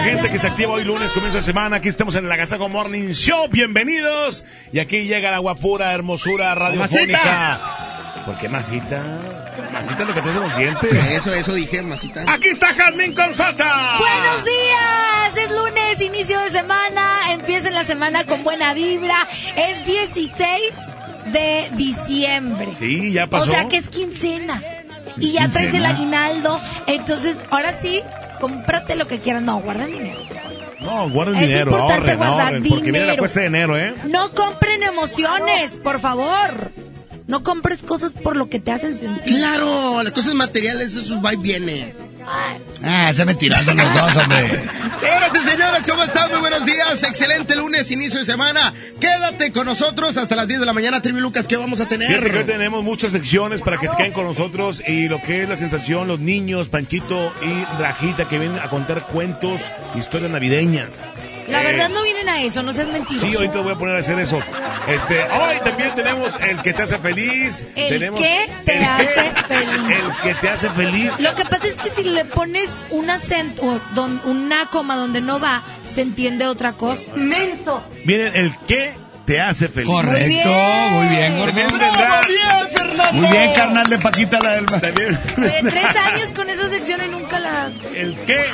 La gente que se activa hoy lunes, comienzo de semana. Aquí estamos en el Agasago Morning Show. Bienvenidos. Y aquí llega la guapura, hermosura radiofónica. ¿Por qué masita? Masita es lo que tenemos los dientes. Eso, eso dije, masita. Aquí está Jazmín con J. Buenos días, es lunes, inicio de semana, empiecen la semana con buena vibra, es 16 de diciembre. Sí, ya pasó. O sea que es quincena. Y ya traes el aguinaldo, entonces ahora sí, cómprate lo que quieras, no, guarda dinero. No, guarden Es dinero, importante ahorren, guardar ahorren, porque viene la dinero. cuesta de enero, ¿eh? No compren emociones, por favor. No compres cosas por lo que te hacen sentir. Claro, las cosas materiales, eso va y viene. Ah, ese mentiroso los dos, hombre. Señoras y señores, ¿cómo están? Muy buenos días. Excelente lunes, inicio de semana. Quédate con nosotros hasta las 10 de la mañana, Trivi Lucas, ¿qué vamos a Fíjate que hoy tener? tenemos muchas secciones para que se queden con nosotros y lo que es la sensación, los niños, Panchito y Rajita que vienen a contar cuentos, historias navideñas. La Eh, verdad no vienen a eso, no seas mentiroso. Sí, ahorita voy a poner a hacer eso. Este, hoy también tenemos el que te hace feliz. El tenemos que te el hace feliz. El que te hace feliz. Lo que pasa es que si le pones un acento, don- una coma donde no va, se entiende otra cosa. ¡Menso! Viene el que te hace feliz. Correcto, muy bien, vendrá- bien, Fernando! Muy bien, carnal de Paquita la del... también Oye, tres años con esa sección y nunca la... el que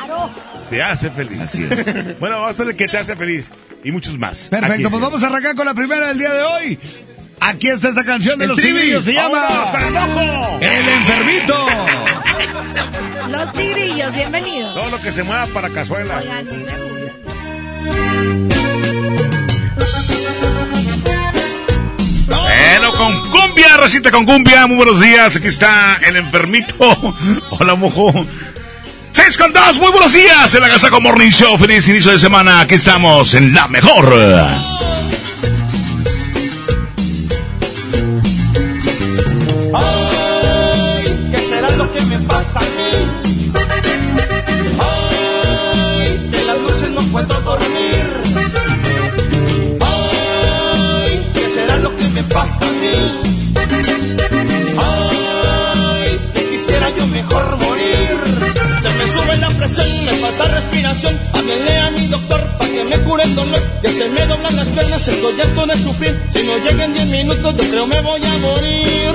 te hace feliz. Así es. Bueno, va a el que te hace feliz y muchos más. Perfecto, es pues vamos a arrancar con la primera del día de hoy. Aquí está esta canción de El los tigrillos, se llama... ¡Vámonos con el mojo! El enfermito. Los tigrillos, bienvenidos. Todo lo que se mueva para cazuela. Oigan, no se burlen. Bueno, con cumbia, recita con cumbia. Muy buenos días. Aquí está el enfermito. Hola, mojo. 6 con 2, muy buenos días. El Agasaco Morning Show. Feliz inicio de semana. Aquí estamos en la mejor. ¿qué será lo que me pasa a mí? Las noches no puedo dormir. ¿qué será lo que me pasa a mejor morir. Sube la presión, me falta respiración. Háblele a mi doctor para que me cure el dolor. Que se me doblan las piernas, estoy harto de sufrir. Si no llegan 10 minutos, yo creo me voy a morir.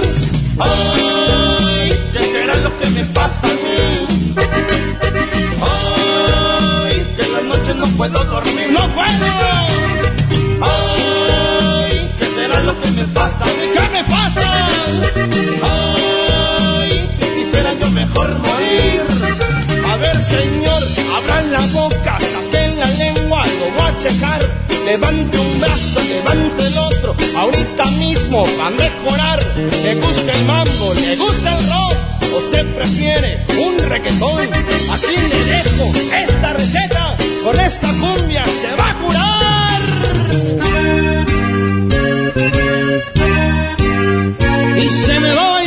Ay, ¿qué será lo que me pasa a mí? Ay, que en las noches no puedo dormir. ¡No puedo! Ay, ¿qué será lo que me pasa a mí? ¿Qué me pasa? Ay, que quisiera yo mejor morir. Señor, abran la boca, saquen la lengua, lo voy a checar. Levante un brazo, levante el otro, ahorita mismo va a mejorar. Le gusta el mambo, le gusta el rock, usted prefiere un reggaetón. Aquí le dejo esta receta, con esta cumbia se va a curar. Y se me va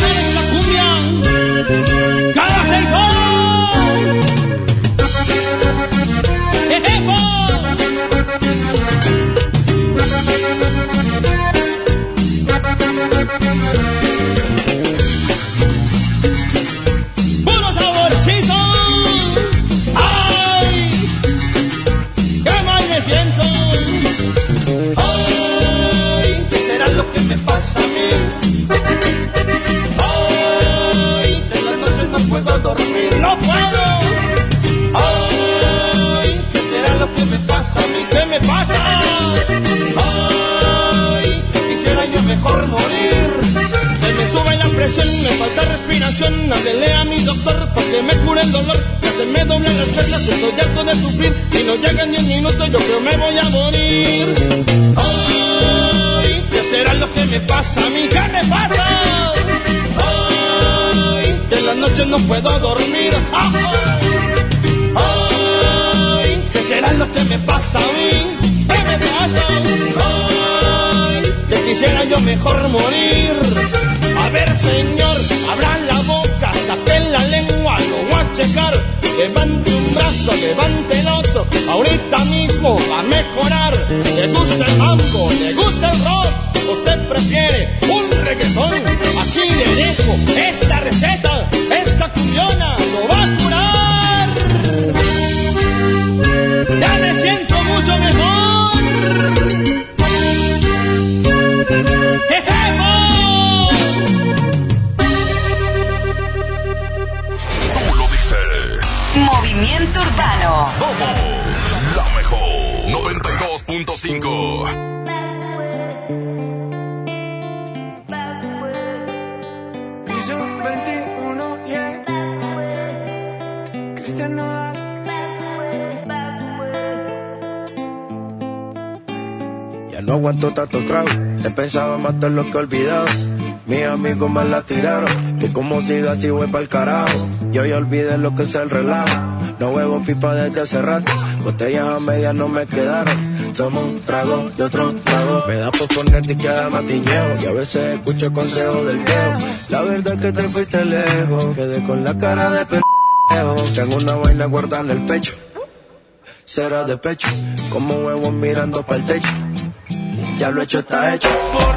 oxígeno, me falta respiración. Háblele a mi doctor porque me cure el dolor. Que se me doblan las piernas, estoy harto de sufrir. Y no llegan ni un minuto, yo creo me voy a morir. ¿qué será lo que me pasa a mí? ¿Qué me pasa? Que en las noches no puedo dormir. ¿qué será lo que me pasa a mí? ¿Qué me pasa? Ay, que quisiera yo mejor morir. Señor, abra la boca, saque la lengua, lo voy a checar. Levante un brazo, levante el otro, ahorita mismo va a mejorar. Le gusta el mambo, le gusta el rock, usted prefiere un reggaetón. Aquí le dejo esta receta, esta cuyona lo va a curar. Ya me siento mucho mejor. Movimiento Urbano. Somos la mejor 92.5. Piso 21, yeah. Cristian Nodal. Ya no aguanto tanto trago, he pensado matar lo que he olvidado. Mis amigos me la tiraron, que como siga así voy pa'l carajo. Yo ya olvidé lo que es el relajo, no huevo pipa desde hace rato. Botellas a medias no me quedaron, tomo un trago y otro trago. Me da por ponerte y queda matiñeo, y a veces escucho consejos del viejo. La verdad es que te fuiste lejos, quedé con la cara de pendejo. Tengo una vaina guardada en el pecho, será de pecho, como huevos mirando pa'l techo. Ya lo hecho está hecho. Por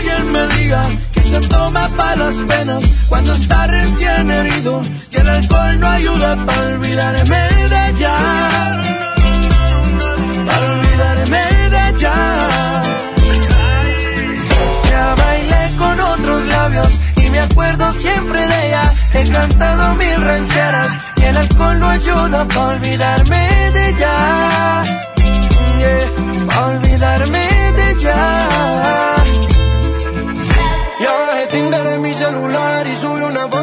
Que alguien me diga que se toma para las penas cuando está recién herido y el alcohol no ayuda para olvidarme de ella. Para olvidarme de ella. Ya bailé con otros labios y me acuerdo siempre de ella. He cantado mil rancheras y el alcohol no ayuda para olvidarme de ella. Yeah, pa' olvidarme de ella.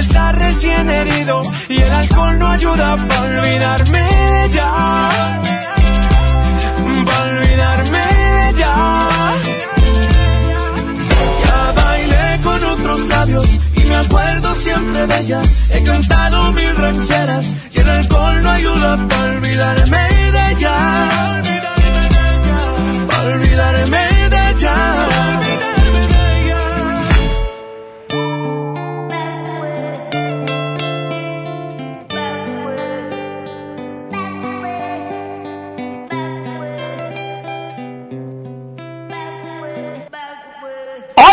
está recién herido y el alcohol no ayuda para olvidarme de ella. Pa' olvidarme de ella. Ya bailé con otros labios y me acuerdo siempre de ella. He cantado mil rancheras y el alcohol no ayuda para olvidarme de ella. Pa' olvidarme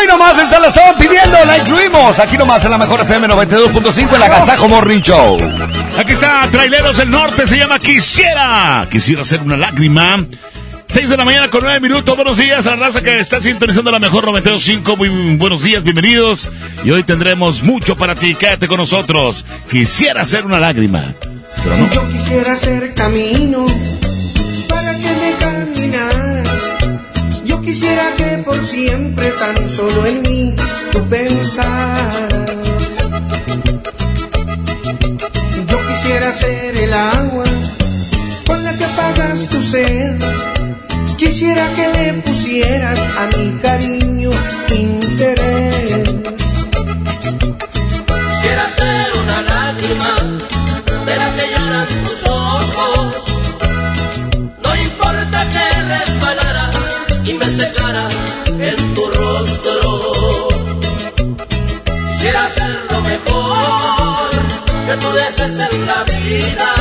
nomás, esta la estaban pidiendo, la incluimos. Aquí nomás en la mejor FM 92.5 en la Gazajo Morning Show. Aquí está, Traileros del Norte, se llama Quisiera. Quisiera hacer una lágrima. 6 de la mañana con 9 minutos. Buenos días a la raza que está sintonizando la mejor 92.5. Muy buenos días, bienvenidos. Y hoy tendremos mucho para ti. Quédate con nosotros. Quisiera hacer una lágrima. Pero no. Yo quisiera hacer camino por siempre tan solo en mí tú pensaras. Yo quisiera ser el agua con la que apagas tu sed. Quisiera que le pusieras a mi cariño interés. Que tú desees en la vida.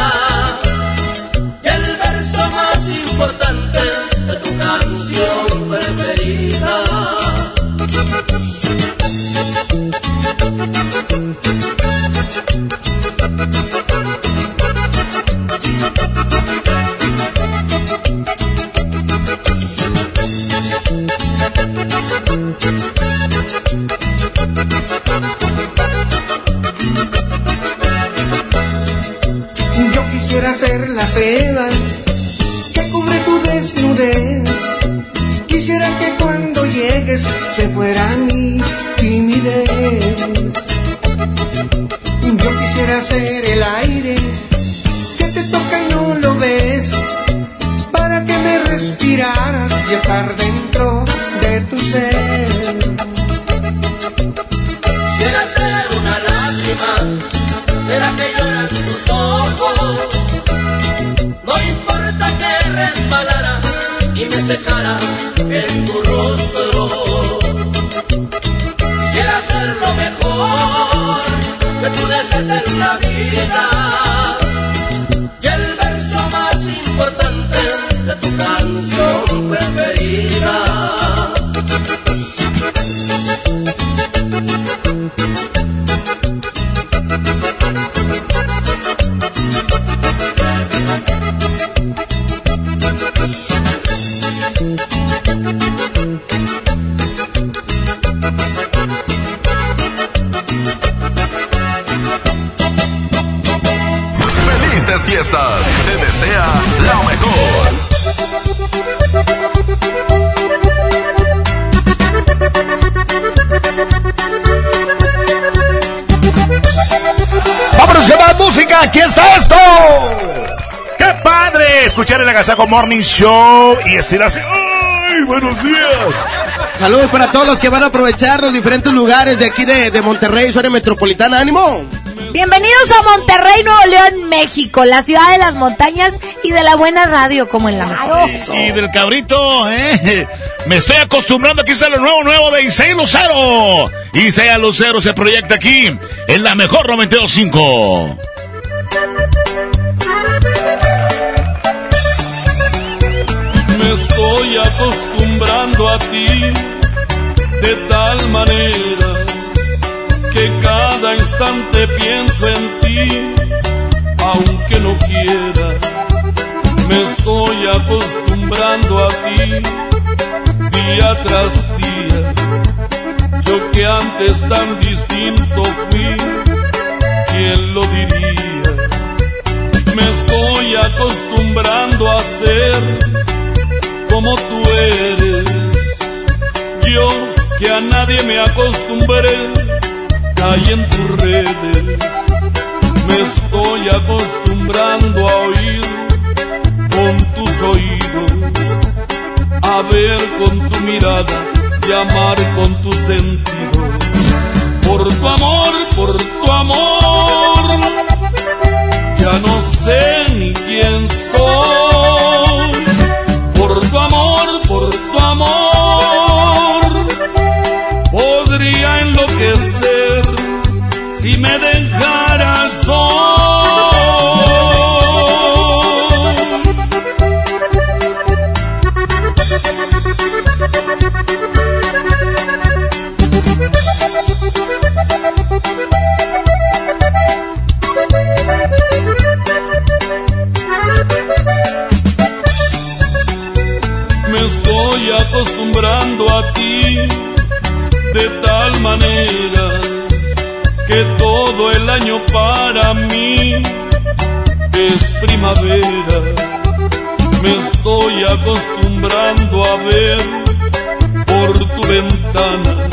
Se fuera mi timidez. Yo quisiera ser el aire que te toca y no lo ves. Para que me respiraras y estar dentro de tu ser. Quisiera ser una lágrima de la que lloran tus ojos. No importa que resbalara y me secara en tu rostro. La Agasago Morning Show y estirarse. ¡Ay, buenos días! Saludos para todos los que van a aprovechar los diferentes lugares de aquí de, de Monterrey, zona metropolitana. ¡Ánimo! Bienvenidos a Monterrey, Nuevo León, México, la ciudad de las montañas y de la buena radio como en la mejor. Y del cabrito, ¿eh? Me estoy acostumbrando aquí a lo nuevo, nuevo de Isaí Lucero. Isaí Lucero se proyecta aquí en la mejor 925. Acostumbrando a ti de tal manera que cada instante pienso en ti, aunque no quiera. Me estoy acostumbrando a ti día tras día. Yo que antes tan distinto fui, ¿quién lo diría? Me estoy acostumbrando a ser como tú eres. Yo que a nadie me acostumbré, caí en tus redes. Me estoy acostumbrando a oír con tus oídos, a ver con tu mirada y amar con tus sentidos. Por tu amor, por tu amor, ya no sé año para mí es primavera. Me estoy acostumbrando a ver por tu ventana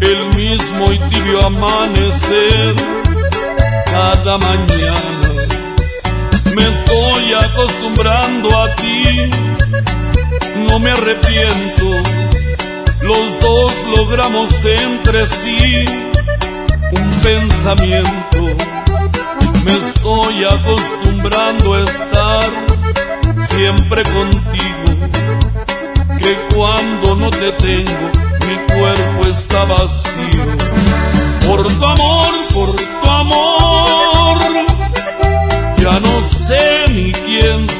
el mismo y tibio amanecer cada mañana. Me estoy acostumbrando a ti, no me arrepiento. Los dos logramos entre sí pensamiento. Me estoy acostumbrando a estar siempre contigo. Que cuando no te tengo, mi cuerpo está vacío. Por tu amor, por tu amor, ya no sé ni quién soy.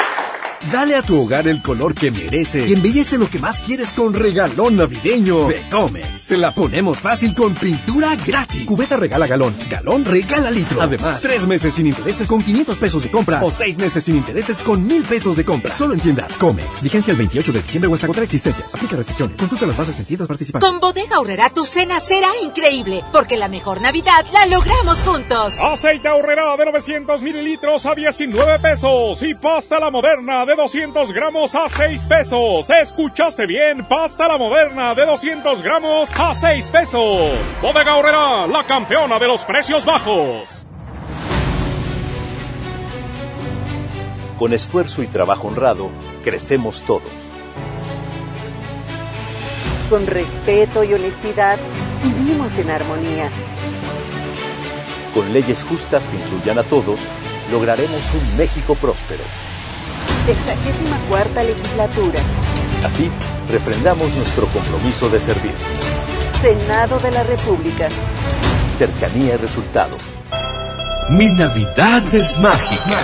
Dale a tu hogar el color que merece y embellece lo que más quieres con regalón navideño de Comex. Se la ponemos fácil con pintura gratis. Cubeta regala galón, galón regala litro. Además, tres meses sin intereses con 500 pesos de compra o seis meses sin intereses con mil pesos de compra. Solo en tiendas Comex. Vigencia el 28 de diciembre o hasta contra existencias. Aplica restricciones. Consulta las bases en tiendas participantes. Con Bodega Aurrera tu cena será increíble, porque la mejor Navidad la logramos juntos. Aceite ahorrera de 900 mililitros a 19 pesos y pasta la moderna de 200 gramos a 6 pesos. ¿Escuchaste bien? Pasta la moderna de 200 gramos a 6 pesos. Bodega Aurrera, la campeona de los precios bajos. Con esfuerzo y trabajo honrado, crecemos todos. Con respeto y honestidad, vivimos en armonía. Con leyes justas que incluyan a todos, lograremos un México próspero. Sexagésima cuarta legislatura. Así, refrendamos nuestro compromiso de servir. Senado de la República. Cercanía y resultados. Mi Navidad es mágica.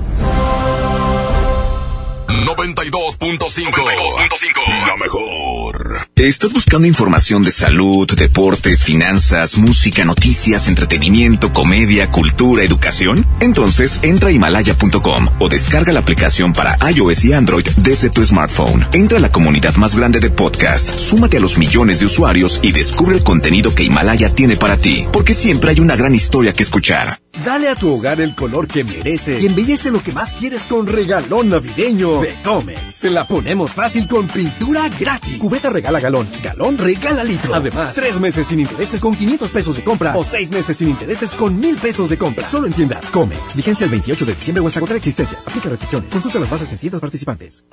92.5. La mejor. ¿Estás buscando información de salud, deportes, finanzas, música, noticias, entretenimiento, comedia, cultura, educación? Entonces entra a himalaya.com o descarga la aplicación para iOS y Android desde tu smartphone. Entra a la comunidad más grande de podcast, súmate a los millones de usuarios y descubre el contenido que Himalaya tiene para ti, porque siempre hay una gran historia que escuchar. Dale a tu hogar el color que merece y embellece lo que más quieres con regalón navideño de Comex. Se la ponemos fácil con pintura gratis. Cubeta regala galón, galón regala litro. Además, tres meses sin intereses con 500 pesos de compra o seis meses sin intereses con mil pesos de compra. Solo en tiendas Comex. Vigencia el 28 de diciembre o hasta contra existencias. Aplica restricciones. Consulta las bases en tiendas participantes.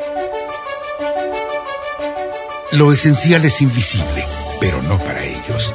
Lo esencial es invisible, pero no para ellos.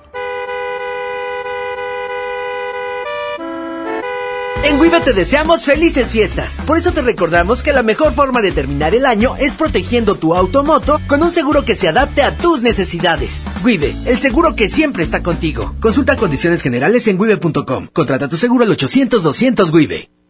En Wibe te deseamos felices fiestas. Por eso te recordamos que la mejor forma de terminar el año es protegiendo tu automoto con un seguro que se adapte a tus necesidades. Wibe, el seguro que siempre está contigo. Consulta condiciones generales en wibe.com. Contrata tu seguro al 800-200 Wibe.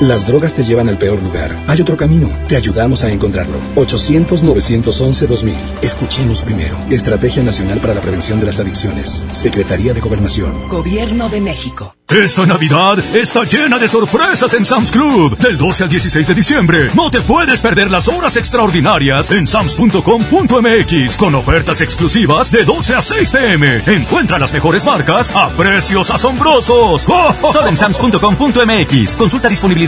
Las drogas te llevan al peor lugar. Hay otro camino. Te ayudamos a encontrarlo. 800-911-2000. Escuchemos primero. Estrategia Nacional para la Prevención de las Adicciones. Secretaría de Gobernación. Gobierno de México. Esta Navidad está llena de sorpresas en Sam's Club. Del 12 al 16 de diciembre, no te puedes perder las horas extraordinarias en sams.com.mx con ofertas exclusivas de 12 a 6 pm. Encuentra las mejores marcas a precios asombrosos. ¡Oh! Solo en sams.com.mx. Consulta disponibilidad,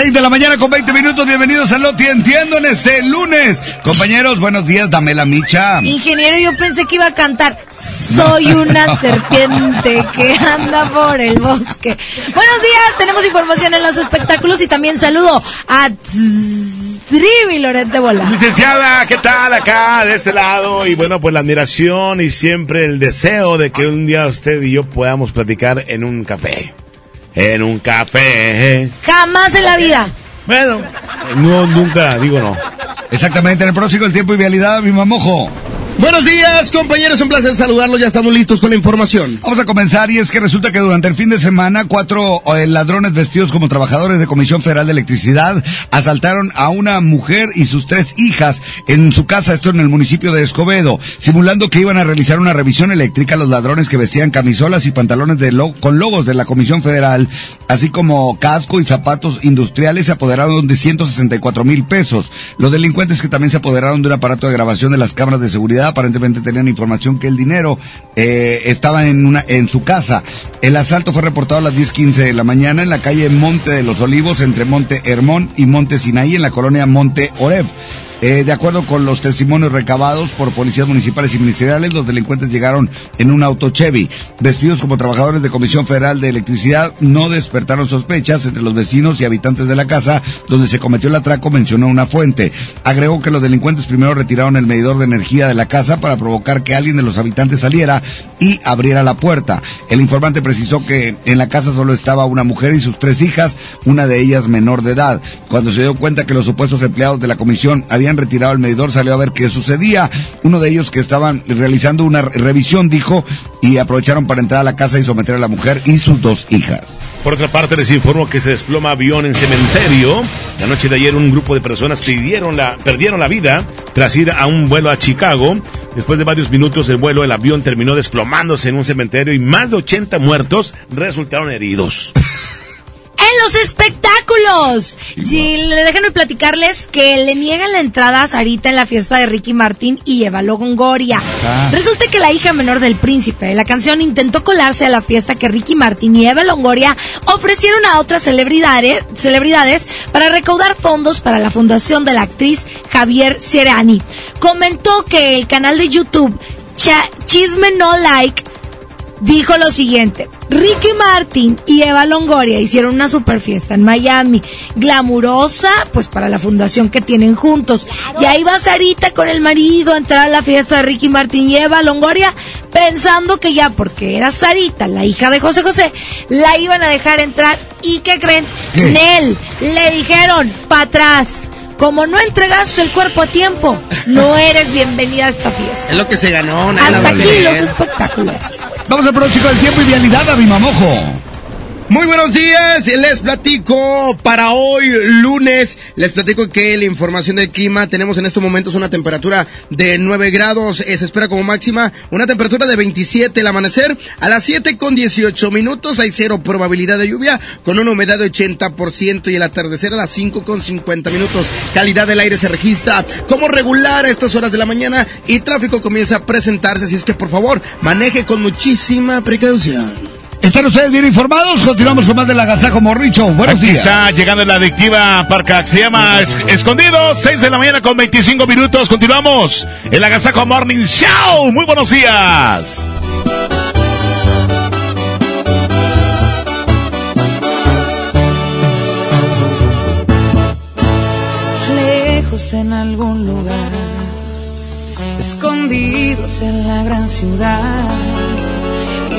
6 de la mañana con 20 minutos. Bienvenidos a Loti Entiendo en este lunes. Compañeros, buenos días. Dame la micha. Ingeniero, yo pensé que iba a cantar. Soy una serpiente que anda por el bosque. Buenos días. Tenemos información en los espectáculos y también saludo a Trivi Lorente Bola. Licenciada, ¿qué tal acá de este lado? Y bueno, pues la admiración y siempre el deseo de que un día usted y yo podamos platicar en un café en un café. Jamás en la vida. Bueno, no, nunca digo no. Exactamente, en el próximo el tiempo y vialidad, mi mamojo. Buenos días, compañeros, un placer saludarlos, ya estamos listos con la información. Vamos a comenzar y es que resulta que durante el fin de semana cuatro eh, ladrones vestidos como trabajadores de Comisión Federal de Electricidad asaltaron a una mujer y sus tres hijas en su casa, esto en el municipio de Escobedo, simulando que iban a realizar una revisión eléctrica. Los ladrones que vestían camisolas y pantalones de lo con logos de la Comisión Federal, así como casco y zapatos industriales, se apoderaron de 164 mil pesos. Los delincuentes que también se apoderaron de un aparato de grabación de las cámaras de seguridad aparentemente tenían información que el dinero eh, estaba en una en su casa. El asalto fue reportado a las 10:15 de la mañana en la calle Monte de los Olivos entre Monte Hermón y Monte Sinaí en la colonia Monte Oreb. Eh, de acuerdo con los testimonios recabados por policías municipales y ministeriales, los delincuentes llegaron en un auto Chevy. Vestidos como trabajadores de Comisión Federal de Electricidad, no despertaron sospechas entre los vecinos y habitantes de la casa donde se cometió el atraco, mencionó una fuente. Agregó que los delincuentes primero retiraron el medidor de energía de la casa para provocar que alguien de los habitantes saliera y abriera la puerta. El informante precisó que en la casa solo estaba una mujer y sus tres hijas, una de ellas menor de edad. Cuando se dio cuenta que los supuestos empleados de la comisión habían retirado el medidor, salió a ver qué sucedía. Uno de ellos que estaban realizando una revisión dijo y aprovecharon para entrar a la casa y someter a la mujer y sus dos hijas. Por otra parte, les informo que se desploma avión en cementerio. La noche de ayer un grupo de personas pidieron la, perdieron la vida tras ir a un vuelo a Chicago. Después de varios minutos de vuelo, el avión terminó desplomándose en un cementerio y más de 80 muertos resultaron heridos. En los espectáculos espectáculos. Sí, le déjenme platicarles que le niegan la entrada a Sarita en la fiesta de Ricky Martín y Eva Longoria. Ah. Resulta que la hija menor del príncipe de la canción intentó colarse a la fiesta que Ricky Martín y Eva Longoria ofrecieron a otras celebridades, celebridades para recaudar fondos para la fundación de la actriz Javier Serani. Comentó que el canal de YouTube Cha- Chisme No Like dijo lo siguiente. Ricky Martin y Eva Longoria hicieron una super fiesta en Miami, glamurosa, pues para la fundación que tienen juntos. Y ahí va Sarita con el marido a entrar a la fiesta de Ricky Martin y Eva Longoria, pensando que ya porque era Sarita, la hija de José José, la iban a dejar entrar. ¿Y qué creen? Nel, le dijeron, para atrás. Como no entregaste el cuerpo a tiempo, no eres bienvenida a esta fiesta. Es lo que se ganó, Hasta aquí los espectáculos. Vamos al pronóstico del tiempo y vialidad a mi mamojo. Muy buenos días, les platico para hoy lunes, les platico que la información del clima, tenemos en estos momentos una temperatura de 9 grados, eh, se espera como máxima una temperatura de 27 el amanecer, a las 7 con 18 minutos hay cero probabilidad de lluvia, con una humedad de 80% y el atardecer a las 5 con 50 minutos, calidad del aire se registra como regular a estas horas de la mañana y tráfico comienza a presentarse, así es que por favor maneje con muchísima precaución. ¿Están ustedes bien informados? Continuamos con más del Agasajo Morricho. Buenos Aquí días. está llegando la adictiva Parca, se llama Es- Escondido, 6 de la mañana con 25 minutos. Continuamos. El Agasajo Morning Show. Muy buenos días. lejos en algún lugar, escondidos en la gran ciudad,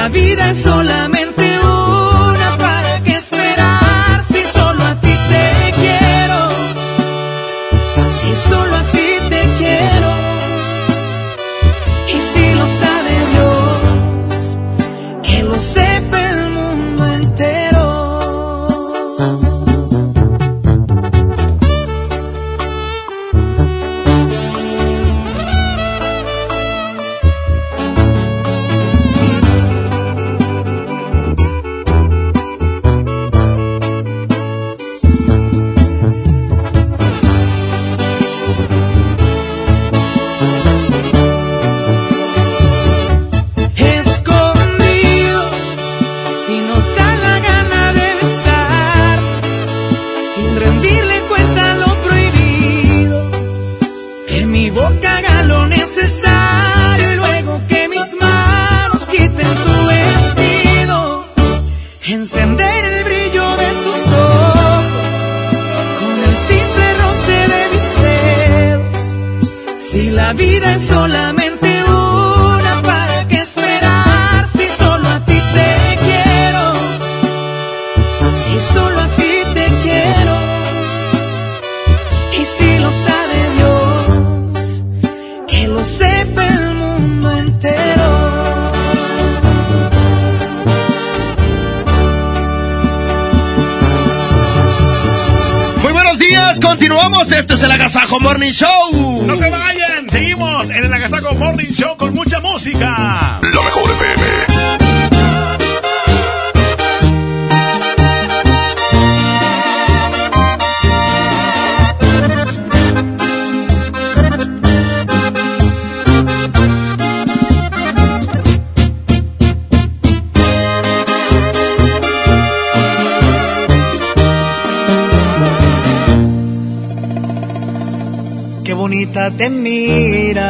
La vida es solamente vida es solamente una, ¿para qué esperar si solo a ti te quiero? Si solo a ti te quiero. Y si lo sabe Dios, que lo sepa el mundo entero. Muy buenos días, continuamos. Esto es el Agasajo Morning Show. No se vayan, en el Agasago Morning Show con mucha música. La mejor FM. Bonita te mira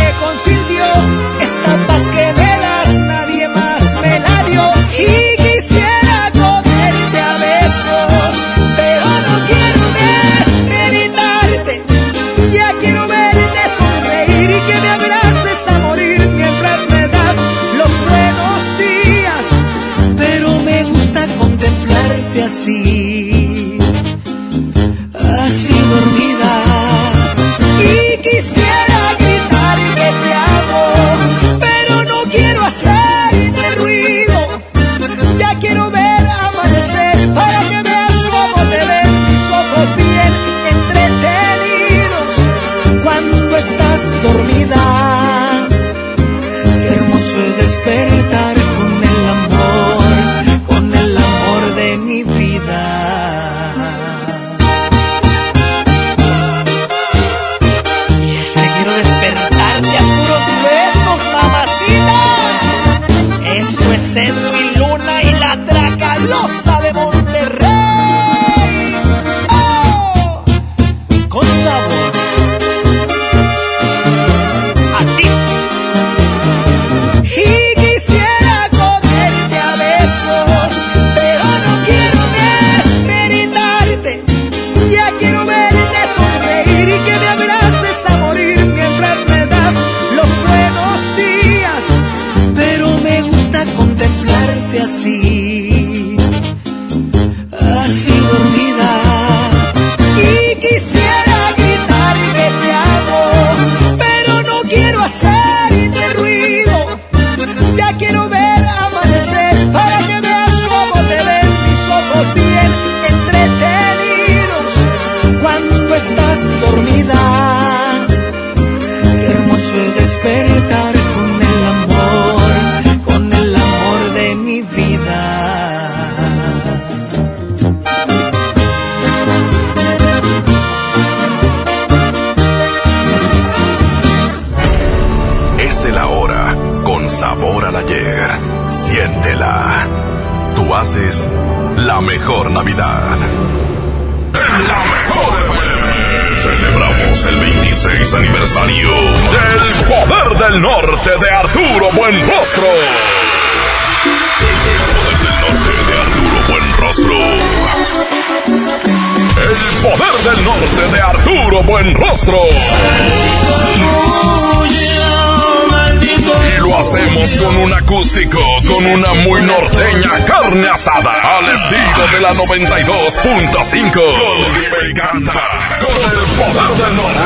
92.5. Con me encanta, con el poder del norte.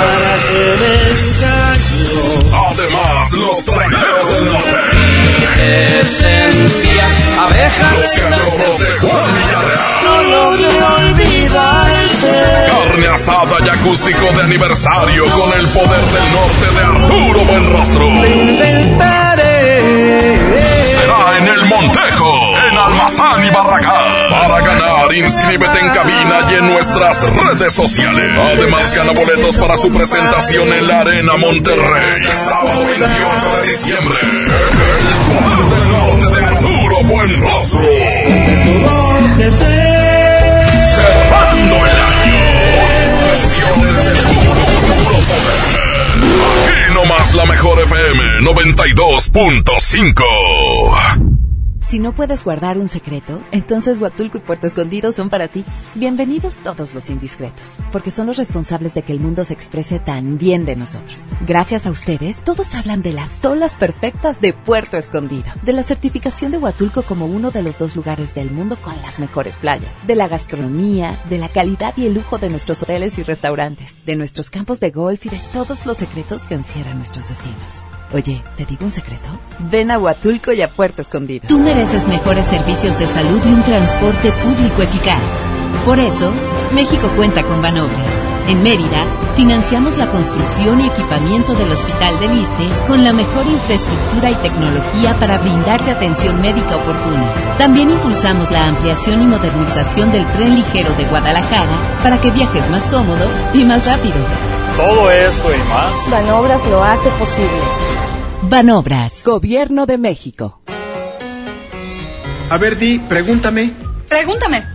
Además, los traineros del norte. sentías abeja Los cachorros de Juan Villarreal. No logré olvidarte. Carne asada y acústico de aniversario con el poder del norte de Arturo Buenrostro. Inscríbete en cabina y en nuestras redes sociales. Además, gana boletos para su presentación en la Arena Monterrey. Sábado 28 de diciembre. El del norte de Arturo Buenrostro. Cerrando el año. Versiones de puro, puro poder. Aquí nomás la mejor FM 92.5. Si no puedes guardar un secreto, entonces Huatulco y Puerto Escondido son para ti. Bienvenidos todos los indiscretos, porque son los responsables de que el mundo se exprese tan bien de nosotros. Gracias a ustedes, todos hablan de las olas perfectas de Puerto Escondido, de la certificación de Huatulco como uno de los dos lugares del mundo con las mejores playas, de la gastronomía, de la calidad y el lujo de nuestros hoteles y restaurantes, de nuestros campos de golf y de todos los secretos que encierran nuestros destinos. Oye, ¿te digo un secreto? Ven a Huatulco y a Puerto Escondido. Tú mereces mejores servicios de salud y un transporte público eficaz. Por eso, México cuenta con Banobles, En Mérida, financiamos la construcción y equipamiento del Hospital del Liste con la mejor infraestructura y tecnología para brindarte atención médica oportuna. También impulsamos la ampliación y modernización del tren ligero de Guadalajara para que viajes más cómodo y más rápido. Todo esto y más. Banobras lo hace posible. Banobras, Gobierno de México. A ver, Di, pregúntame. Pregúntame.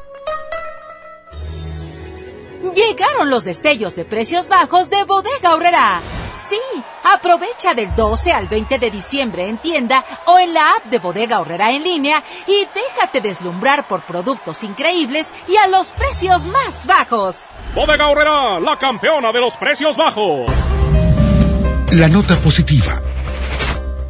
Llegaron los destellos de precios bajos de Bodega Horrera. Sí, aprovecha del 12 al 20 de diciembre en tienda o en la app de Bodega Horrera en línea y déjate deslumbrar por productos increíbles y a los precios más bajos. Bodega Horrera, la campeona de los precios bajos. La nota positiva.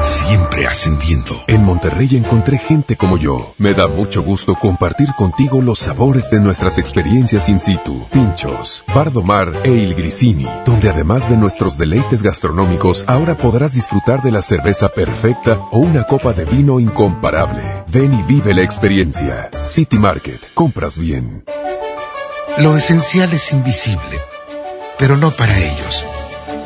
Siempre ascendiendo. En Monterrey encontré gente como yo. Me da mucho gusto compartir contigo los sabores de nuestras experiencias in situ. Pinchos, Bardomar e Il Grisini, donde además de nuestros deleites gastronómicos, ahora podrás disfrutar de la cerveza perfecta o una copa de vino incomparable. Ven y vive la experiencia. City Market. Compras bien. Lo esencial es invisible, pero no para ellos.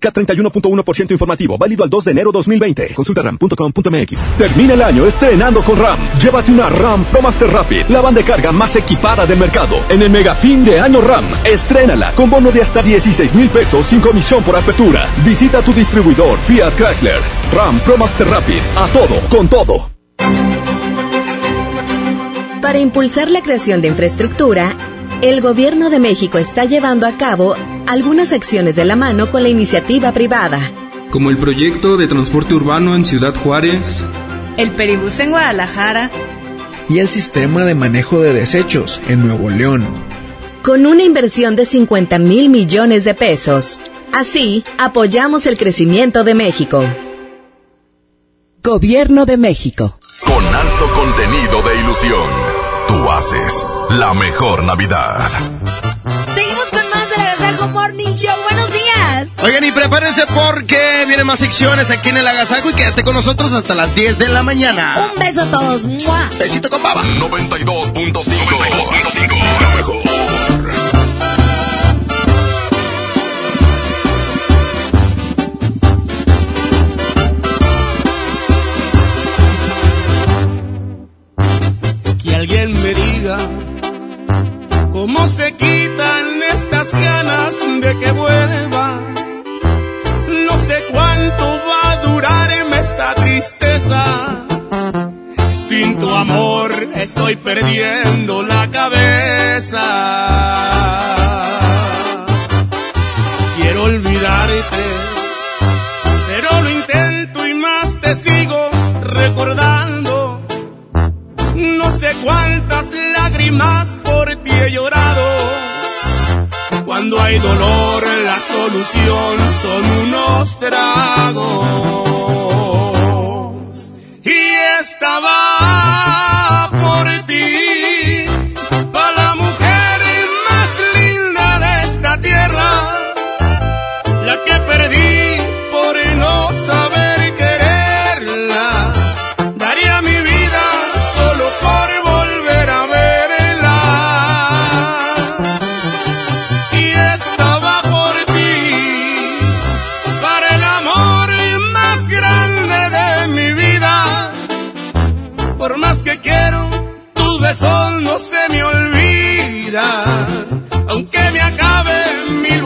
K31.1% informativo, válido al 2 de enero 2020. Consulta ram.com.mx. Termina el año estrenando con RAM. Llévate una RAM Pro Master Rapid, la banda de carga más equipada del mercado. En el mega fin de año RAM, estrénala con bono de hasta 16 mil pesos sin comisión por apertura. Visita tu distribuidor Fiat Chrysler. RAM Pro Master Rapid, a todo, con todo. Para impulsar la creación de infraestructura, el Gobierno de México está llevando a cabo algunas acciones de la mano con la iniciativa privada. Como el proyecto de transporte urbano en Ciudad Juárez, el Peribús en Guadalajara y el sistema de manejo de desechos en Nuevo León. Con una inversión de 50 mil millones de pesos. Así, apoyamos el crecimiento de México. Gobierno de México. Con alto contenido de ilusión, tú haces la mejor Navidad. Morning Show. Buenos días. Oigan, y prepárense porque vienen más secciones aquí en el Agasajo y quédate con nosotros hasta las 10 de la mañana. Un beso a todos. ¡Mua! Besito con baba. 92.5. 92.5. La mejor. Que alguien me diga cómo se quitan estas ganas de que vuelvas. No sé cuánto va a durarme esta tristeza. Sin tu amor estoy perdiendo la cabeza. Quiero olvidarte, pero lo intento y más te sigo recordando. No sé cuántas lágrimas por ti he llorado. Cuando hay dolor, la solución son unos tragos. Y estaba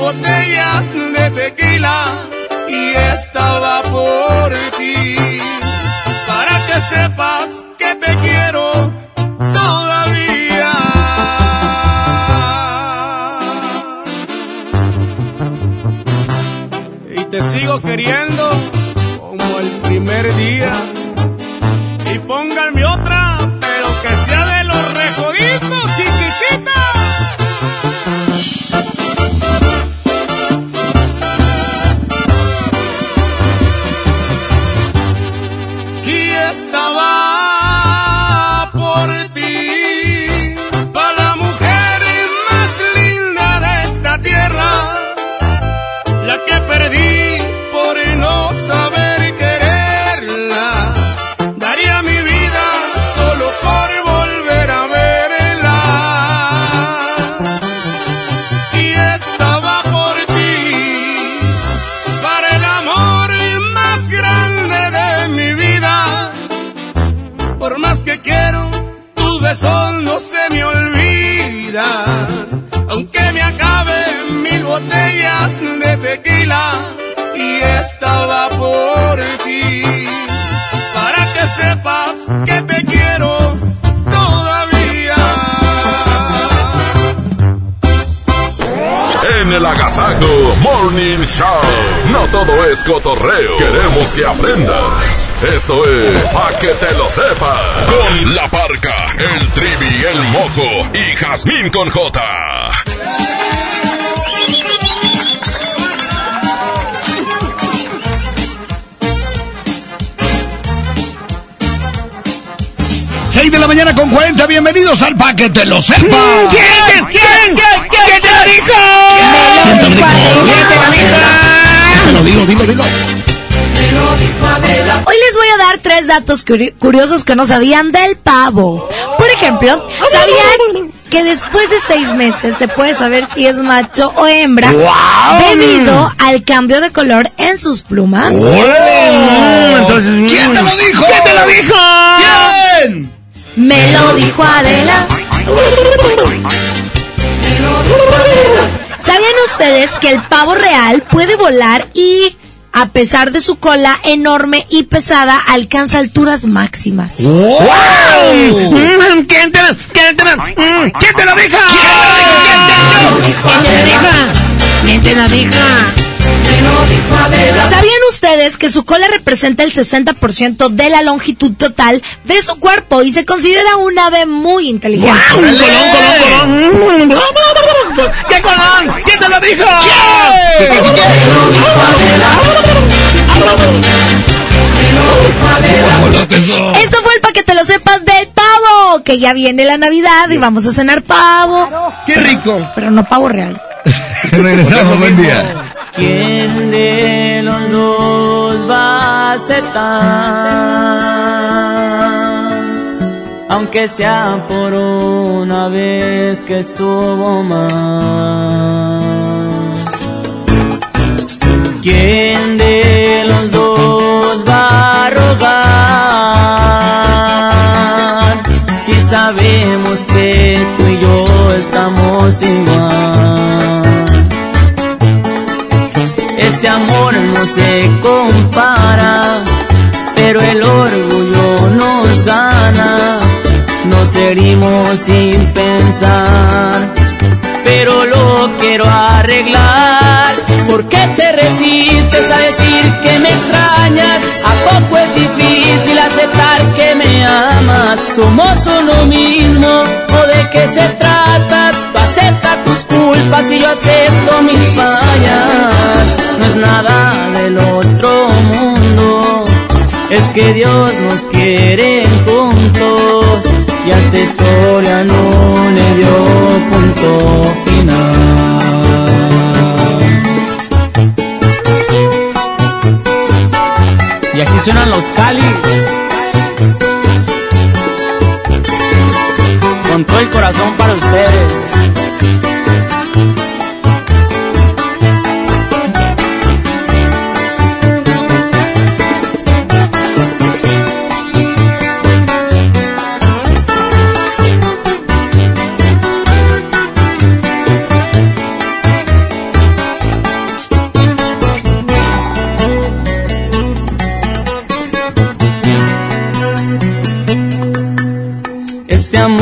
botellas de tequila y estaba por ti, para que sepas que te quiero todavía. Y te sigo queriendo como el primer día. Y pónganme otra, pero que sea de los recoditos, botellas de tequila y estaba por ti. Para que sepas que te quiero todavía. En el Agasajo Morning Show. No todo es cotorreo. Queremos que aprendas. Esto es Pa' que te lo sepas. Con la parca, el trivi, el mojo y Jazmín con J. Seis de la mañana con 40, bienvenidos al Pa' que te lo sepa. ¿Quién? ¿Quién? ¿Quién te lo dijo? ¿Quién te lo dijo? ¿Quién te lo dijo? Dilo, dilo, dilo, dilo. Hoy les voy a dar tres datos curi- curiosos que no sabían del pavo. Por ejemplo, ¿sabían que después de seis meses se puede saber si es macho o hembra ¡Guau! debido al cambio de color en sus plumas? Entonces, ¿quién te lo dijo? ¿Quién te lo dijo? ¿Quién? Me lo dijo Adela. ¿Sabían ustedes que el pavo real puede volar y, a pesar de su cola enorme y pesada, alcanza alturas máximas? ¡Wow! Mm, ¿Quién te lo, quién te lo, mm, ¿quién te lo dijo? ¿Quién te lo dijo? ¿Quién te lo dijo? ¿Sabían ustedes que su cola representa el 60% de la longitud total de su cuerpo y se considera un ave muy inteligente? ¡Colón, colón, colón! ¿Qué colón? ¿Quién te lo dijo? Esto fue el para que te lo sepas del pavo, que ya viene la Navidad y vamos a cenar pavo. ¡Qué rico! Pero no pavo real. Regresamos, buen día. ¿Quién de los dos va a aceptar? Aunque sea por una vez que estuvo mal. ¿Quién de los dos va a rogar? Si sabemos que tú y yo estamos igual. Este amor no se compara, pero el orgullo nos gana. Nos herimos sin pensar, pero lo quiero arreglar. ¿Por qué te resistes a decir que me extrañas? ¿A poco es difícil aceptar que? Somos uno mismo, ¿o de qué se trata? Tú acepta tus culpas y yo acepto mis fallas. No es nada del otro mundo, es que Dios nos quiere juntos y a esta historia no le dio punto final. Y así suenan los cáliz. con todo el corazón para ustedes. Este amor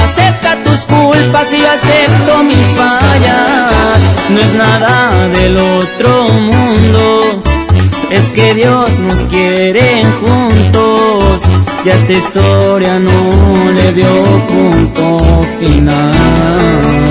Tú acepta tus culpas y acepto mis fallas. No es nada del otro mundo, es que Dios nos quiere juntos y a esta historia no le dio punto final.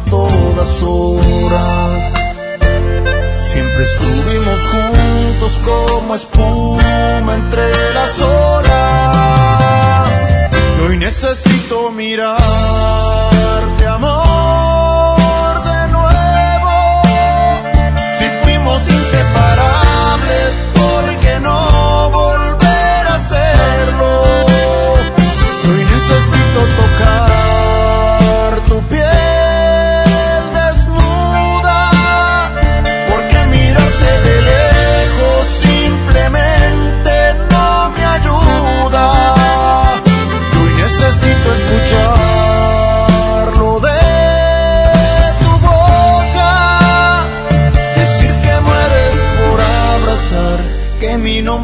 todas horas. Siempre estuvimos juntos como espuma entre las horas. Hoy necesito mirarte, amor, de nuevo. Si fuimos inseparables, ¿por qué no volver a hacerlo? Hoy necesito tocar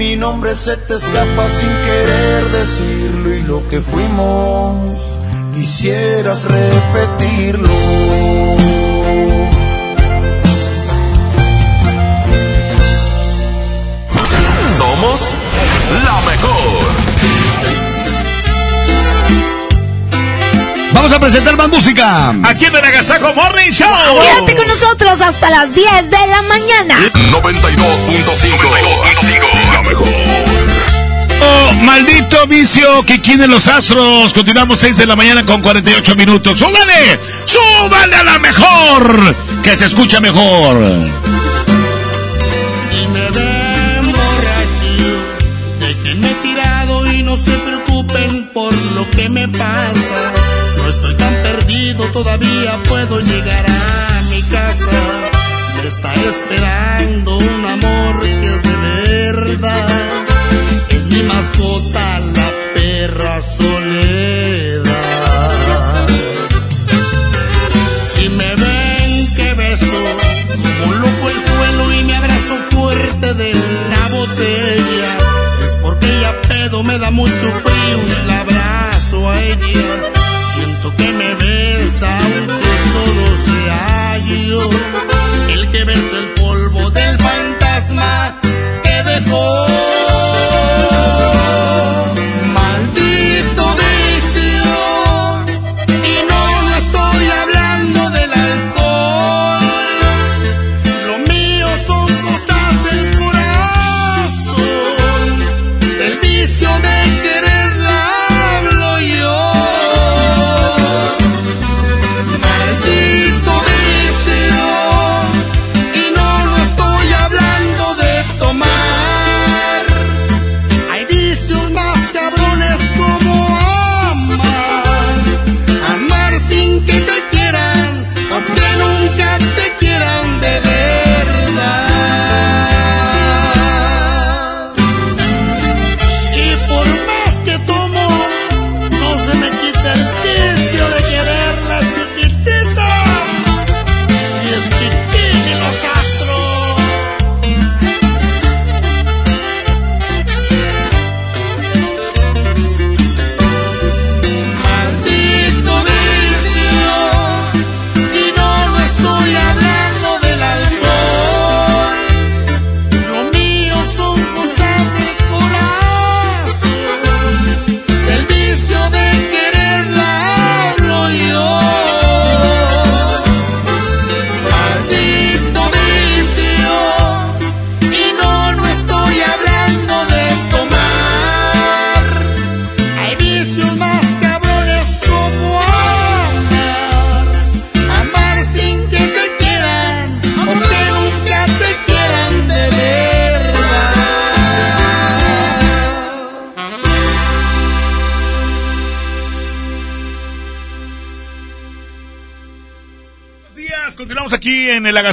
mi nombre se te escapa sin querer decirlo y lo que fuimos quisieras repetirlo. Somos la mejor. Vamos a presentar más música. Aquí en el Agasajo Morning Show. Quédate con nosotros hasta las 10 de la mañana. 92.5. La Oh, maldito vicio que quieren los astros. Continuamos 6 de la mañana con 48 minutos. ¡Súbale! ¡Súbale a la mejor! Que se escucha mejor. Si me ven déjenme tirado y no se preocupen por lo que me pasa. No estoy tan perdido, todavía puedo llegar a mi casa. Me está esperando un amor mascota la perra soledad. Si me ven que beso como loco el suelo y me abrazo fuerte de la botella, es porque ella pedo me da mucho frío y la abrazo a ella. Siento que me besa aunque solo sea yo el que besa el polvo del fantasma que dejó.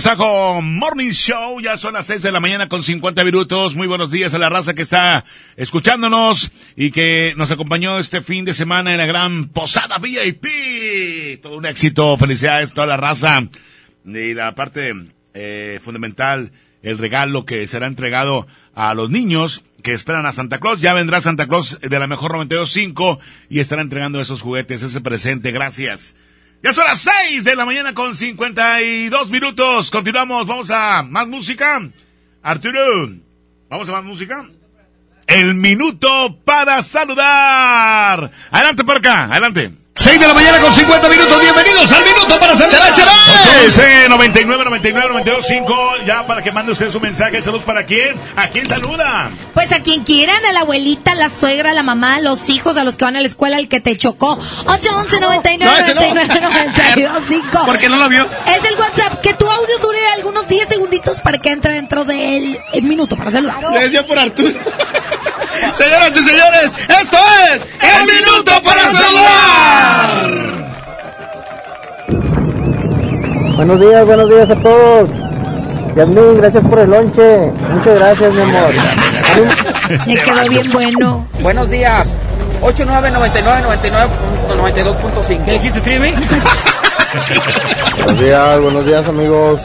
Agasajo Morning Show. Ya son las 6 de la mañana con 50 minutos. Muy buenos días a la raza que está escuchándonos y que nos acompañó este fin de semana en la gran Posada VIP. Todo un éxito. Felicidades a toda la raza. Y la parte eh, fundamental, el regalo que será entregado a los niños que esperan a Santa Claus. Ya vendrá Santa Claus de la mejor 92.5 y estará entregando esos juguetes, ese presente. Gracias. Ya son las 6 de la mañana con 52 minutos. Continuamos, vamos a más música. Arturo, vamos a más música. El minuto para saludar. Adelante por acá, adelante. 6 de la mañana con 50 minutos. Bienvenidos al minuto para saludar. Ese 99 99 92 5 ya para que mande usted su mensaje. Saludos para quién? ¿A quién saluda? Pues a quien quieran, a la abuelita, a la suegra, a la mamá, a los hijos, a los que van a la escuela, al que te chocó. 811 99 No, no. 99 92 5. Porque no lo vio. Es el WhatsApp. Que tu audio dure algunos 10 segunditos para que entre dentro del el minuto para saludar. Le decía por Arturo. Señoras y señores, esto es el minuto para saludar. Buenos días, buenos días a todos. Yasmín, gracias por el lonche. Muchas gracias, mi amor. Se quedó bien bueno. Buenos días. 899999.92.5. ¿Qué dijiste, Trivi? Buenos días, buenos días, amigos.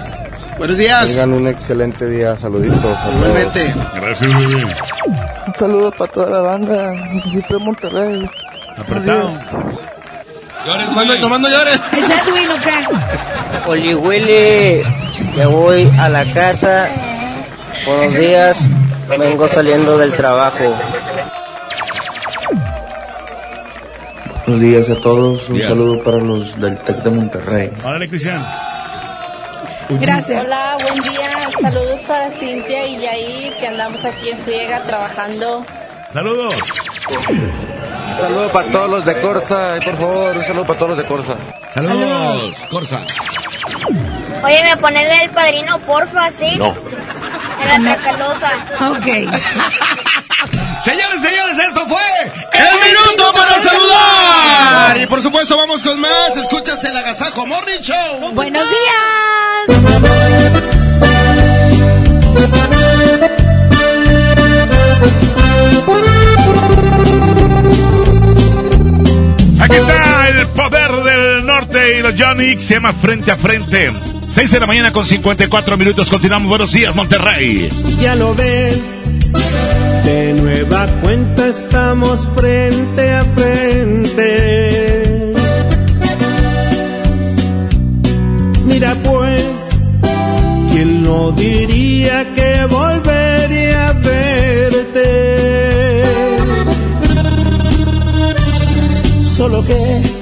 Buenos días. Tengan un excelente día. Saluditos. Igualmente. Gracias. Un saludo para toda la banda. Municipio de Monterrey. Apretado. Llores, mando, tomando llores. ¿Es Edwin o qué? Oli Willy, ya voy a la casa. Buenos días. Vengo saliendo del trabajo. Buenos días a todos. Un Días. saludo para los del TEC de Monterrey. Órale, Cristian. Gracias. Hola, buen día. Saludos para Cintia y Yair, que andamos aquí en friega trabajando. Saludos. Un saludo para todos los de Corsa. Por favor, un saludo para todos los de Corsa. Saludos, Corsa. Oye, ¿me pones el padrino, porfa, sí? No. Ok. señores, señores, esto fue El, Minuto para Saludar. Y por supuesto, vamos con más. Escuchas el Agasajo Morning Show. Buenos días. Aquí está el poder del norte y los Johnny se llama Frente a Frente. 6 de la mañana con 54 minutos. Continuamos. Buenos días, Monterrey. Ya lo ves. De nueva cuenta estamos frente a frente. Mira pues, ¿quién no diría que volvería a verte? Solo que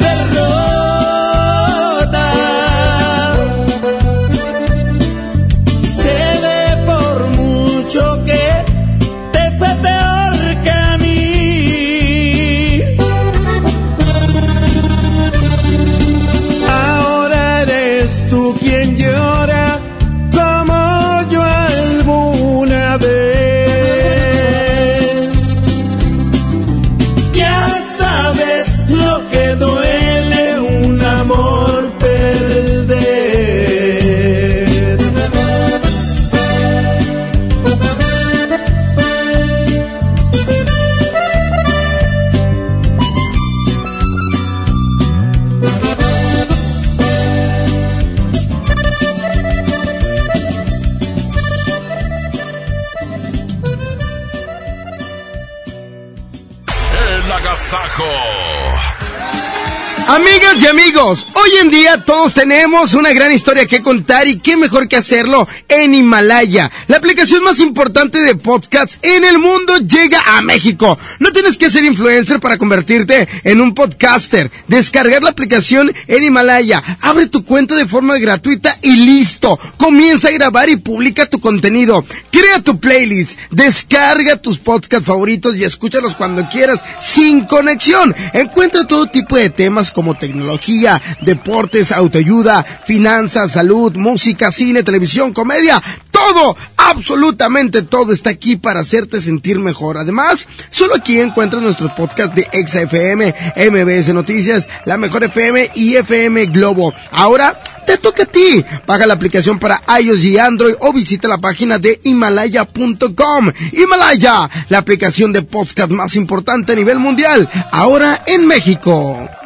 amigos, en día todos tenemos una gran historia que contar y qué mejor que hacerlo en Himalaya. La aplicación más importante de podcasts en el mundo llega a México. No tienes que ser influencer para convertirte en un podcaster. Descargar la aplicación en Himalaya. Abre tu cuenta de forma gratuita y listo. Comienza a grabar y publica tu contenido. Crea tu playlist. Descarga tus podcasts favoritos y escúchalos cuando quieras sin conexión. Encuentra todo tipo de temas como tecnología, deportes, autoayuda, finanzas, salud, música, cine, televisión, comedia. Todo, absolutamente todo está aquí para hacerte sentir mejor. Además, solo aquí encuentras nuestros podcasts de XFM, MBS Noticias, La Mejor FM y FM Globo. Ahora, te toca a ti. Baja la aplicación para iOS y Android o visita la página de himalaya.com. Himalaya, la aplicación de podcast más importante a nivel mundial, ahora en México.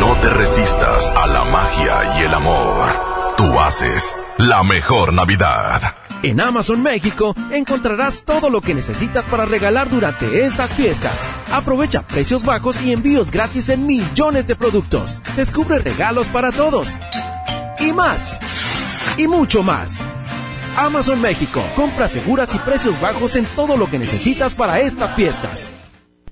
No te resistas a la magia y el amor. Tú haces la mejor Navidad. En Amazon México encontrarás todo lo que necesitas para regalar durante estas fiestas. Aprovecha precios bajos y envíos gratis en millones de productos. Descubre regalos para todos. Y más. Y mucho más. Amazon México. Compras seguras y precios bajos en todo lo que necesitas para estas fiestas.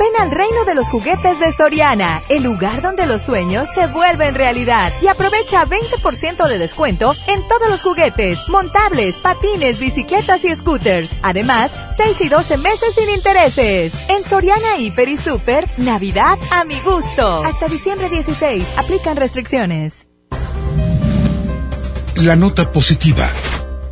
Ven al reino de los juguetes de Soriana, el lugar donde los sueños se vuelven realidad. Y aprovecha 20% de descuento en todos los juguetes, montables, patines, bicicletas y scooters. Además, 6 y 12 meses sin intereses. En Soriana Hiper y Super, Navidad a mi gusto. Hasta diciembre 16, aplican restricciones. La nota positiva.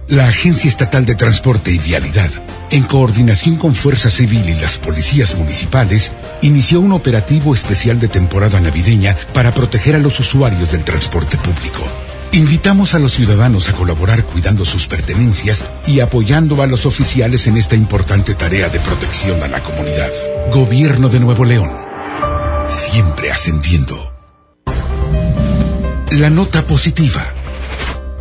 La Agencia Estatal de Transporte y Vialidad en coordinación con Fuerza Civil y las policías municipales, inició un operativo especial de temporada navideña para proteger a los usuarios del transporte público. Invitamos a los ciudadanos a colaborar cuidando sus pertenencias y apoyando a los oficiales en esta importante tarea de protección a la comunidad. Gobierno de Nuevo León. Siempre ascendiendo. La nota positiva.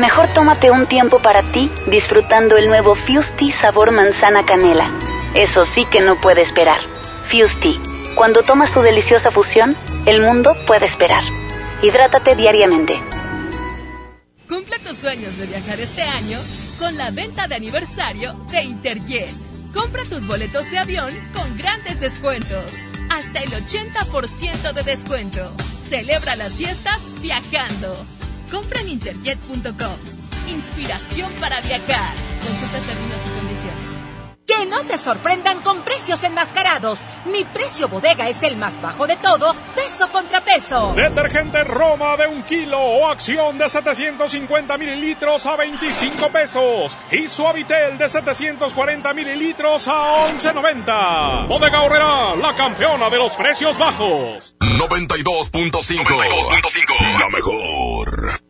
Mejor tómate un tiempo para ti disfrutando el nuevo Fusti sabor manzana canela. Eso sí que no puede esperar. Fusti, cuando tomas tu deliciosa fusión, el mundo puede esperar. Hidrátate diariamente. Cumple tus sueños de viajar este año con la venta de aniversario de Interjet. Compra tus boletos de avión con grandes descuentos. Hasta el 80% de descuento. Celebra las fiestas viajando. Compra en interjet.com. Inspiración para viajar. Consulta términos y condiciones. Que no te sorprendan con precios enmascarados. Mi precio bodega es el más bajo de todos, peso contra peso. Detergente Roma de un kilo o acción de 750 mililitros a 25 pesos. Y Suavitel de 740 mililitros a 11.90. Bodega Horrera, la campeona de los precios bajos. 92.5. La mejor.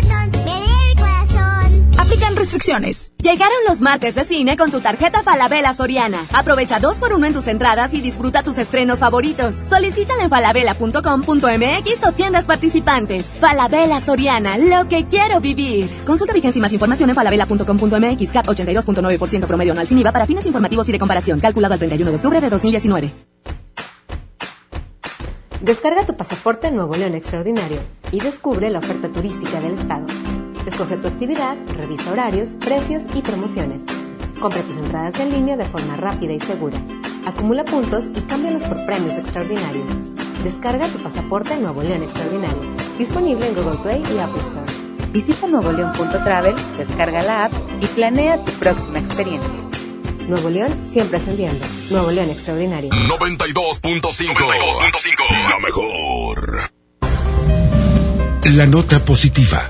Aplican restricciones. Llegaron los martes de cine con tu tarjeta Falabella Soriana. Aprovecha 2x1 en tus entradas y disfruta tus estrenos favoritos. Solicítala en falabella.com.mx o tiendas participantes. Falabella Soriana, lo que quiero vivir. Consulta vigencia y más información en falabella.com.mx. CAT 82.9% promedio anual sin IVA para fines informativos y de comparación. Calculado el 31 de octubre de 2019. Descarga tu pasaporte Nuevo León Extraordinario y descubre la oferta turística del Estado. Escoge tu actividad, revisa horarios, precios y promociones. Compra tus entradas en línea de forma rápida y segura. Acumula puntos y cámbialos por premios extraordinarios. Descarga tu pasaporte Nuevo León Extraordinario. Disponible en Google Play y Apple Store. Visita nuevoleón.travel, descarga la app y planea tu próxima experiencia. Nuevo León siempre ascendiendo. Nuevo León Extraordinario. 92.5. La mejor. La nota positiva.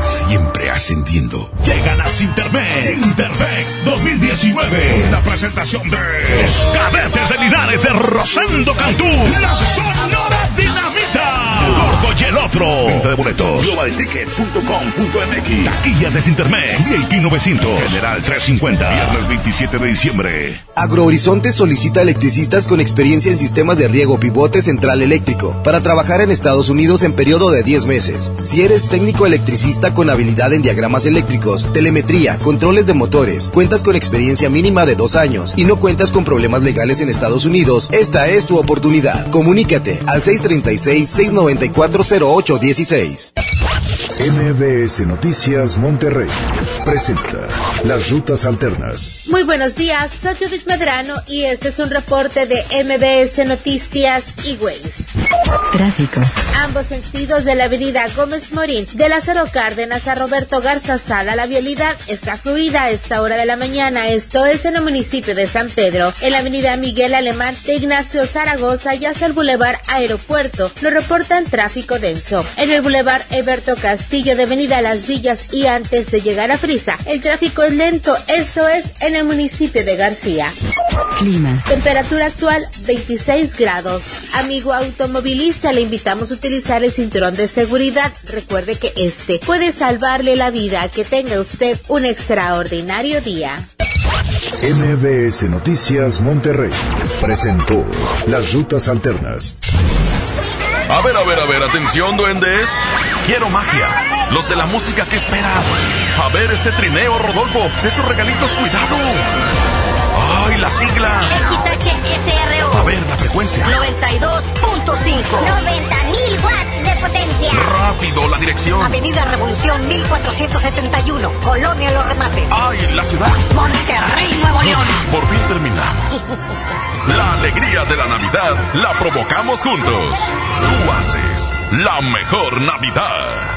Siempre ascendiendo. Llegan a Sintermex. Sintermex 2019. La presentación de los cadetes de Linares de Rosendo Cantú. La Dinamita. Gordo y el otro. Venta de boletos. Globalticket.com.mx. Taquillas de Sintermex. VIP 900. General 350. Viernes 27 de diciembre. Agrohorizonte solicita electricistas con experiencia en sistemas de riego pivote central eléctrico para trabajar en Estados Unidos en periodo de 10 meses. Si eres técnico electricista con habilidad en diagramas eléctricos, telemetría, controles de motores, cuentas con experiencia mínima de dos años y no cuentas con problemas legales en Estados Unidos, esta es tu oportunidad. Comunícate al 636-694-0816. MBS Noticias Monterrey presenta Las Rutas Alternas. Muy buenos días, soy Judith Medrano y este es un reporte de MBS Noticias y Ways. Tráfico. Ambos sentidos de la avenida Gómez Morín, de Lázaro Cárdenas a Roberto Garza Sala, la vialidad está fluida a esta hora de la mañana. Esto es en el municipio de San Pedro. En la avenida Miguel Alemán de Ignacio Zaragoza y hasta el Boulevard Aeropuerto lo reportan tráfico denso. En el Boulevard Eberto Castillo de Avenida Las Villas y antes de llegar a Frisa, el tráfico es lento. Esto es en el municipio de García. Clima. Temperatura actual 26 grados. Amigo automovilista, le invitamos a utilizar el cinturón de seguridad. Recuerde que este puede salvarle la vida. Que tenga usted un extraordinario día. MBS Noticias Monterrey presentó Las Rutas Alternas. A ver, a ver, a ver, atención, duendes. Quiero magia. Los de la música que esperan. A ver ese trineo, Rodolfo. Esos regalitos, cuidado. ¡Ay, la sigla! XHSRO. A ver, la frecuencia. 92.5. 90.000 watts de potencia. Rápido, la dirección. Avenida Revolución 1471, Colonia Los Remates. ¡Ay, la ciudad! Monterrey, Nuevo León. Por fin terminamos. La alegría de la Navidad la provocamos juntos. Tú haces la mejor Navidad.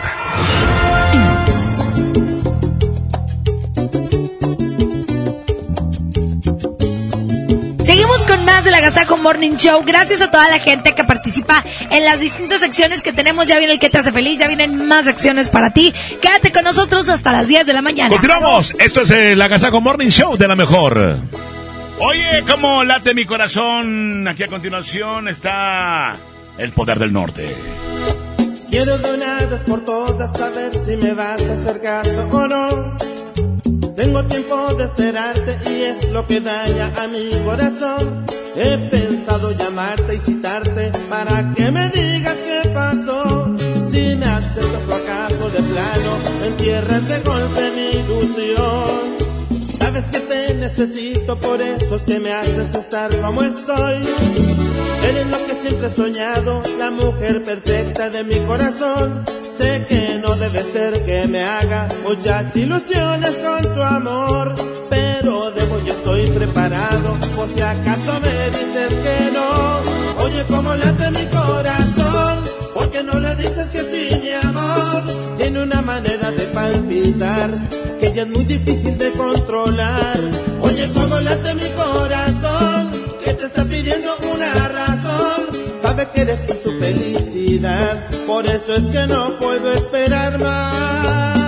Seguimos con más del Agasajo Morning Show. Gracias a toda la gente que participa en las distintas secciones que tenemos. Ya viene el que te hace feliz, ya vienen más secciones para ti. Quédate con nosotros hasta las 10 de la mañana. Continuamos. Esto es el Agasajo Morning Show de la mejor. Oye, cómo late mi corazón. Aquí a continuación está el poder del norte. Quiero de una vez por todas saber si me vas a hacer caso o no. Tengo tiempo de esperarte y es lo que daña a mi corazón. He pensado llamarte y citarte para que me digas qué pasó. Si me aceptas o acaso de plano, entierras de golpe mi ilusión. Sabes que te necesito, por eso es que me haces estar como estoy. Eres lo que siempre he soñado, la mujer perfecta de mi corazón. Sé que no debe ser que me haga muchas ilusiones con tu amor, pero debo yo estoy preparado por si acaso me dices que no. Oye, cómo late mi corazón, porque no le dices palpitar que ya es muy difícil de controlar. Oye, cómo late mi corazón, que te está pidiendo una razón. Sabe que eres tú su felicidad, por eso es que no puedo esperar más.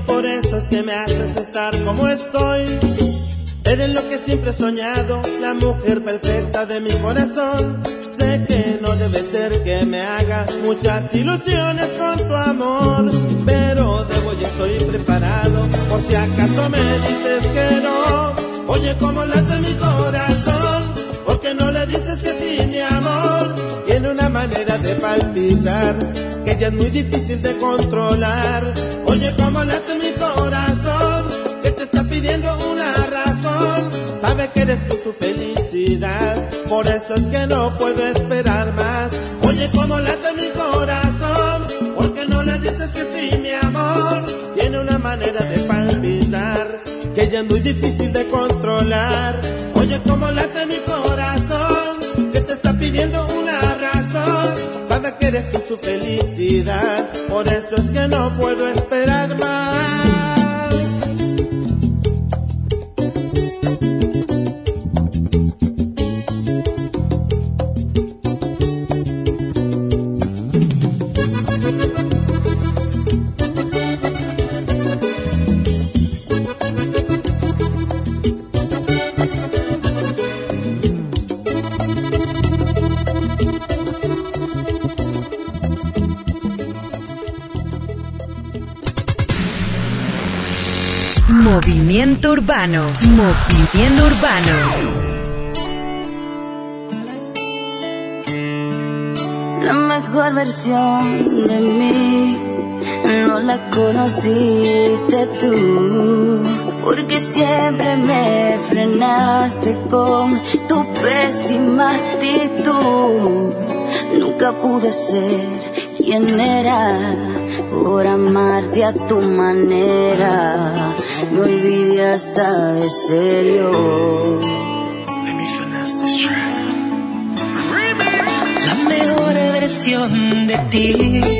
Por eso es que me haces estar como estoy. Eres lo que siempre he soñado, la mujer perfecta de mi corazón. Sé que no debe ser que me haga muchas ilusiones con tu amor, pero debo y estoy preparado por si acaso me dices que no. Oye, cómo late mi corazón, manera de palpitar, que ya es muy difícil de controlar. Oye, cómo late mi corazón, que te está pidiendo una razón. Sabe que eres tú su felicidad, por eso es que no puedo esperar más. Oye, cómo late mi corazón, porque no le dices que sí, mi amor. Tiene una manera de palpitar, que ya es muy difícil de controlar. Oye, cómo late mi corazón. que eres tú su felicidad. Por eso es que no puedo estar. Urbano. Movimiento Urbano. La mejor versión de mí no la conociste tú, porque siempre me frenaste con tu pésima actitud. Nunca pude ser quien era por amarte a tu manera me olvidé hasta de serio. Let me finesse this track. La mejor versión de ti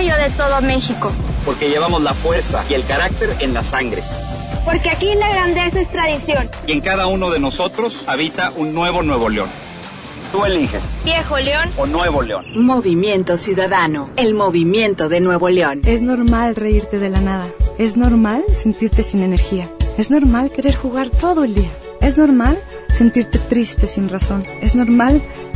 apoyo de todo México. Porque llevamos la fuerza y el carácter en la sangre. Porque aquí la grandeza es tradición. Y en cada uno de nosotros habita un nuevo Nuevo León. Tú eliges. Viejo León o Nuevo León. Movimiento Ciudadano. El movimiento de Nuevo León. Es normal reírte de la nada. Es normal sentirte sin energía. Es normal querer jugar todo el día. Es normal sentirte triste sin razón. Es normal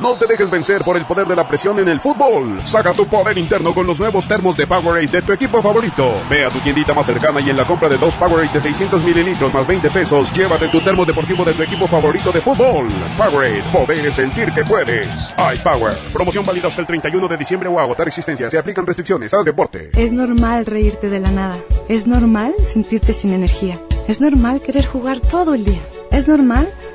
No te dejes vencer por el poder de la presión en el fútbol. Saca tu poder interno con los nuevos termos de Powerade de tu equipo favorito. Ve a tu tiendita más cercana y en la compra de dos Powerade de 600 mililitros más 20 pesos, llévate tu termo deportivo de tu equipo favorito de fútbol. Powerade, poder sentir que puedes. iPower, promoción válida hasta el 31 de diciembre o agotar existencia. Se aplican restricciones. Haz deporte. Es normal reírte de la nada. Es normal sentirte sin energía. Es normal querer jugar todo el día. Es normal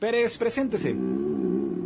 Pérez, preséntese.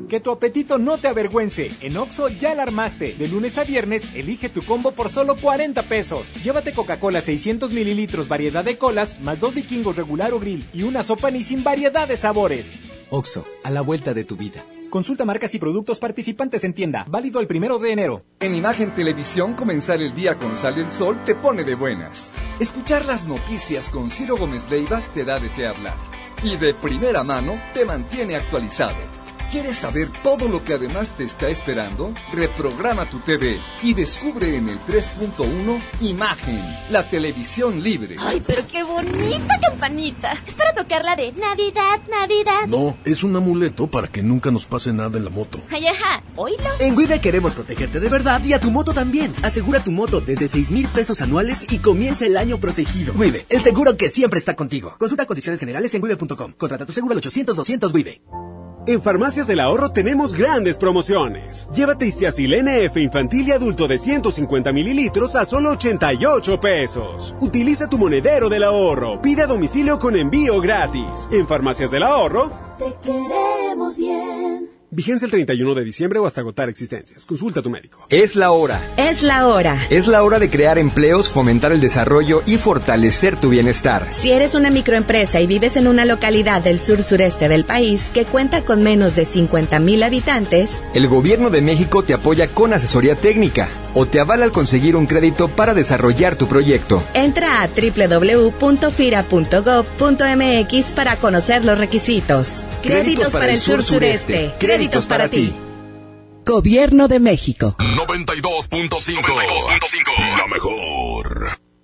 Que tu apetito no te avergüence. En Oxo ya la armaste. De lunes a viernes, elige tu combo por solo 40 pesos. Llévate Coca-Cola 600 mililitros, variedad de colas, más dos vikingos regular o grill y una sopa ni sin variedad de sabores. Oxo, a la vuelta de tu vida. Consulta marcas y productos participantes en tienda. Válido el primero de enero. En Imagen Televisión, comenzar el día con Sale el Sol te pone de buenas. Escuchar las noticias con Ciro Gómez Leiva te da de qué hablar. Y de primera mano te mantiene actualizado. ¿Quieres saber todo lo que además te está esperando? Reprograma tu TV y descubre en el 3.1 Imagen, la televisión libre. Ay, pero qué bonita campanita. Es para tocar la de Navidad, Navidad. No, es un amuleto para que nunca nos pase nada en la moto. Ay, ajá, oílo. En Wibe queremos protegerte de verdad y a tu moto también. Asegura tu moto desde 6 mil pesos anuales y comienza el año protegido. Wibe, el seguro que siempre está contigo. Consulta condiciones generales en wibe.com. Contrata tu seguro al 800-200 Wibe. En Farmacias del Ahorro tenemos grandes promociones. Llévate Istiazil NF infantil y adulto de 150 mililitros a solo 88 pesos. Utiliza tu monedero del ahorro. Pide a domicilio con envío gratis. En Farmacias del Ahorro. Te queremos bien. Vigencia el 31 de diciembre o hasta agotar existencias. Consulta a tu médico. Es la hora. Es la hora. Es la hora de crear empleos, fomentar el desarrollo y fortalecer tu bienestar. Si eres una microempresa y vives en una localidad del sur sureste del país que cuenta con menos de 50 mil habitantes, el gobierno de México te apoya con asesoría técnica o te avala al conseguir un crédito para desarrollar tu proyecto. Entra a www.fira.gov.mx para conocer los requisitos. Créditos, para, el sur sureste. Créditos para ti. Gobierno de México. 92.5 La mejor.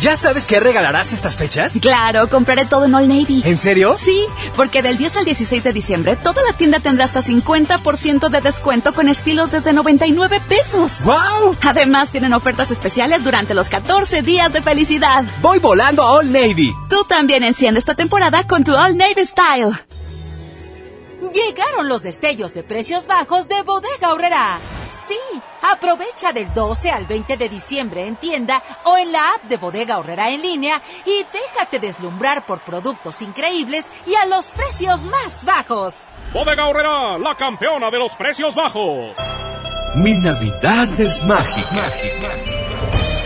¿Ya sabes qué regalarás estas fechas? Claro, compraré todo en All Navy. ¿En serio? Sí, porque del 10 al 16 de diciembre toda la tienda tendrá hasta 50% de descuento con estilos desde 99 pesos. ¡Wow! Además tienen ofertas especiales durante los 14 días de felicidad. Voy volando a All Navy. Tú también enciende esta temporada con tu All Navy Style. Llegaron los destellos de precios bajos de Bodega Horrera. Sí, aprovecha del 12 al 20 de diciembre en tienda o en la app de Bodega Horrera en línea y déjate deslumbrar por productos increíbles y a los precios más bajos. Bodega Horrera, la campeona de los precios bajos. Mi Navidad es mágica.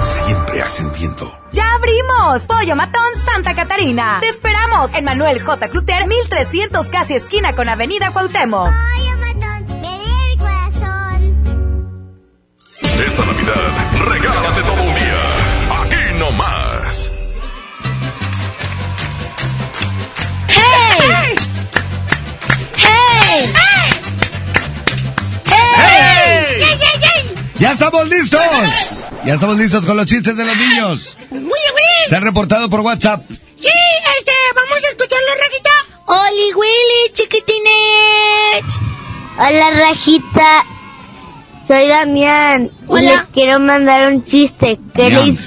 Siempre ascendiendo. ¡Ya abrimos! Pollo Matón Santa Catarina. Te esperamos en Manuel J. Cluter, 1300 casi esquina con Avenida Cuauhtémoc. Pollo Matón, me el corazón. Esta Navidad, regálate todo un día. Aquí nomás. ¡Hey! ¡Hey! ¡Hey! ¡Yay, yay, yay! ¡Ya estamos listos! Ya estamos listos con los chistes de los niños. ¡Willy, Willy! Se han reportado por WhatsApp. Sí, este, vamos a escucharlo, Rajita. Oli, Willy, chiquitines. Hola, Rajita. Soy Damián. Hola. Y le quiero mandar un chiste. Que le,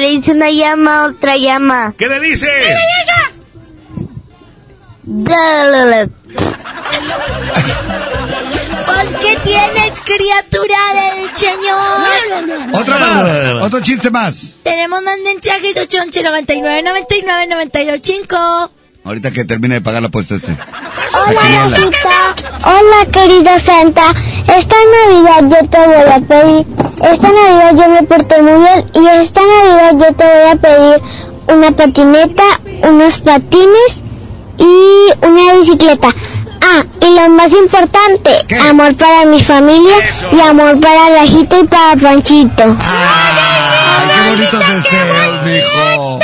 le hice una llama a otra llama. ¿Qué le dice? Blablabla. Pues, ¿qué tienes, criatura del Señor? Otra más. Otro chiste más. Tenemos más mensajes 811 99 99 92 5. Ahorita que termine de pagar la apuesta este. Hola. Rajita. Hola, querido Santa. Esta Navidad yo te voy a pedir. Esta Navidad yo me porté muy bien. Y esta Navidad yo te voy a pedir una patineta, unos patines y una bicicleta. Ah, y lo más importante, amor para mi familia y amor para Rajita y para Panchito. Ay, qué bonitos deseos, mijo.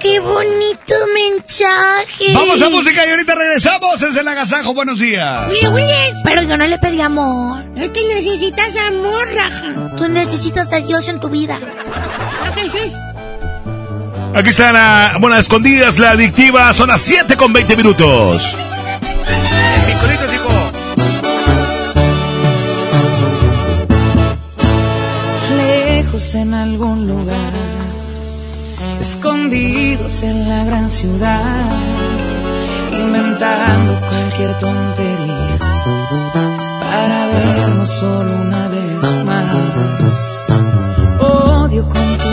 ¡Qué bonito mensaje! Vamos a música y ahorita regresamos. Es el agasajo. Buenos días. Willy, Willy, pero yo no le pedí amor. Es que necesitas amor, Raja. Tú necesitas a Dios en tu vida. Aquí están a, bueno, a escondidas, la adictiva, son las 7 con 20 minutos. Lejos en algún lugar, escondidos en la gran ciudad, inventando cualquier tontería para vernos solo una vez más. Odio continuar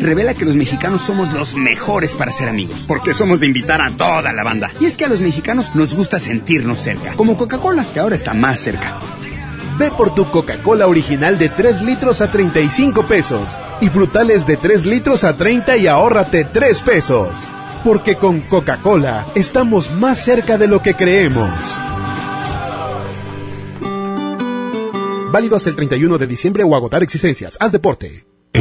revela que los mexicanos somos los mejores para ser amigos, porque somos de invitar a toda la banda. Y es que a los mexicanos nos gusta sentirnos cerca, como Coca-Cola, que ahora está más cerca. Ve por tu Coca-Cola original de 3 litros a 35 pesos y frutales de 3 litros a 30 y ahórrate 3 pesos. Porque con Coca-Cola estamos más cerca de lo que creemos. Válido hasta el 31 de diciembre o agotar existencias. Haz deporte.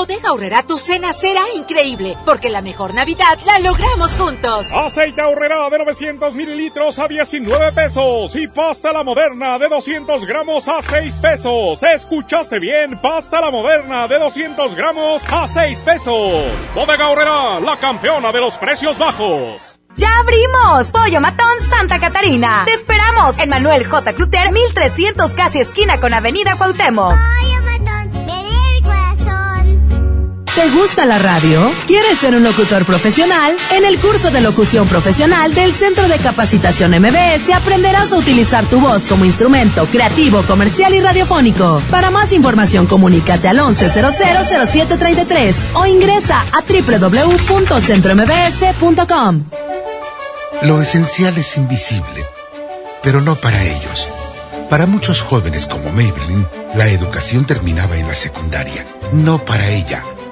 Bodega Aurrera tu cena será increíble, porque la mejor Navidad la logramos juntos. Aceite Aurrera de 900 mililitros a 19 pesos y pasta la moderna de 200 gramos a 6 pesos. ¿Escuchaste bien? Pasta la moderna de 200 gramos a 6 pesos. Bodega Aurrera, la campeona de los precios bajos. ¡Ya abrimos! Pollo Matón Santa Catarina. Te esperamos en Manuel J. Cluter, 1300 casi esquina con Avenida Cuauhtémoc. ¿Te gusta la radio? ¿Quieres ser un locutor profesional? En el curso de locución profesional del Centro de Capacitación MBS aprenderás a utilizar tu voz como instrumento creativo, comercial y radiofónico. Para más información comunícate al 11000733 o ingresa a www.centrombs.com. Lo esencial es invisible, pero no para ellos. Para muchos jóvenes como Maybelline, la educación terminaba en la secundaria, no para ella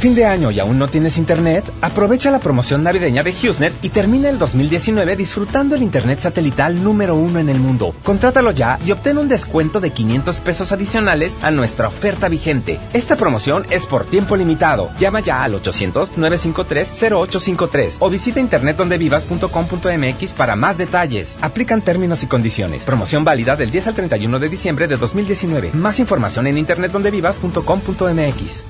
¿Fin de año y aún no tienes internet? Aprovecha la promoción navideña de HughesNet y termina el 2019 disfrutando el internet satelital número uno en el mundo. Contrátalo ya y obtén un descuento de 500 pesos adicionales a nuestra oferta vigente. Esta promoción es por tiempo limitado. Llama ya al 800-953-0853 o visita internetdondevivas.com.mx para más detalles. Aplican términos y condiciones. Promoción válida del 10 al 31 de diciembre de 2019. Más información en internetdondevivas.com.mx.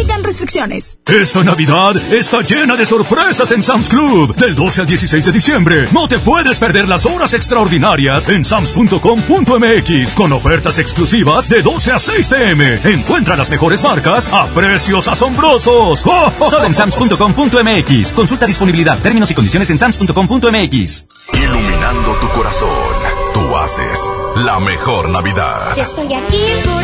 Aplican restricciones. Esta Navidad está llena de sorpresas en Sam's Club. Del 12 al 16 de diciembre, no te puedes perder las horas extraordinarias en sams.com.mx con ofertas exclusivas de 12 a 6 pm. Encuentra las mejores marcas a precios asombrosos. Solo en sams.com.mx. Consulta disponibilidad, términos y condiciones en sams.com.mx. Iluminando tu corazón, tú haces la mejor Navidad. Yo estoy aquí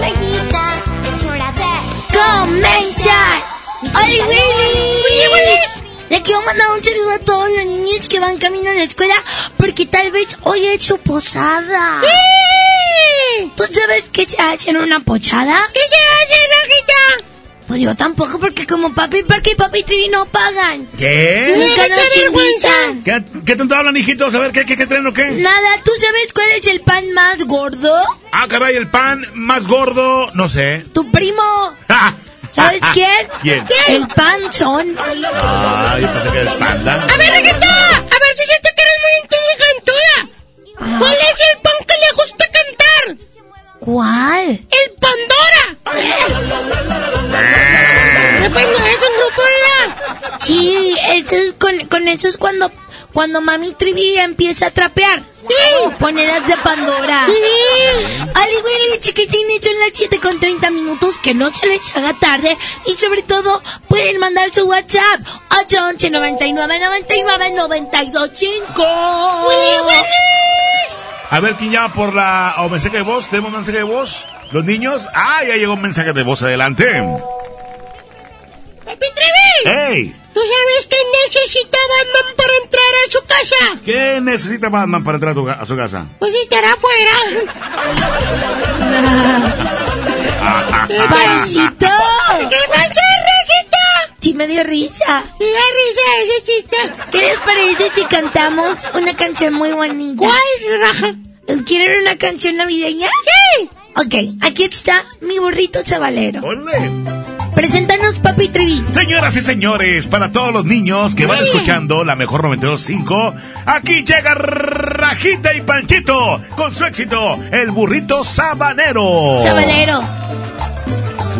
rayita. Es hora de comenzar. ¡Ay, Willy! Le quiero mandar un saludo a todos los niños que van camino a la escuela porque tal vez hoy es su posada. ¿Tú sabes qué se hace en una pochada? ¿Qué se hace, Rajita? Pues yo tampoco, porque como Papi Parque y Papi Trivi no pagan. ¿Qué? Nunca nos invitan. ¿Qué, qué tanto hablan, hijitos? A ver, ¿qué, qué, qué traen o qué? Nada, ¿tú sabes cuál es el pan más gordo? Ah, caray, el pan más gordo, no sé. Tu primo. ¿Sabes quién? ¿Quién? El panzón. Ay, pensé que. A ver, Regueta, a ver si siente que eres muy inteligente. ¿Cuál es el pan que le gusta? ¿Cuál? El Pandora. Depende, es un grupo de Sí, eso es con, con eso es cuando, cuando Mami Trivi empieza a trapear. Sí. Poneras de Pandora. Sí. Ali Willy, chiquitines, son las 7 con 30 minutos, que no se les haga tarde. Y sobre todo, pueden mandar su WhatsApp. 811 99 99 92 5. A ver, ¿quién llama por la... o mensaje de voz? ¿Tenemos mensaje de voz? ¿Los niños? Ah, ya llegó un mensaje de voz. Adelante. ¡Papi Trevi! ¡Ey! ¿Tú sabes que necesita Batman para entrar a su casa? ¿Qué necesita Batman para entrar a, tu ca- a su casa? Pues estará afuera. ¡Pancito! ¿Qué pasa, Reguita? Sí me dio risa. Me risa ese chiste. ¿Qué les parece si cantamos una canción muy bonita? ¿Cuál, Raja? ¿Quieren una canción navideña? Sí. Ok, aquí está mi burrito chavalero. ¡Ole! Preséntanos, papi Trivi. Señoras y señores, para todos los niños que van escuchando la mejor 92.5, aquí llega Rajita y Panchito con su éxito, el burrito sabanero. Chavalero.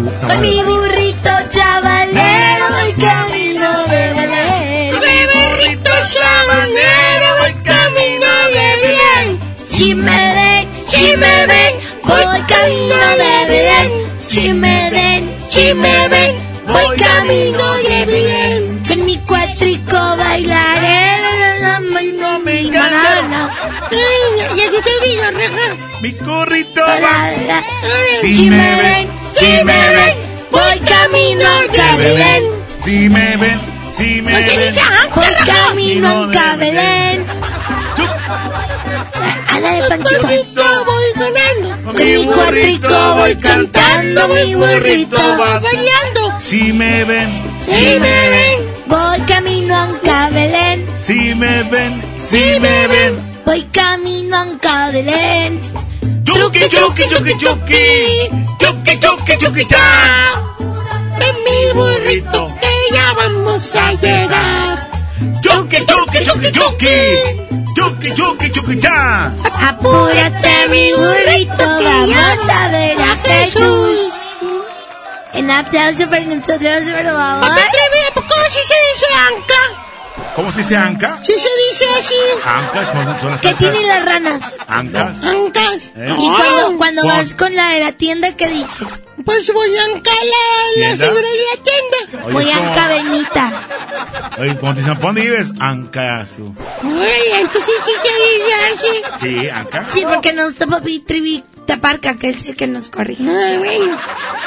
Con mi burrito chavalero voy camino de Belén. burrito sabanero, voy camino de bien. Si me ven, si me ven, voy camino de Belén. Si me ven, si me ven, voy camino de Belén. Con mi cuatrico bailaré la, la, la, la, se te olvidó, Raja. Mi burrito La, va. la. Si Si me ven, si me ven, voy camino de Belén. Si me ven, si me No se ven. dice Voy camino a Cabelén. Ándale, Panchito. Burrito, voy ganando. Con mi cuatrico voy cantando, mi burrito va bailando. Si me ven, Si me ven, voy camino a Cabelén. si me ven, si me ven. Voy camino a Cabelén. Chuki, chuki, chuki, chuki. Chuki, chuki, chuki, cha. En mi burrito que ya vamos a llegar. Chuki, chuki, chuki, chuki. Chuki, chuki, chuki, cha. Apúrate, mi burrito, vamos a ver a Jesús. En aplauso para nosotros, por favor. Papi Trevi, ¿a poco sí se dice anca? ¿Cómo se dice anca? Sí se dice así. Ancas, ¿cómo son las ¿Qué ancas? tienen las ranas? Ancas. Ancas. ¿Eh? Y cuando, cuando ¿Cuál? vas con la de la tienda, ¿qué dices? Pues voy a ancar la, la señora de la tienda. Oye, Voy es a como- Cabenita. Oye, ¿cómo te dicen? ¿Por dónde vives? Ancasu. Oye, entonces sí se dice así. Sí, Anca. Sí, porque nos está papi Trivi Taparca, que es el que nos corrige. Ay, bueno.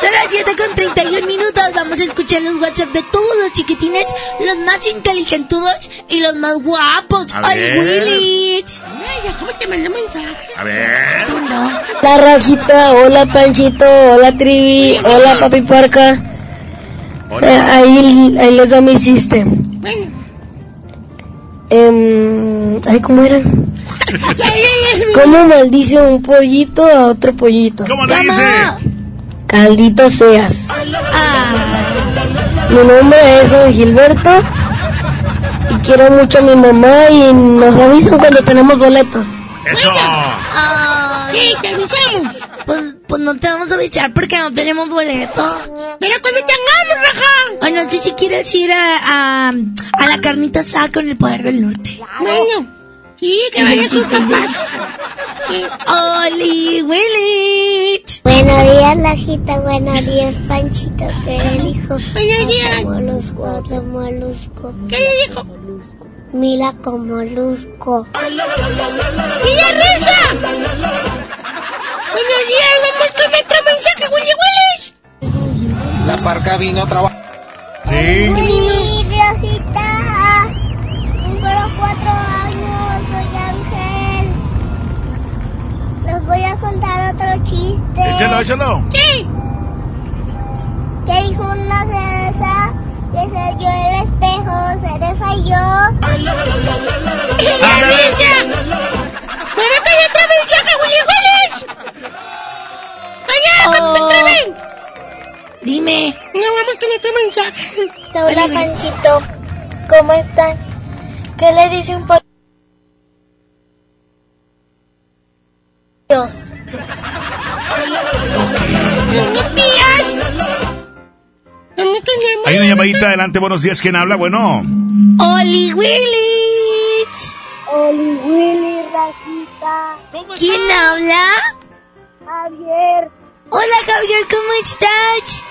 Son las 7 con 31 minutos. Vamos a escuchar los WhatsApp de todos los chiquitines, los más inteligentudos y los más guapos. A ¡Ay, ver. Willy! Ay, déjame te mandé mensaje. A ver. Tú no. La rajita, hola Panchito, hola Trivi, hola Papi Puerca. Eh, ahí, ahí les doy mi chiste. Bueno. Em, ay, ¿cómo era? ¿Cómo maldice un pollito a otro pollito? ¿Cómo le ¿Cómo? dice? Caldito seas. Ah, Mi nombre es Juan Gilberto y quiero mucho a mi mamá y nos avisan cuando tenemos boletos. Eso. Sí, te avisamos. pues, pues no te vamos a avisar porque no tenemos boletos. Pero cuando tengamos, raja. O no sé si quieres ir a, a, a la carnita asada con el poder del norte. Bueno. Sí, que vayan sus papás. ¡Oli, Willy! Buenos días, Lajita. Buenos días, Panchito. ¿Qué le dijo? Buenos días. Molusco, otro molusco. ¿Qué le dijo? Mira como molusco. ¡Y la risa! Buenos días, vamos con otro mensaje, Willy Willis. La parca vino a trabajar. Sí. Mi Rosita. Tengo cuatro años. Soy Ángel. Les voy a contar otro chiste. Échalo, échalo. Sí. ¿Qué dijo una cereza que se yo el espejo, cereza y yo. ¡Ya, ya! ¡Bueno, que otro mensaje, Willy Willis! ¡Allá, Oh. Treven! Dime. No, vamos con otro mensaje. Hola, Panchito. ¿Cómo están? ¿Qué le dice un pollo? Dios. Hay una llamadita adelante, buenos días, ¿quién habla? Bueno, Oli Willis. Oli Willy, Rajita. ¿Quién habla? Javier. Hola Javier, ¿cómo estás?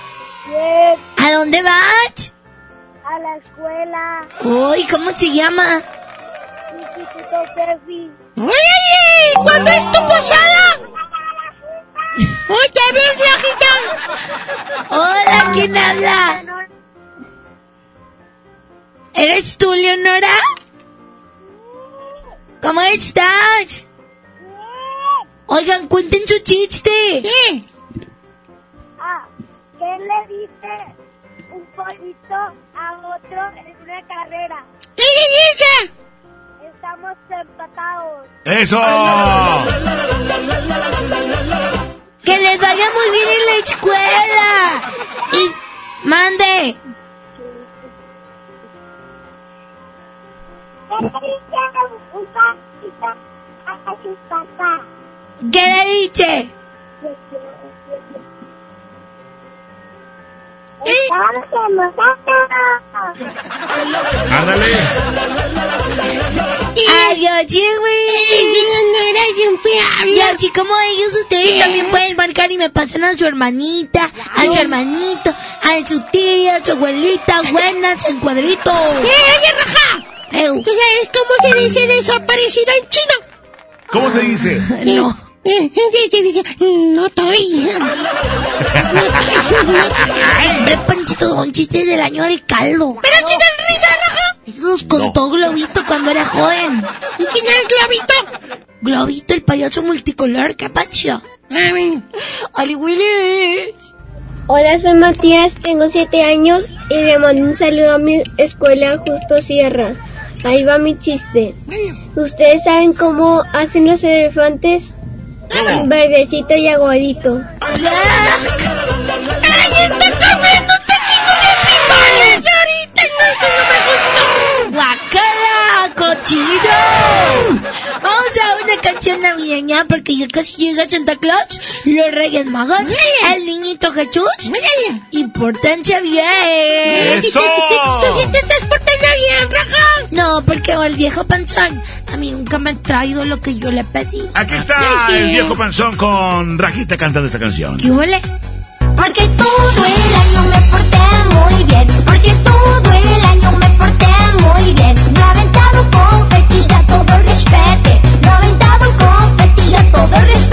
Bien. ¿A dónde vas? A la escuela. Uy, ¿cómo se llama? Instituto Cefi. ¡Oye! ¿Cuándo es tu posada? ¡Oye, ven, Rajita! Hola, ¿quién habla? ¿Eres tú, Leonora? ¿Cómo estás? Oigan, cuenten su chiste. ¿Qué le dice un pollito a otro en una carrera? ¿Qué le dice? Estamos empatados. eso. Que les vaya muy bien en la escuela. Y mande. ¿Qué le dice un pollito a su papá? ¿Qué le dice? Empatados. Ándale. Adiós, chiwi. Y así como ellos, ustedes también pueden marcar y me pasan a su hermanita, a su hermanito, a su tía, a su abuelita, buenas en cuadrito. ¡Eh, oye, Raja! ¿Tú sabes cómo se dice desaparecida en chino? ¿Cómo se dice? No. Dice, dice, no estoy. Hombre, Panchito, son chistes del año del caldo. ¿Pero si dan risa, Raja? Eso nos contó Globito cuando era joven. ¿Y quién es Globito? Globito, el payaso multicolor, ¿qué pacho? Ah, bueno. Oli Willis. Hola, soy Matías, tengo 7 años y le mando un saludo a mi escuela Justo Sierra. Ahí va mi chiste. ¿Ustedes saben cómo hacen los elefantes? ¿Cómo? Verdecito y aguadito. ¡Ay, está comiendo un taquito de frijoles ahorita! No, eso no me gustó. ¡Guacala, cochino! Vamos a una canción navideña porque ya casi llega Santa Claus, los Reyes Magos, el Niñito Jesús y pórtense bien. ¡Eso! ¿Tú sí te estás portando bien, Raja? No, porque el viejo panzón a mí nunca me ha traído lo que yo le pedí. Aquí está el viejo panzón con Rajita cantando esa canción. ¿Qué huele? Porque todo el año me porté muy bien. Porque todo el año me porté muy bien. Me ha aventado confeti a todo el respete. Me ha aventado confeti a todo el respete.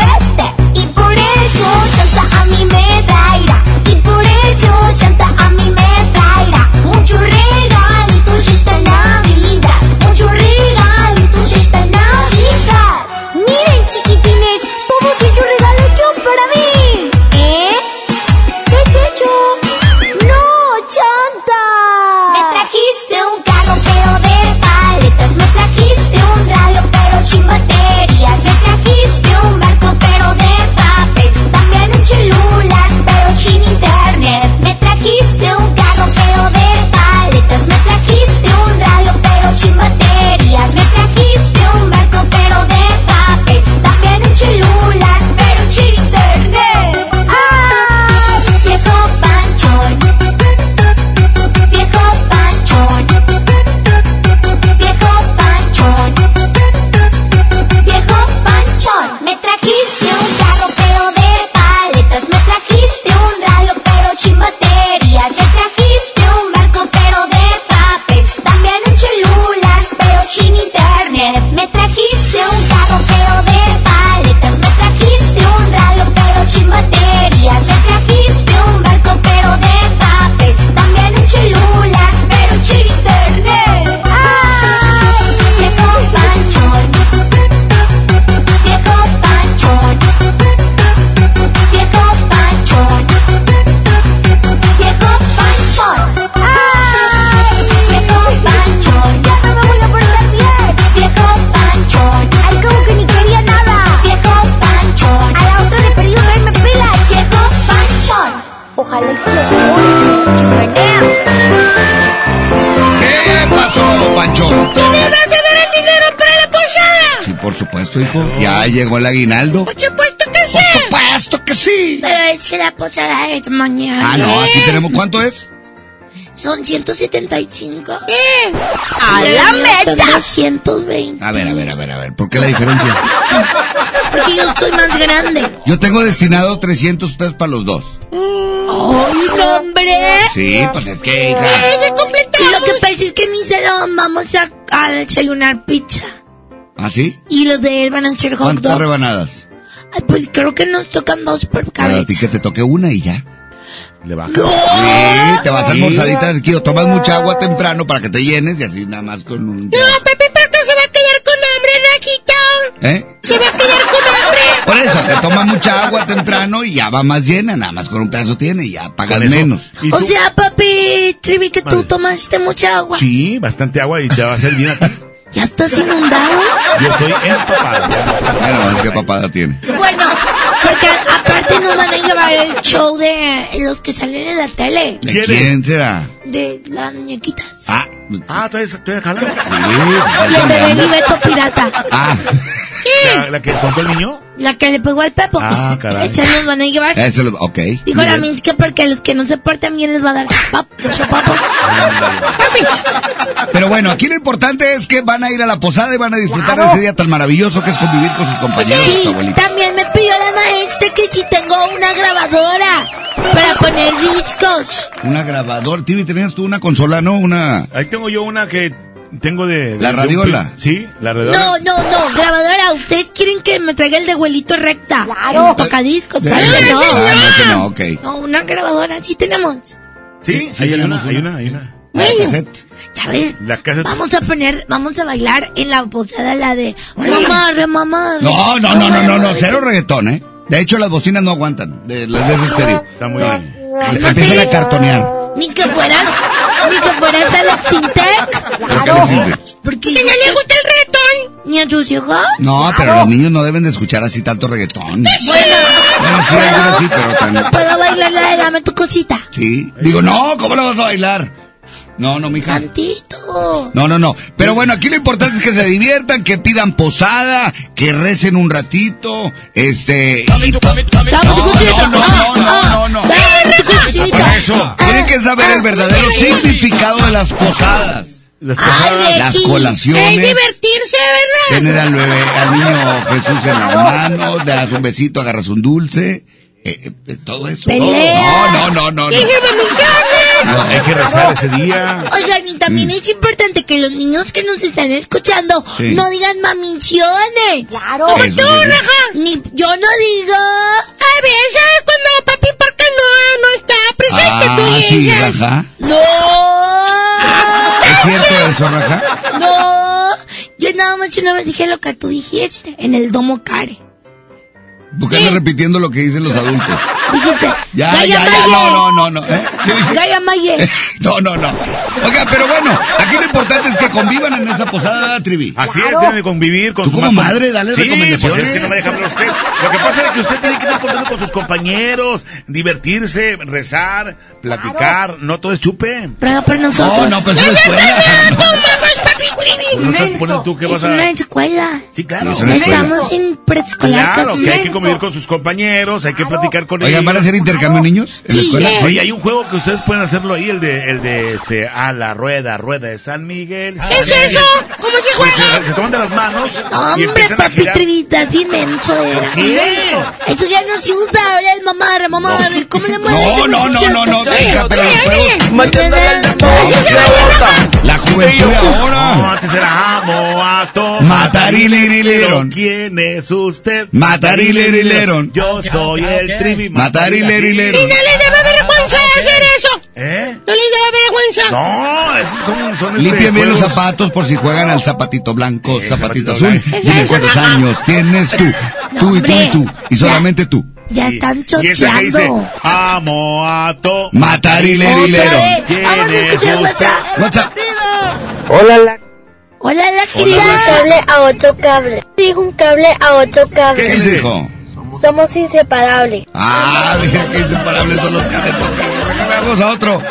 Supuesto, hijo. Ya llegó el aguinaldo. Por supuesto que sí. Por supuesto que sí. Pero es que la posada es mañana. Ah, no, aquí tenemos, ¿cuánto es? Son 175. ¡A Y la mío son mecha! 220. A ver, a ver, a ver, a ver. ¿Por qué la diferencia? Porque yo estoy más grande. Yo tengo destinado 300 pesos para los dos. ¡Ay, no, hombre! Sí, pues es que, hija. Y lo que pasa es que mi salón vamos a, a desayunar pizza. ¿Ah, sí? Y los de él van a hacer hot ¿Cuántas dogs. rebanadas? Ay, pues creo que nos tocan dos por Para cabeza. ti que te toque una y ya. Le baja. Sí, te vas a almorzadita del kilo. Tomas mucha agua temprano para que te llenes y así nada más con un... No, Pepe, ¿por qué se va a quedar con hambre, Rajita? ¿Eh? Se va a quedar con hambre. Por eso, te toma mucha agua temprano y ya va más llena. Nada más con un pedazo tiene y ya pagas menos. O sea, papi, Trivi, que tú tomaste mucha agua. Sí, bastante agua y te va a hacer bien a ti. ¿Ya estás inundado? Yo estoy empapado. Bueno, es que papada tiene. Bueno, porque aparte nos van a llevar el show de los que salen en la tele. ¿De quién será? De las muñequitas. Ah, Ah, ¿tú eres, tú eres jalada? Los de Beli Beto Pirata. Ah, ¿La, la que contó el niño? La que le pegó al Pepo. Ah, caray. Esa nos van a llevar. eso lo... Ok. Dijo la Miss que porque los que no se portan bien les va a dar chupap- chupapos. Pero bueno, aquí lo importante es que van a ir a la posada y van a disfrutar de ese día tan maravilloso que es convivir con sus compañeros Sí, también me pidió la maestra que si tengo una grabadora para poner discos. Una grabadora. Tibi, tenías tú una consola, ¿no? Una... Ahí tengo yo una que tengo de... de- ¿La de un radiola? pi- Sí, la radiola. No, no, no, grabadora. ¿Ustedes quieren que me traiga el de abuelito recta? Claro. Tocadiscos. Para eso ah, no. no, no, ok. No, una grabadora, sí tenemos. Sí, Sí, hay una, tenemos hay una. una, hay una. Ya ves. La casa... Vamos a poner, vamos a bailar en la posada la de mamá, re mamá. No, no, no, no, no, no, cero reggaetón, ¿eh? De hecho, las bocinas no aguantan, de las de ese estéreo. Está muy bien. Empiezan a cartonear. Ni que fueras, ni que fueras Alex Intec. ¿Por qué les sirve? Porque no le gusta el reggaetón. Ni a tus hijos. No, pero los niños no deben de escuchar así tanto reggaetón. Bueno, Bueno, sí, algunos sí, pero tan... puedo bailar la de dame tu cosita. Sí. Digo, no, ¿cómo lo vas a bailar? No, no, mija. Tantito. No, no, no. Pero bueno, aquí lo importante es que se diviertan, que pidan posada, que recen un ratito, este... y- no, no, no, no, no. Dame tu cosita. Por eso, tienen que saber el verdadero significado de las posadas. Las Ay, Las sí. colaciones. Es divertirse, ¿verdad? Tener al bebé, al niño Jesús en las manos, le das un besito, agarras un dulce, eh, eh, todo eso. Pelea. No, no, no, no, no. Hay que rezar ese día. Oigan, y también es importante que los niños que nos están escuchando Sí. no digan mamisiones. Claro. Como tú, sí. Raja. Ni, yo no digo. A ver, ¿sabes cuando papi porque no, no está presente? Ah, tú sí. Raja. No. ¿Es cierto eso, Raja? No. Yo nada más una vez dije lo que tú dijiste en el domo care. Porque andas repitiendo lo que dicen los adultos. Dijiste. Ya, Gaya ya, ya, no, no, no, no. ¿eh? Gaya Maye. No, no, no. Oiga, pero bueno, aquí lo importante es que convivan en esa posada, ¿verdad, Trivi. Así es, tiene que convivir con Tú su como madre, dale sí, recomendaciones. Pues es que no me deja hablar usted. Lo que pasa es que usted tiene que estar contando con sus compañeros, divertirse, rezar, platicar. No todo es chupe. Ruega por nosotros. No, no, pero es una escuela. No estás suponiendo tú que Es vas a... una escuela. Sí, claro. Es. Estamos en preescolar. Claro, casi. que hay que convivir con sus compañeros, hay que platicar con Oigan, ellos. ¿van a hacer intercambio niños en la Sí, escuela? eh. Oye, hay un juego que ustedes pueden hacerlo ahí, el de, el de, este, a la rueda, rueda de San Miguel. ¿Qué es eso? ¿Cómo se Pues juega? se, se toman de las manos y Hombre, papi girar. Trivitas, bien menso era. ¿Qué? Eso ya no se usa, ahora es mamar, mamar. ¿Cómo le mueves? No, no, no, no, no, hija, pero los juegos, juegos. la juventud de No, ahora. antes era amo, ato, Matarilerileron. ¿Quién es usted? Yo soy el trivi. Matarilerileron. Y no les debe vergüenza hacer eso. ¿Eh? No les debe vergüenza. No, esos son, son Limpien bien los zapatos por si juegan al zapatito blanco, Sí, zapatito zapatito azul. Dime cuántos años tienes tú. Tú y tú y tú. Y solamente tú. Ya están Y esa que dice, chocheando. amo, ato. Matarilerileron. Otra vez. ¿Quién Vamos a es escuchar usted? WhatsApp. WhatsApp. Hola, la... Hola, la Un cable a otro cable. Digo un cable a otro ¿Qué cable. dice, hijo? Somos inseparables. Ah, mira qué inseparables son los caretos. Vamos a otro.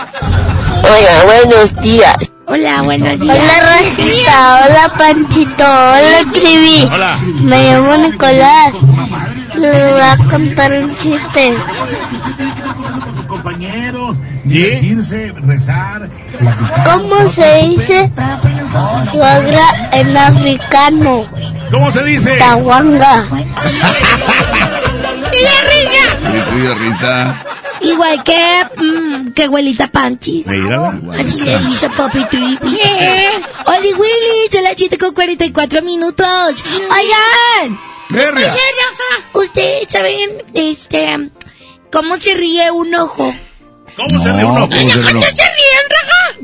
Oiga, buenos días. Hola, buenos días. Hola Rajita, hola Panchito, hola Trivi. Hola. Me llamo Nicolás. Les voy a contar un chiste. ¿Cómo se dice suegra en africano? ¿Cómo se dice? Tawanga. ¡Y la risa! Grito de risa. Igual que, mm, que abuelita Panchis. Mírala. Así le dice Papi Trivi. Oli Willy, son las 7 con 44 minutos. Oigan. Verga. Ustedes saben, este, cómo se ríe un ojo. ¿Cómo se ríe un ojo? ¿cómo se ríe un ojo? ¿Se ríen, Raja?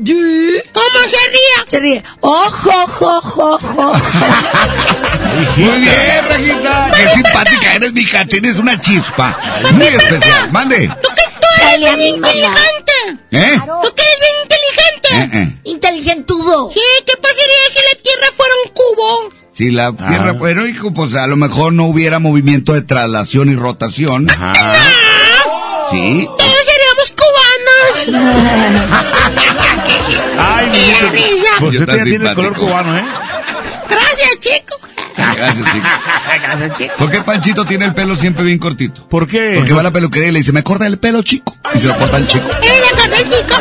¿Cómo se ríe? Se ríe. Ojo, ojo, ojo, ojo. Muy bien, Rajita. Qué simpática eres, mija. Tienes una chispa. Muy especial. Mande. Sale a mi mamá. ¿Eh? ¿Tú que eres bien inteligente? Eh, eh. Inteligentudo. Sí, ¿qué pasaría si la Tierra fuera un cubo? Si la Tierra, bueno, hijo, pues a lo mejor no hubiera movimiento de traslación y rotación. Sí. Ay, mi ¡Qué! Pues usted ya tiene el color simpático. cubano, ¿eh? Gracias, chico. Gracias, chico. Gracias, chico. ¿Por qué Panchito tiene el pelo siempre bien cortito? ¿Por qué? Porque va a la peluquería y le dice, me corta el pelo chico. Y se lo cortan chico. Él le corta el chico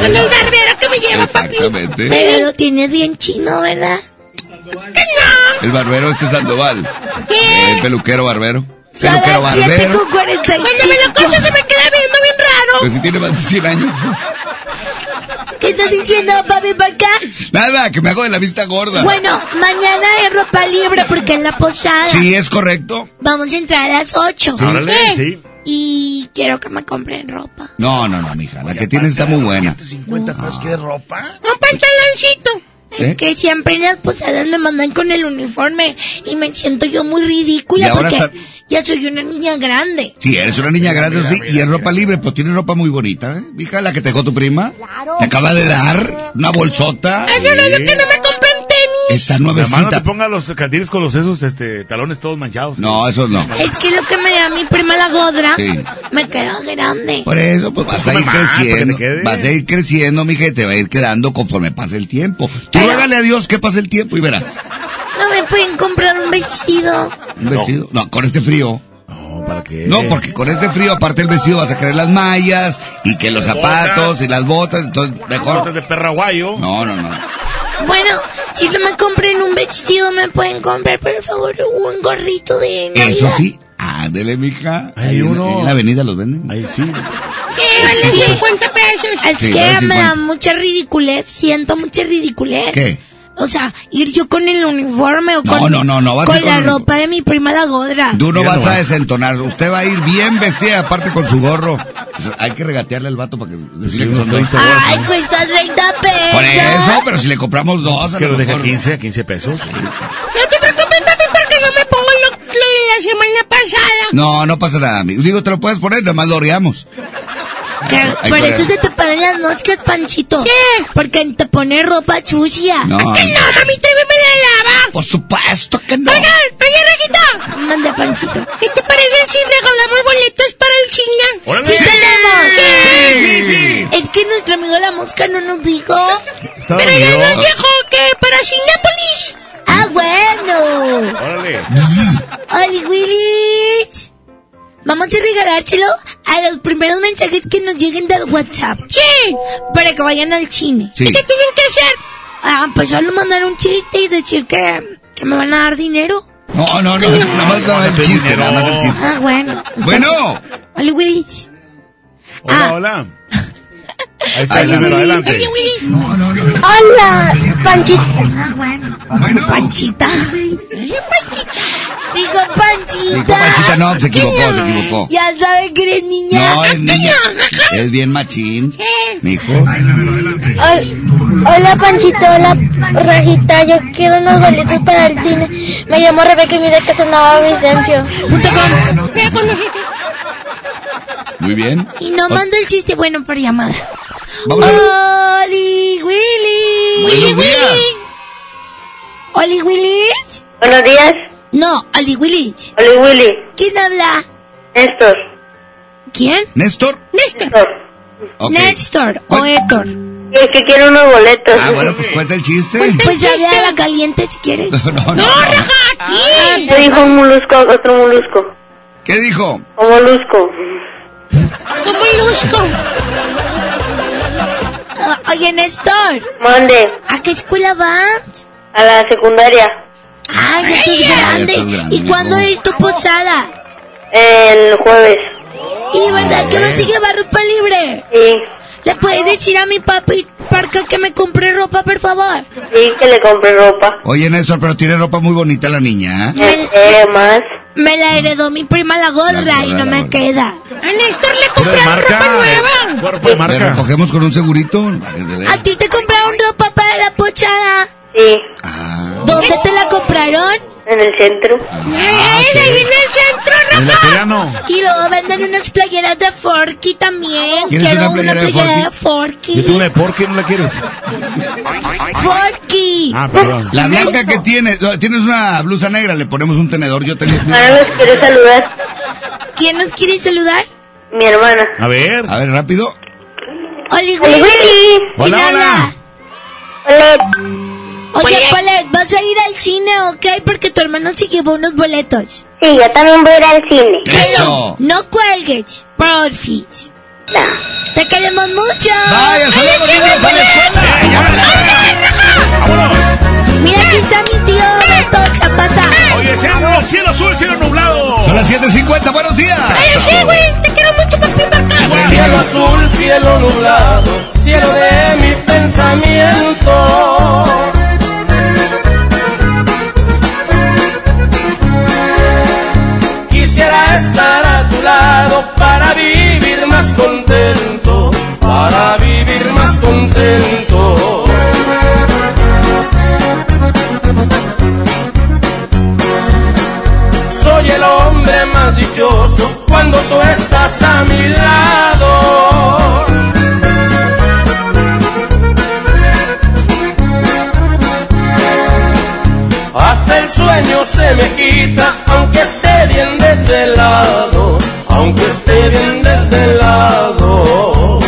con el barbero que me lleva, papi. Exactamente. Pero lo tienes bien chino, ¿verdad? El barbero este Sandoval. ¿Qué? El peluquero barbero. Son las 7 barbero. con 45. Cuando me lo corto se me queda viendo bien raro. Pero si tiene más de 100 años. ¿Qué estás diciendo, papi, para acá? Nada, que me hago de la vista gorda. Bueno, mañana es ropa libre porque en la posada Sí, es correcto. vamos a entrar a las 8. Órale, sí. Y quiero que me compren ropa. No, no, no, mija. La que tienes está muy buena. 50 pesos que de ropa. Un pantaloncito. ¿Eh? Es que siempre en las posadas me mandan con el uniforme y me siento yo muy ridícula ahora porque está- ya soy una niña grande. Sí, eres una niña grande, sí, y es ropa libre, pues tienes ropa muy bonita, ¿eh? Mija, la que te dejó tu prima. Te acaba de dar una bolsota. Hace un año que no me Está La mano te nuevecita. ponga los cantines con los esos este, talones todos manchados. No, esos no. Es que lo que me da mi prima la godra Sí. me queda grande. Por eso, pues vas a ir creciendo. te. Vas a ir creciendo, mija, y te va a ir quedando conforme pase el tiempo. Tú ruégale a Dios que pase el tiempo y verás. No me pueden comprar un vestido. Un vestido. No, con este frío. No, ¿para qué? No, porque con este frío, aparte del vestido, vas a querer las mallas, y que los Las zapatos, botas. y las botas, entonces mejor. Botas de perraguayo. No, no, no. Bueno, si no me compren un vestido, me pueden comprar, por favor, un gorrito de Navidad. Eso sí, ándele, mija. Hay uno. En la avenida los venden. Ahí sí. ¿Qué? Vale 50 pesos. Es Sí, que vale me 50. da mucha ridiculez, siento mucha ridiculez. ¿Qué? O sea, ir yo con el uniforme o No, con, no, no, no, con la el- ropa de mi prima la godra. Tú no vas a desentonar. Usted va a ir bien vestida, aparte con su gorro. Hay que regatearle al vato para que decirle que son dos. 30 bolas, Ay, ¿no? cuesta 30 pesos. Por eso, pero si le compramos dos, Que lo lo deja mejor. 15 a 15 pesos. No te preocupes, papi, porque yo me pongo lo, lo de la semana pasada. No, no pasa nada, amigo. Digo, te lo puedes poner, nada más lo oreamos. Que por eso se te paran las noches, Panchito. ¿Qué? Porque te pone ropa sucia. No. ¿A que no, mami? ¿Te me la lava? Por supuesto que no. Oigan, oye, Reguita. Manda, Panchito. ¿Qué te parece si regalamos boletos para el cine? ¡Órale! ¡Sí, Sí. tenemos! Sí, sí, sí. Es que nuestro amigo la mosca no nos dijo. Pero ya nos dijo que para Cinépolis. Ah, bueno. Órale. Oli Willis. Vamos a regalárselo a los primeros mensajes que nos lleguen del WhatsApp. Sí. Para que vayan al cine. Sí. ¿Y qué tienen que hacer? Ah, pues solo mandar un chiste y decir que, que me van a dar dinero. No, no, no. Nada más nada más el chiste, nada más el chiste. Ah, bueno. Bueno. Oli Willis. Hola, Ah. hola. Ahí está el adelante. Hola, Panchito. Ah, bueno. Panchita. Digo Panchita. Dijo Panchita, no, se equivocó, se equivocó. Ya saben que eres niña. No, es niña. Es bien machín. Mijo. Hol- Hola, Panchito. Hola, Rajita. Yo quiero unos boletos para el cine. Me llamo Rebeca y mi de casa Nava Vicencio. Muy bien. Y no mando el chiste bueno por llamada. Vamos a. Oli Willy. Buenos días. Oli Willis. Buenos días. No, Oli Willis. Hola, Willy. ¿Quién habla? Néstor. ¿Quién? Néstor. Néstor. Ok. Néstor o ¿Cuál- Héctor. Es que quiero unos boletos. Ah, bueno, pues cuenta el chiste. Pues ya ve a la caliente si quieres. No, no, raja, aquí. Me dijo un molusco, otro molusco. ¿Qué dijo? Un molusco. ¿Cómo ilusco? Ah, Oye, Néstor. Mande. ¿A qué escuela vas? A la secundaria. Ah, ya estás grande. estás grande, ¿Y cuándo es tu posada? El jueves. ¿Y verdad que vas a llevar ropa libre? Sí. ¿Le puedes decir a mi papi Parca que me compre ropa, por favor? Sí, que le compré ropa. Oye, Néstor, pero tiene ropa muy bonita la niña. ¿eh? Eh, más. Me la heredó mi prima la gorda y no me queda. A Néstor le compraron ropa nueva. Cuerpo de ¿Le marca. recogemos con un segurito? ¿A ti te compraron ropa para la pochada? Sí. ¿Dónde te la compraron? En el centro. ¡Ay, ahí en el centro, En la Rafa! Pegano. Y luego venden unas playeras de Forky también. ¿Quieres Quiero una una playera de playera de Forky. Yo tengo una de qué no la quieres. Forky. Ah, perdón. La blanca que tienes, no, tienes una blusa negra, le ponemos un tenedor. Yo tenía. Ahora los quiero saludar. ¿Quién nos quiere saludar? Mi hermana. A ver. A ver, rápido. Oli, Willy. ¿Quién Hola, habla? Oye, Palet, vas a ir al cine, ¿ok? Porque tu hermano se llevó unos boletos. Sí, yo también voy a ir al cine. Eso. No cuelgues, porfis. Te queremos mucho. Vaya, ¡Ay, saludos, chico, niños, a la escuela. Mira, aquí está mi tío Beto Zapata. Oye, cielo, cielo azul, cielo nublado. Son las 7.50, buenos días. Ay, sí, güey, te quiero mucho, papi Marca. Cielo azul, cielo nublado, cielo de mi pensamiento. Para vivir más contento. Soy el hombre más dichoso cuando tú estás a mi lado. Hasta el sueño se me quita, aunque esté bien desvelado, aunque esté bien desvelado. Un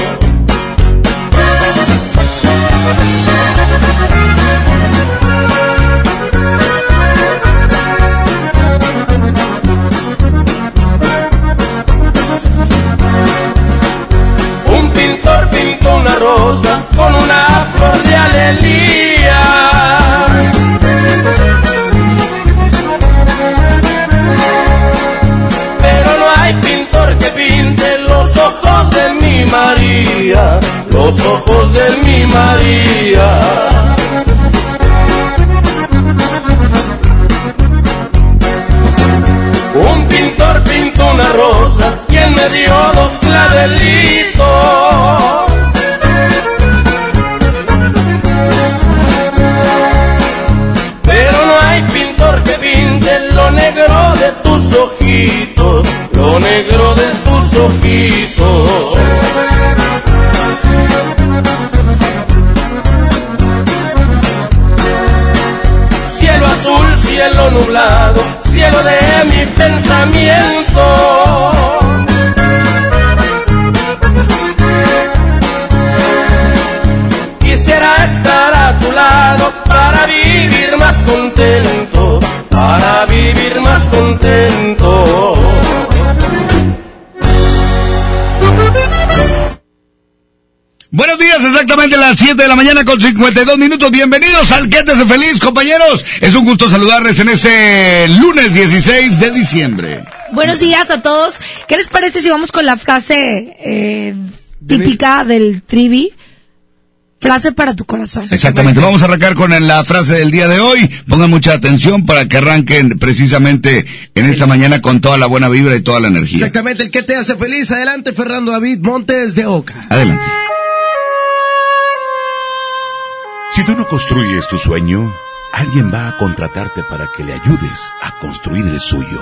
7 de la mañana con 52 minutos. Bienvenidos al Quédese Feliz, compañeros. Es un gusto saludarles en este lunes 16 de diciembre. Buenos días a todos. ¿Qué les parece si vamos con la frase eh, típica del trivi? Frase para tu corazón. Exactamente, vamos a arrancar con la frase del día de hoy. Pongan mucha atención para que arranquen precisamente en esta mañana con toda la buena vibra y toda la energía. Exactamente, el que te hace feliz. Adelante, Fernando David Montes de Oca. Adelante. Si tú no construyes tu sueño, alguien va a contratarte para que le ayudes a construir el suyo.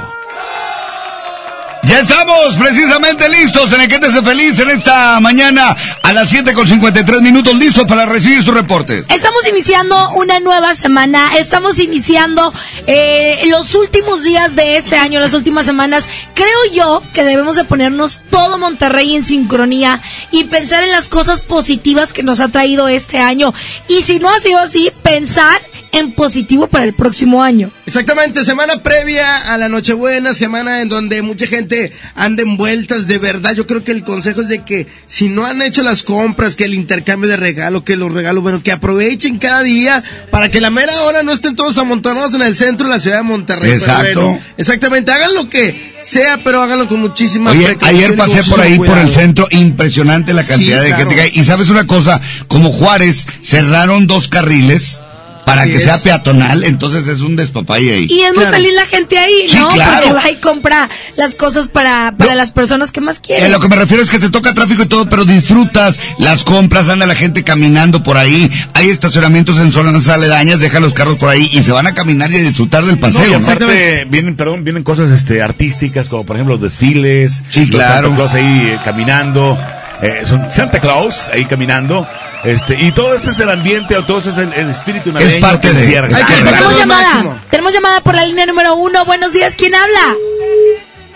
Ya estamos precisamente listos en el que te feliz en esta mañana a las 7 con 53 minutos listos para recibir su reporte. Estamos iniciando una nueva semana, estamos iniciando eh, los últimos días de este año, las últimas semanas. Creo yo que debemos de ponernos todo Monterrey en sincronía y pensar en las cosas positivas que nos ha traído este año. Y si no ha sido así, pensar en positivo para el próximo año. Exactamente, semana previa a la Nochebuena, semana en donde mucha gente anda en vueltas, de verdad, yo creo que el consejo es de que si no han hecho las compras, que el intercambio de regalo, que los regalos, bueno, que aprovechen cada día para que la mera hora no estén todos amontonados en el centro de la ciudad de Monterrey. Pero Exacto. bueno, exactamente, hagan lo que sea, pero háganlo con muchísima Oye, ayer pasé por ahí por el centro, impresionante la cantidad Sí, de claro. gente que hay. Y sabes una cosa, como Juárez cerraron dos carriles para Así que es. sea peatonal, entonces es un despapalle ahí. Y es muy feliz la gente ahí, Sí, ¿no? claro. Porque va y compra las cosas para, para las personas que más Eh, quieren. lo que me refiero es que te toca tráfico y todo, pero disfrutas las compras, anda la gente caminando por ahí, hay estacionamientos en zonas aledañas, dejan los carros por ahí y se van a caminar y a disfrutar del No, y paseo. aparte vienen, perdón, vienen cosas este artísticas como por ejemplo los desfiles, Sí, los claro. Santa Claus ahí eh, caminando, eh, son Santa Claus ahí caminando, este y todo este es el ambiente, o todo este es el, el espíritu navideño parte que de-. Hay que. Tenemos llamada. Tenemos llamada por la línea número uno. Buenos días, ¿quién habla?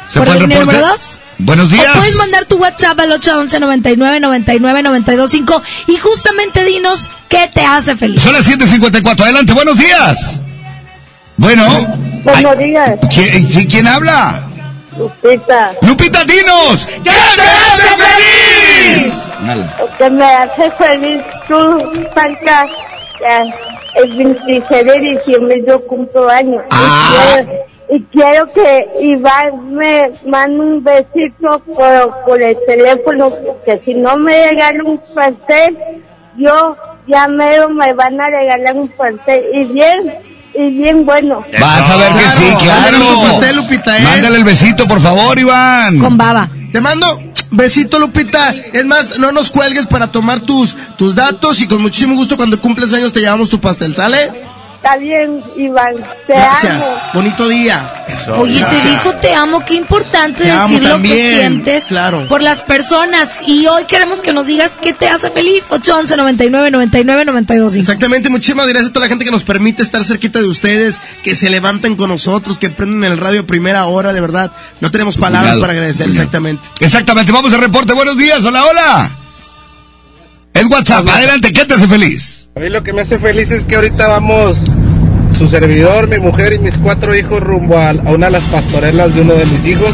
¿Se ¿Por fue la el línea reporte? número dos? Buenos días. O puedes mandar tu WhatsApp al 811 99 99 92 5 y justamente dinos qué te hace feliz. Son las 7.54, adelante, buenos días. Bueno. Buenos días. ¿Quién, ¿quién habla? Lupita. Lupita, dinos. ¿Qué te hace feliz? Lo que me hace feliz tú, Santa, ya, el 26 de diciembre yo cumplo años. Ah. Y, quiero, y quiero que Iván me mande un besito por, por el teléfono, porque si no me regalan un pastel, yo ya mero me van a regalar un pastel. Y bien, y bien bueno. Vas a ver que sí, claro. Mándale pastel, Lupita, ¿eh? Mándale el besito, por favor, Iván. Con baba. Te mando besito, Lupita. Es más, no nos cuelgues para tomar tus, tus datos y con muchísimo gusto cuando cumples años te llevamos tu pastel, ¿sale? Está bien, Iván. Te Gracias. amo. Bonito día. Oye, te dijo te amo, qué importante Te decir lo que sientes claro. por las personas. Y hoy queremos que nos digas qué te hace feliz. 811 99 99 92 5. Exactamente, muchísimas gracias a toda la gente que nos permite estar cerquita de ustedes, que se levantan con nosotros, que prenden el radio a primera hora, de verdad. No tenemos palabras Cuidado, para agradecer, cuidado. exactamente. Exactamente, vamos al reporte. Buenos días, hola, hola. Es WhatsApp, adelante, ¿qué te hace feliz? A mí lo que me hace feliz es que ahorita vamos, su servidor, mi mujer y mis cuatro hijos rumbo a, a una de las pastorelas de uno de mis hijos,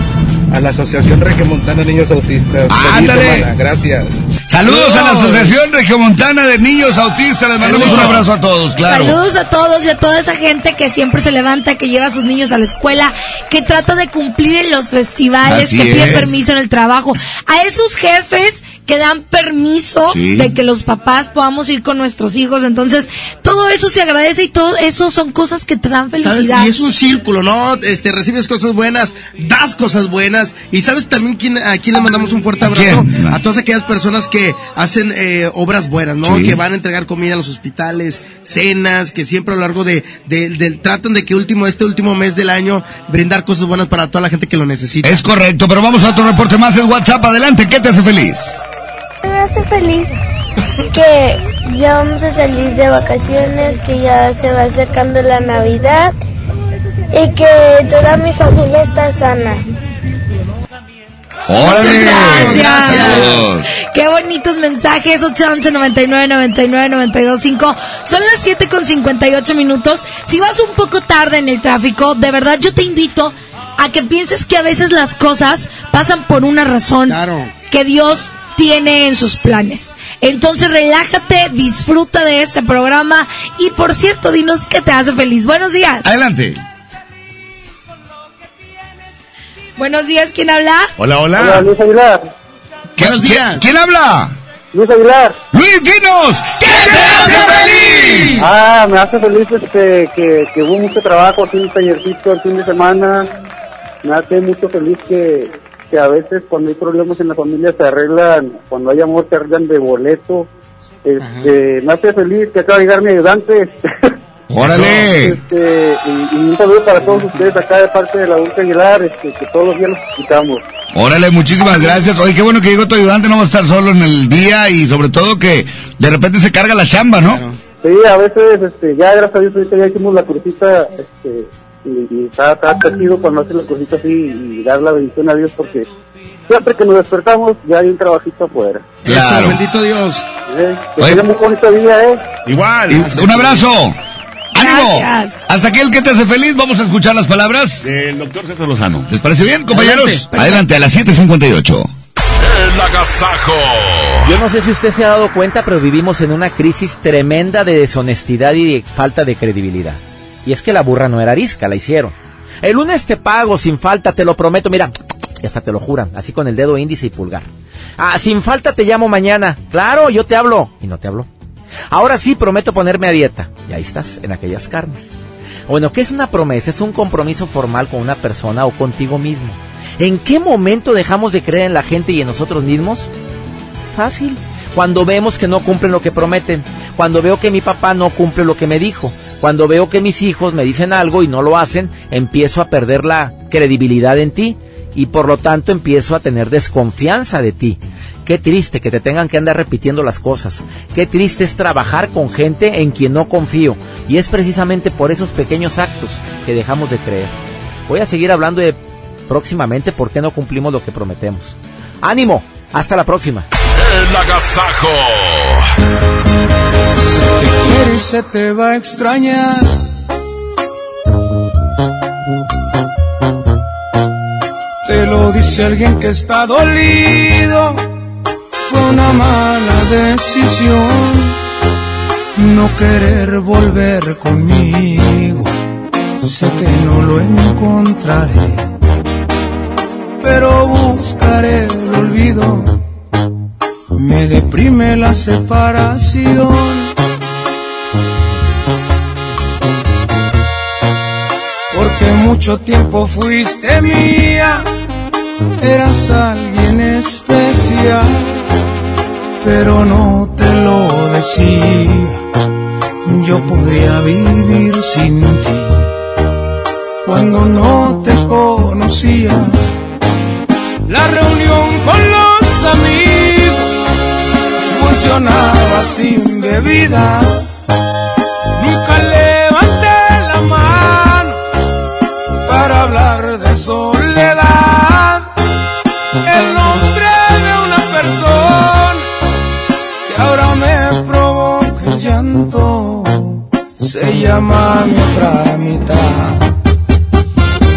a la Asociación Regiomontana Niños Autistas. Ándale. semana, gracias. Saludos a la Asociación Regiomontana de Niños Autistas, les mandamos un abrazo a todos, claro. Saludos a todos y a toda esa gente que siempre se levanta, que lleva a sus niños a la escuela, que trata de cumplir en los festivales, Así que pide es. permiso en el trabajo. A esos jefes que dan permiso Sí. de que los papás podamos ir con nuestros hijos. Entonces, todo eso se agradece y todo eso son cosas que te dan ¿Sabes? felicidad. Y es un círculo, ¿no? Este, recibes cosas buenas, das cosas buenas. Y ¿sabes también quién, a quién le mandamos un fuerte abrazo? A todas aquellas personas que hacen eh, obras buenas, ¿no? Sí. Que van a entregar comida a los hospitales, cenas, que siempre a lo largo de, de- del- tratan de que último, este último mes del año, brindar cosas buenas para toda la gente que lo necesita. Es correcto, pero vamos a otro reporte más en WhatsApp, adelante, ¿qué te hace feliz? Me hace feliz que ya vamos a salir de vacaciones, que ya se va acercando la Navidad y que toda mi familia está sana. ¡Órale! Gracias. Qué bonitos mensajes. 811 99 99 92 5. Son las 7 con 58 minutos. Si vas un poco tarde en el tráfico, de verdad yo te invito a que pienses que a veces las cosas pasan por una razón que Dios tiene en sus planes. Entonces relájate, disfruta de este programa y por cierto, dinos qué te hace feliz. Buenos días. Adelante. Buenos días, ¿quién habla? Hola, Hola, hola. Luis Aguilar. Buenos días. ¿Quién habla? Luis Aguilar. Luis, dinos, ¿qué te hace feliz? Ah, me hace feliz este, que, que hubo mucho trabajo, así un tallercito el fin de semana. Me hace mucho feliz que, que a veces cuando hay problemas en la familia se arreglan, cuando hay amor se arreglan de boleto. Este, me hace feliz que acaba de llegar mi ayudante. Órale. Este, y, y un saludo para todos ustedes acá de parte de la Dulce Aguilar, este, que todos los días los escuchamos. Órale, muchísimas gracias. Oye, qué bueno que llegó tu ayudante, no va a estar solo en el día y sobre todo que de repente se carga la chamba, ¿no? Sí, a veces, este, ya gracias a Dios ahorita ya hicimos la crucita, este, y, y está, está, cuando hace la crucita así y dar la bendición a Dios porque siempre que nos despertamos ya hay un trabajito afuera. Claro. bendito Dios. Eh, que tenga muy bonito día, eh. Igual. Y un abrazo. ¡Ánimo! Hasta aquí el que te hace feliz. Vamos a escuchar las palabras. El doctor César Lozano. ¿Les parece bien, compañeros? Adelante. Adelante, a las 7.58. El agasajo. Yo no sé si usted se ha dado cuenta, pero vivimos en una crisis tremenda de deshonestidad y de falta de credibilidad. Y es que la burra no era arisca, la hicieron. El lunes te pago sin falta, te lo prometo, mira, y hasta te lo juran, así con el dedo índice y pulgar. Ah, sin falta te llamo mañana. Claro, yo te hablo. Y no te hablo. Ahora sí prometo ponerme a dieta. Y ahí estás, en aquellas carnes. Bueno, ¿qué es una promesa? Es un compromiso formal con una persona o contigo mismo. ¿En qué momento dejamos de creer en la gente y en nosotros mismos? Fácil. Cuando vemos que no cumplen lo que prometen. Cuando veo que mi papá no cumple lo que me dijo. Cuando veo que mis hijos me dicen algo y no lo hacen, empiezo a perder la credibilidad en ti y por lo tanto empiezo a tener desconfianza de ti. Qué triste que te tengan que andar repitiendo las cosas. Qué triste es trabajar con gente en quien no confío. Y es precisamente por esos pequeños actos que dejamos de creer. Voy a seguir hablando de próximamente por qué no cumplimos lo que prometemos. ¡Ánimo! Hasta la próxima. El agasajo. quiere y se te va a extrañar. Te lo dice alguien que está dolido. Fue una mala decisión no querer volver conmigo. Sé que no lo encontraré, pero buscaré el olvido. Me deprime la separación. porque mucho tiempo fuiste mía, eras alguien especial, pero no te lo decía, yo podía vivir sin ti, cuando no te conocía, la reunión con los amigos funcionaba sin bebida, nunca levanté la mano para hablar de soledad. Se llama mi otra mitad.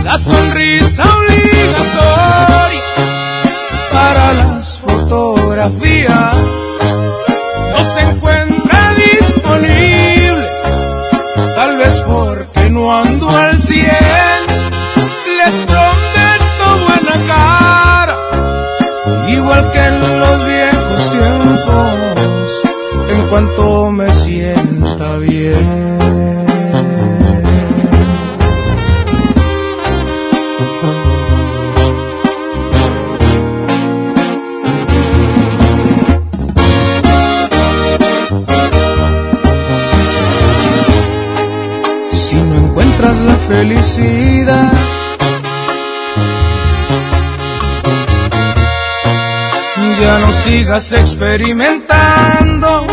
La sonrisa obligatoria para las fotografías no se encuentra disponible, tal vez porque no ando al cien. Les prometo buena cara, igual que en los viejos tiempos, cuanto me sienta bien. Si no encuentras la felicidad, ya no sigas experimentando,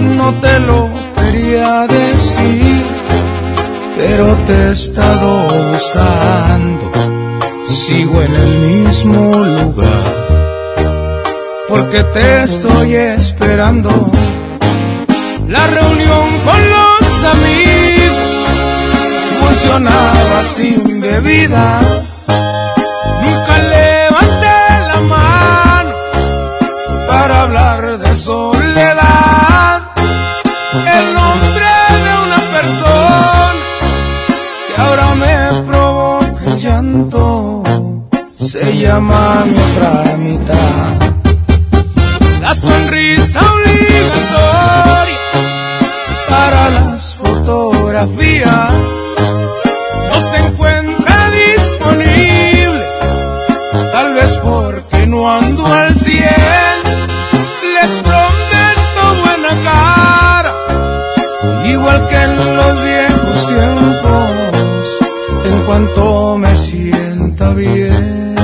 no te lo quería decir, pero te he estado buscando, sigo en el mismo lugar, porque te estoy esperando. La reunión con los amigos funcionaba sin bebida. Nunca levanté la mano para hablar de soledad. Se llama mi otra mitad. La sonrisa obligatoria para las fotografías no se encuentra disponible, tal vez porque no ando al cien. Les prometo buena cara, igual que en los cuanto me sienta bien.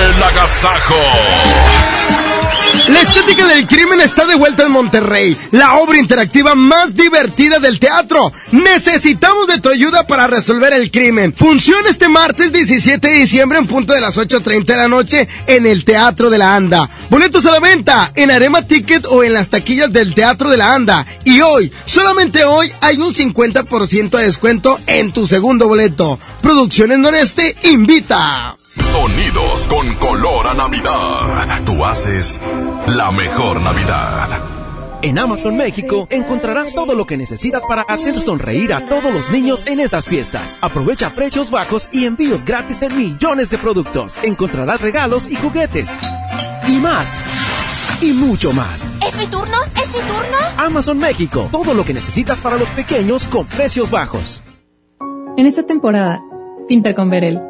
El agasajo. La estética del crimen está de vuelta en Monterrey, la obra interactiva más divertida del teatro. Necesitamos de tu ayuda para resolver el crimen. Funciona este martes 17 de diciembre en punto de las 8.30 de la noche en el Teatro de la Anda. Boletos a la venta en Arema Ticket o en las taquillas del Teatro de la Anda. Y hoy, solamente hoy, hay un 50% de descuento en tu segundo boleto. Producciones Noreste invita. Sonidos con color a Navidad. Tú haces la mejor Navidad. En Amazon México encontrarás todo lo que necesitas para hacer sonreír a todos los niños en estas fiestas. Aprovecha precios bajos y envíos gratis en millones de productos. Encontrarás regalos y juguetes. Y más. Y mucho más. ¿Es mi turno? ¿Es mi turno? Amazon México. Todo lo que necesitas para los pequeños con precios bajos. En esta temporada, pinta con Verel.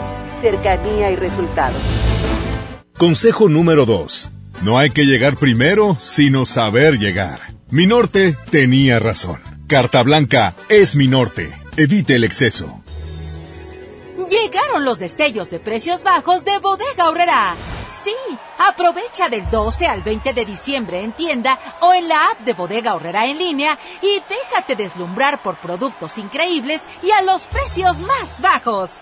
Cercanía y resultados. Consejo número 2. No hay que llegar primero, sino saber llegar. Mi norte tenía razón. Carta Blanca es mi norte. Evite el exceso. Llegaron los destellos de precios bajos de Bodega Horrera. Sí, aprovecha del 12 al 20 de diciembre en tienda o en la app de Bodega Horrera en línea y déjate deslumbrar por productos increíbles y a los precios más bajos.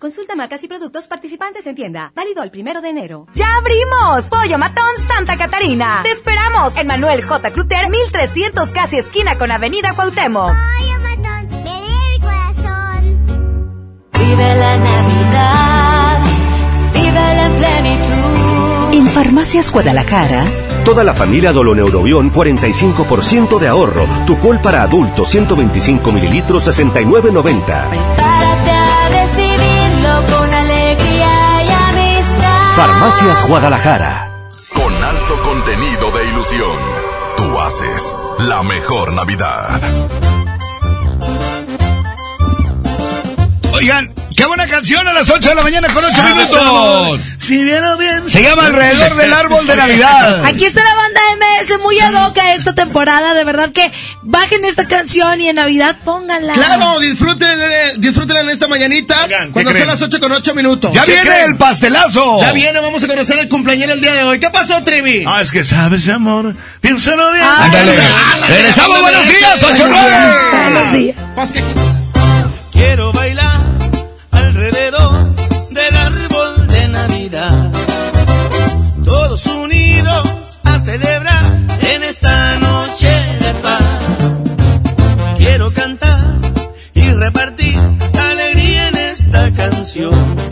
Consulta marcas y productos participantes en tienda. Válido el primero de enero. ¡Ya abrimos! Pollo Matón Santa Catarina. Te esperamos en Manuel J. Cluter, 1300 casi esquina con Avenida Cuauhtémoc. Pollo Matón, ven el corazón. Vive la Navidad. Vive la plenitud. En Farmacias Guadalajara. Toda la familia Doloneurobión, 45% de ahorro. Tu col para adultos, 125 mililitros, 69.90. Farmacias Guadalajara. Con alto contenido de ilusión, tú haces la mejor Navidad. Oigan, qué buena canción a las 8 de la mañana con 8 minutos. Si bien. Se llama Alrededor del Árbol de Navidad. Aquí está la banda MS muy ad hoc a esta temporada. De verdad que bajen esta canción y en Navidad pónganla. Claro, disfruten, disfrútenla en esta mañanita. cuando creen? son las 8 con 8 minutos. Ya ¿Qué viene creen? el pastelazo. Ya viene, vamos a conocer el cumpleañero el día de hoy. ¿Qué pasó, Trivi? Ah, es que sabes, amor. Piénsalo bien. Ándale. ándale. Regresamos, buenos días, 8 Buenos días. Quiero celebrar en esta noche de paz. Quiero cantar y repartir alegría en esta canción.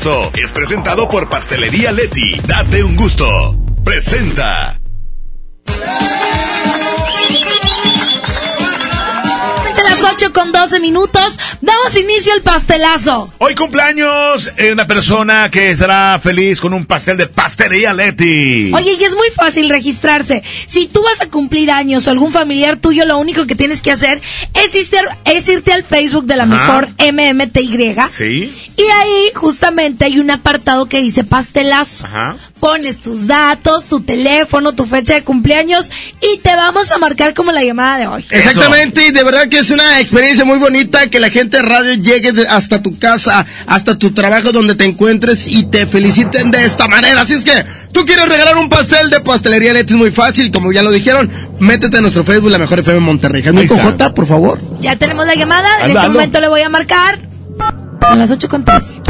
Es presentado por Pastelería Leti. Date un gusto. Presenta. De las 8 con 12 minutos, damos inicio al pastelazo. Hoy cumpleaños eh, una persona que estará feliz con un pastel de pastelería Leti. Oye, y es muy fácil registrarse. Si tú vas a cumplir años o algún familiar tuyo, lo único que tienes que hacer es irte, es irte al Facebook de la mejor MMTY. Sí. Y ahí justamente hay un apartado que dice pastelazo. Ajá. Pones tus datos, tu teléfono, tu fecha de cumpleaños y te vamos a marcar como la llamada de hoy. Exactamente, y de verdad que es una experiencia muy bonita que la gente de radio llegue hasta tu casa, hasta tu trabajo donde te encuentres y te feliciten de esta manera. Así es que tú quieres regalar un pastel de pastelería Leti, es muy fácil, como ya lo dijeron, métete a nuestro Facebook, la mejor FM Monterrey. Por favor. Ya tenemos la llamada, en este momento le voy a marcar. Son las 8 con 13.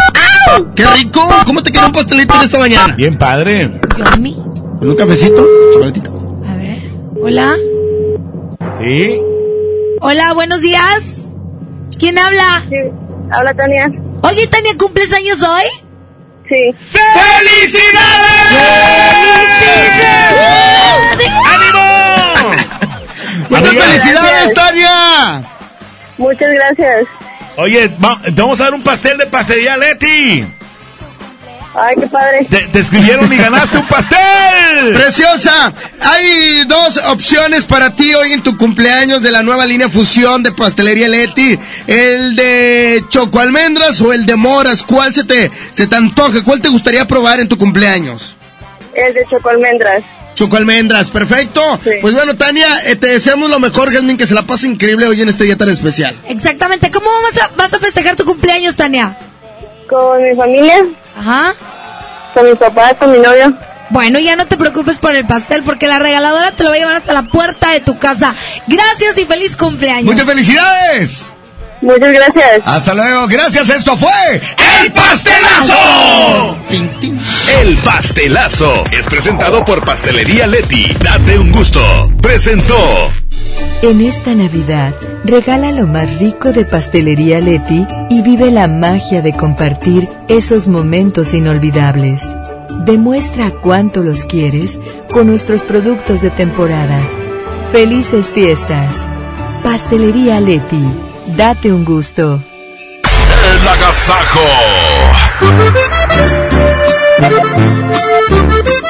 ¡Qué rico! ¿Cómo te queda un pastelito en esta mañana? Bien padre. Yo a mí. ¿Con un cafecito? Chocolatito. A ver. Hola. Sí. Hola, buenos días. ¿Quién habla? habla Tania. Oye, Tania, ¿cumples años hoy? Sí. ¡Muchas Amiga. felicidades, Tania! Muchas gracias. Oye, va- te vamos a dar un pastel de pastelería Leti. Ay, qué padre. Te, te escribieron y ganaste un pastel. Preciosa, hay dos opciones para ti hoy en tu cumpleaños de la nueva línea fusión de pastelería Leti. El de choco almendras o el de moras. ¿Cuál se te, se te antoja? ¿Cuál te gustaría probar en tu cumpleaños? El de choco almendras. Choco almendras, perfecto. Pues bueno, Tania, eh, te deseamos lo mejor, Jasmine, que se la pase increíble hoy en este día tan especial. Exactamente. ¿Cómo vas a, vas a festejar tu cumpleaños, Tania? Con mi familia. Ajá. Con mis papás, con mi novio. Bueno, ya no te preocupes por el pastel porque la regaladora te lo va a llevar hasta la puerta de tu casa. Gracias y feliz cumpleaños. Muchas felicidades. Muchas gracias. Hasta luego. Gracias. Esto fue El Pastelazo. El Pastelazo es presentado por Pastelería Leti. Date un gusto. Presentó. En esta Navidad, regala lo más rico de Pastelería Leti y vive la magia de compartir esos momentos inolvidables. Demuestra cuánto los quieres con nuestros productos de temporada. Felices fiestas. Pastelería Leti. Date un gusto. El agasajo.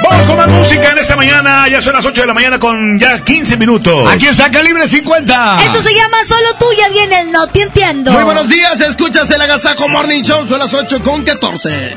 Vamos con más música en esta mañana. Ya son las 8 de la mañana con ya 15 minutos. Aquí está Calibre 50. Esto se llama Solo tú, ya viene el No Te Entiendo. Muy buenos días, escuchas el Agasajo Morning Show, son las 8 con 14.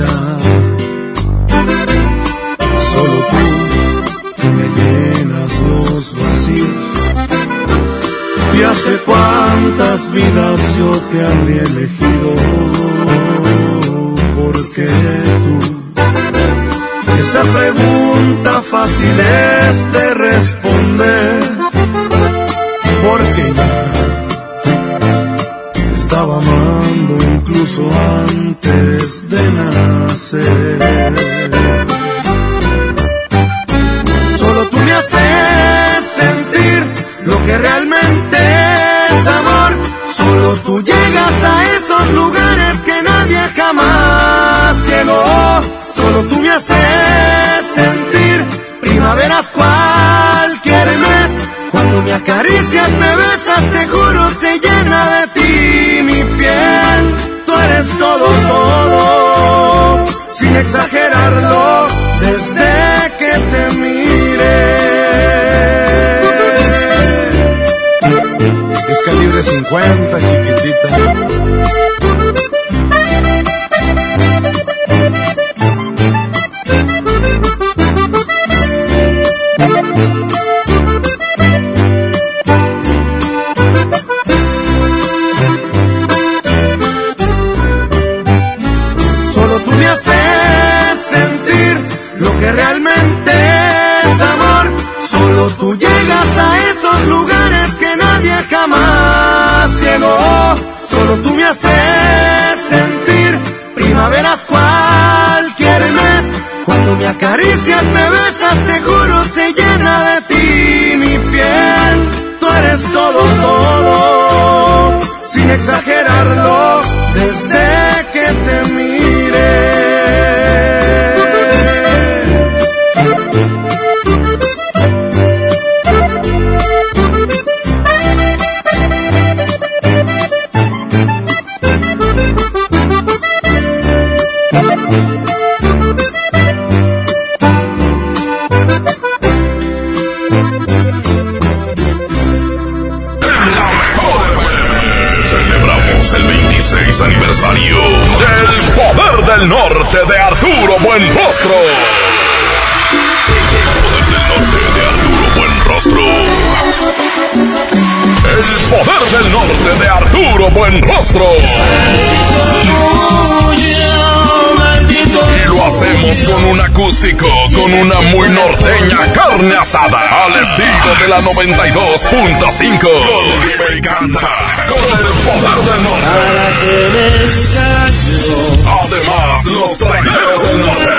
Cuántas vidas yo te habría elegido. Porque tú, esa pregunta fácil es de responder. Porque ya te estaba amando incluso antes acaricias, me besas, te juro, se llena de ti mi piel. Tú eres todo, todo, sin exagerarlo, desde que te miré. Es calibre 50, acústico, con una muy norteña carne asada, al estilo de la 92.5. Con y canta, con el poder del norte. Además, los traineros del norte.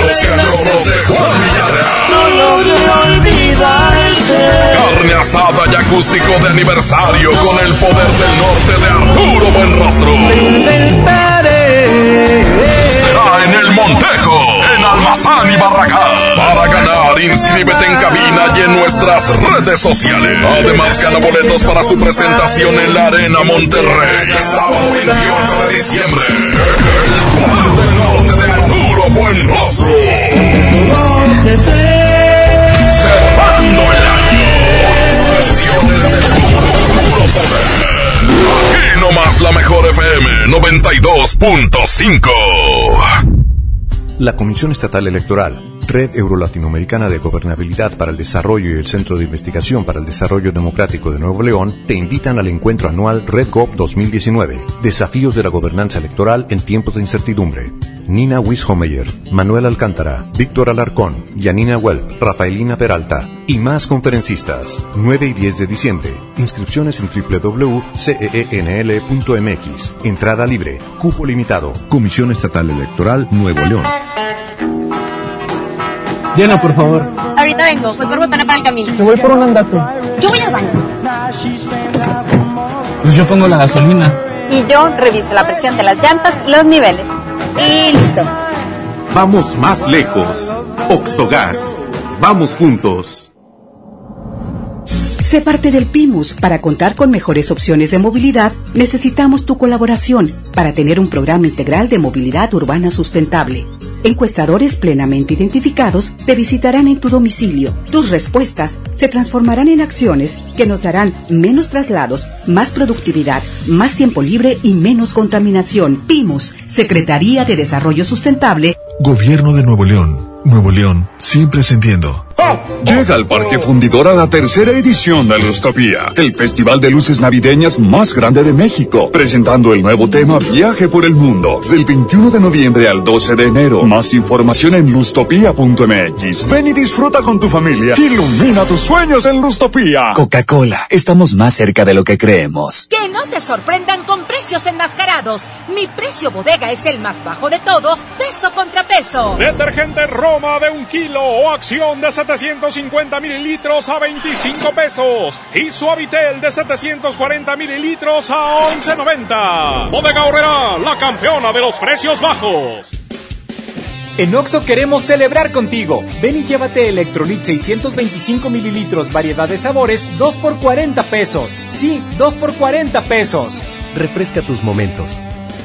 Los cachorros de Juan Villarreal. No logré olvidarte. Carne asada y acústico de aniversario con el poder del norte de Arturo Buenrostro. Montejo, en Almazán y Barragán. Para ganar, inscríbete en cabina y en nuestras redes sociales. Además, gana boletos para su presentación en la Arena Monterrey. Sábado 28 de diciembre. El norte de Arturo Buenroso. Cerrando el año. Versiones de puro poder. Aquí nomás la mejor FM 92.5. La Comisión Estatal Electoral Red Euro-Latinoamericana de Gobernabilidad para el Desarrollo y el Centro de Investigación para el Desarrollo Democrático de Nuevo León te invitan al encuentro anual RedGov 2019. Desafíos de la gobernanza electoral en tiempos de incertidumbre. Nina Wishomeyer, Manuel Alcántara, Víctor Alarcón, Yanina Welp, Rafaelina Peralta y más conferencistas. 9 y 10 de diciembre. Inscripciones en www.ceenl.mx. Entrada libre. Cupo limitado. Comisión Estatal Electoral Nuevo León. Llena, por favor. Ahorita vengo, voy por botana para el camino. Te voy por un andate. Yo voy al baño. Pues yo pongo la gasolina. Y yo reviso la presión de las llantas, los niveles. Y listo. Vamos más lejos. Oxogas. Vamos juntos. Sé parte del PIMUS. Para contar con mejores opciones de movilidad, necesitamos tu colaboración para tener un programa integral de movilidad urbana sustentable. Encuestadores plenamente identificados te visitarán en tu domicilio. Tus respuestas se transformarán en acciones que nos darán menos traslados, más productividad, más tiempo libre y menos contaminación. PIMUS, Secretaría de Desarrollo Sustentable. Gobierno de Nuevo León. Nuevo León, siempre ascendiendo. Llega al Parque Fundidor a la tercera edición de Lustopía, el festival de luces navideñas más grande de México, presentando el nuevo tema Viaje por el Mundo, del 21 de noviembre al 12 de enero. Más información en lustopía.mx. Ven y disfruta con tu familia. Ilumina tus sueños en Lustopía. Coca-Cola, estamos más cerca de lo que creemos. Que no te sorprendan con precios enmascarados. Mi precio bodega es el más bajo de todos, peso contra peso. Detergente Roma de un kilo o acción de 750 mililitros a 25 pesos. Y Suavitel de 740 mililitros a 11.90. Bodega Horrera, la campeona de los precios bajos. En Oxo queremos celebrar contigo. Ven y llévate Electrolit 625 mililitros, variedad de sabores, 2 por 40 pesos. Sí, 2 por 40 pesos. Refresca tus momentos.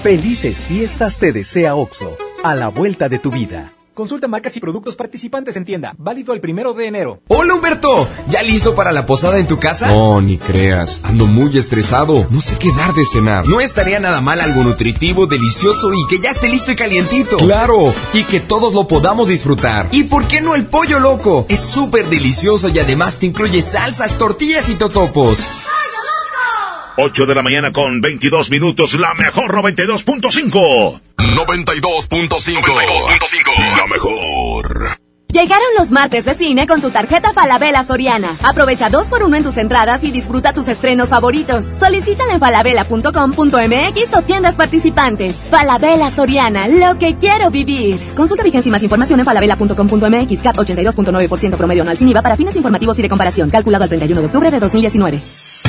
Felices fiestas te desea Oxo. A la vuelta de tu vida. Consulta marcas y productos participantes en tienda. Válido el primero de enero. Hola Humberto, ¿ya listo para la posada en tu casa? No, ni creas. Ando muy estresado. No sé qué dar de cenar. No estaría nada mal algo nutritivo, delicioso y que ya esté listo y calientito. Claro, y que todos lo podamos disfrutar. ¿Y por qué no el pollo loco? Es súper delicioso y además te incluye salsas, tortillas y totopos. 8 de la mañana con 22 minutos, la mejor 92.5. 92.5. La mejor. Llegaron los martes de cine con tu tarjeta Falabella Soriana. Aprovecha dos por uno en tus entradas y disfruta tus estrenos favoritos. Solicítala en falabella.com.mx o tiendas participantes. Falabella Soriana, lo que quiero vivir. Consulta vigencia y más información en falabella.com.mx. CAT 82.9% promedio anual sin IVA para fines informativos y de comparación. Calculado al 31 de octubre de 2019.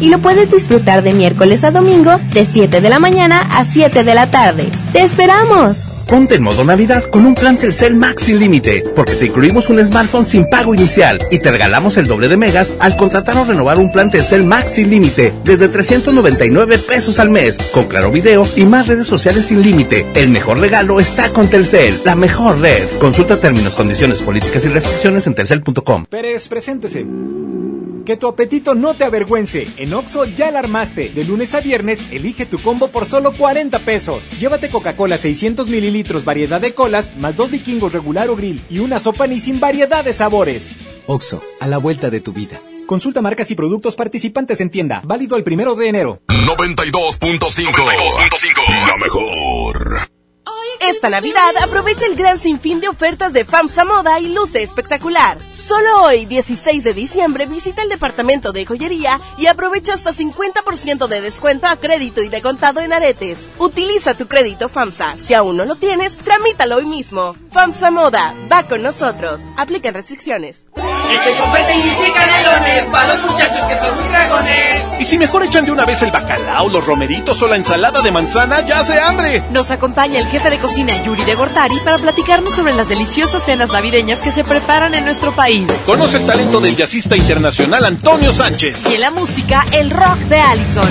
Y lo puedes disfrutar de miércoles a domingo de 7 de la mañana a 7 de la tarde. ¡Te esperamos! Ponte en modo Navidad con un plan Telcel Max sin límite, porque te incluimos un smartphone sin pago inicial y te regalamos el doble de megas al contratar o renovar un plan Telcel Max sin límite desde 399 pesos al mes, con claro video y más redes sociales sin límite. El mejor regalo está con Telcel, la mejor red. Consulta términos, condiciones, políticas y restricciones en telcel.com. Pérez, preséntese. Que tu apetito no te avergüence. En Oxo ya la armaste. De lunes a viernes, elige tu combo por solo 40 pesos. Llévate Coca-Cola 600 mililitros, variedad de colas, más dos vikingos regular o grill y una sopa ni sin variedad de sabores. Oxo, a la vuelta de tu vida. Consulta marcas y productos participantes en tienda. Válido el primero de enero. 92.5. La mejor. Esta Navidad aprovecha el gran sinfín de ofertas de FAMSA Moda y luce espectacular. Solo hoy, 16 de diciembre, visita el departamento de joyería y aprovecha hasta 50% de descuento a crédito y de contado en aretes. Utiliza tu crédito FAMSA. Si aún no lo tienes, tramítalo hoy mismo. FAMSA Moda, va con nosotros. Aplican restricciones. Echen confeti y canelones para los muchachos que son muy dragones. Y si mejor echan de una vez el bacalao, los romeritos o la ensalada de manzana, ya hace hambre. Nos acompaña el jefe de cocina Yuri de Gortari para platicarnos sobre las deliciosas cenas navideñas que se preparan en nuestro país. Conoce el talento del jazzista internacional Antonio Sánchez. Y en la música, el rock de Allison.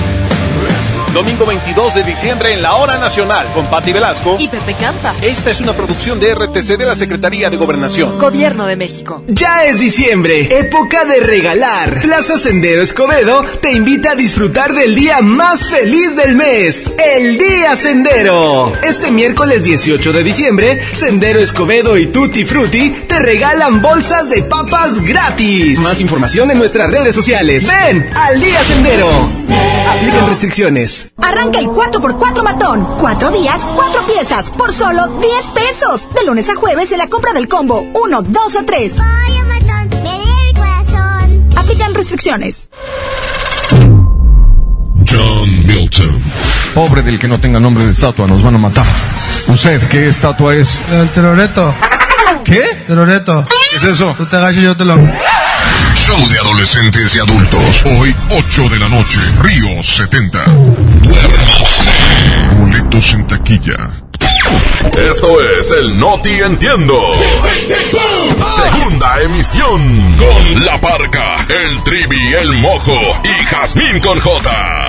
Domingo 22 de diciembre en la Hora Nacional con Patti Velasco y Pepe Campa. Esta es una producción de RTC de la Secretaría de Gobernación. Gobierno de México. Ya es diciembre, época de regalar. Plaza Sendero Escobedo te invita a disfrutar del día más feliz del mes, el Día Sendero. Este miércoles 18 de diciembre, Sendero Escobedo y Tutti Frutti te regalan bolsas de papas gratis. Más información en nuestras redes sociales. Ven al Día Sendero. Aplican restricciones. Arranca el 4x4 matón. Cuatro días, cuatro piezas, por solo 10 pesos. De lunes a jueves en la compra del combo 1, 2 o 3. Aplican restricciones. John Milton. Pobre del que no tenga nombre de estatua, nos van a matar. ¿Usted qué estatua es? El teroreto. ¿Qué? Teroreto. ¿Qué es eso? Tú te agachas y yo te lo... Show de adolescentes y adultos. Hoy, 8 de la noche, Río 70. Duermas. Boletos en taquilla. Esto es el Noti Entiendo. Segunda emisión. Con La Parca, el Trivi, el Mojo y Jazmín con J.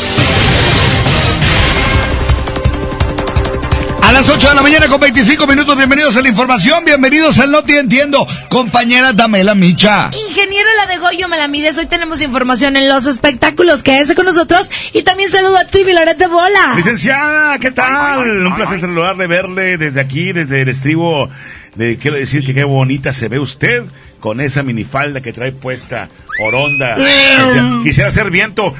A las 8 de la mañana con 25 minutos, bienvenidos a la información, bienvenidos al No Te Entiendo, compañera Damela Micha. Ingeniero La de Goyo Melamides, hoy tenemos información en los espectáculos, quédese con nosotros y también saludo a Trivi Loret de Bola. Licenciada, ¿qué tal? Un placer saludarle, verle desde aquí, desde el estribo. Le quiero decir que qué bonita se ve usted con esa minifalda que trae puesta, por onda. Quisiera, quisiera hacer viento.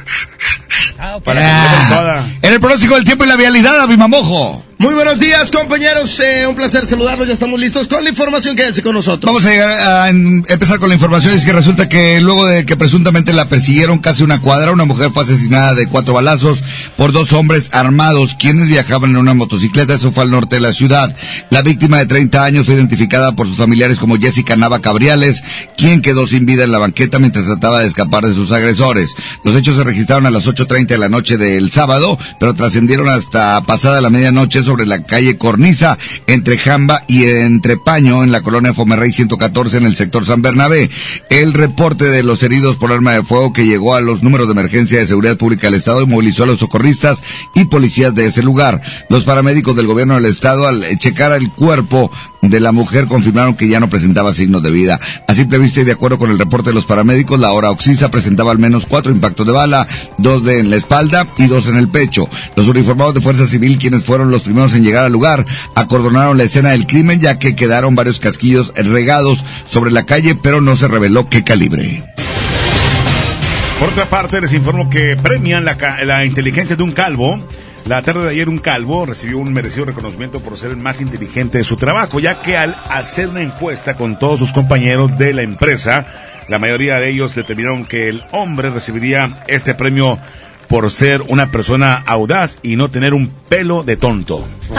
Ah, Para que toda. En el pronóstico del tiempo y la vialidad, Abimamojo. Muy buenos días, compañeros. Eh, un placer saludarlos. Ya estamos listos con la información. Quédense con nosotros. Vamos a, llegar a, empezar con la información. Es que resulta que luego de que presuntamente la persiguieron casi una cuadra, una mujer fue asesinada de cuatro balazos por dos hombres armados, quienes viajaban en una motocicleta. Eso fue al norte de la ciudad. La víctima de 30 años fue identificada por sus familiares como Jessica Nava Cabriales, quien quedó sin vida en la banqueta mientras trataba de escapar de sus agresores. Los hechos se registraron a las 8.30 de la noche del sábado, pero trascendieron hasta pasada la medianoche sobre la calle Cornisa, entre Jamba y entre Paño, en la colonia Fomerrey 114, en el sector San Bernabé. El reporte de los heridos por arma de fuego que llegó a los números de emergencia de seguridad pública del Estado y movilizó a los socorristas y policías de ese lugar. Los paramédicos del gobierno del Estado, al checar el cuerpo de la mujer confirmaron que ya no presentaba signos de vida. A simple vista y de acuerdo con el reporte de los paramédicos, la hora Oxisa presentaba al menos cuatro impactos de bala, dos de en la espalda y dos en el pecho. Los uniformados de Fuerza Civil, quienes fueron los primeros en llegar al lugar, acordonaron la escena del crimen ya que quedaron varios casquillos regados sobre la calle, pero no se reveló qué calibre. Por otra parte, les informo que premian la, la inteligencia de un calvo la tarde de ayer un calvo recibió un merecido reconocimiento por ser el más inteligente de su trabajo, ya que al hacer una encuesta con todos sus compañeros de la empresa, la mayoría de ellos determinaron que el hombre recibiría este premio por ser una persona audaz y no tener un pelo de tonto.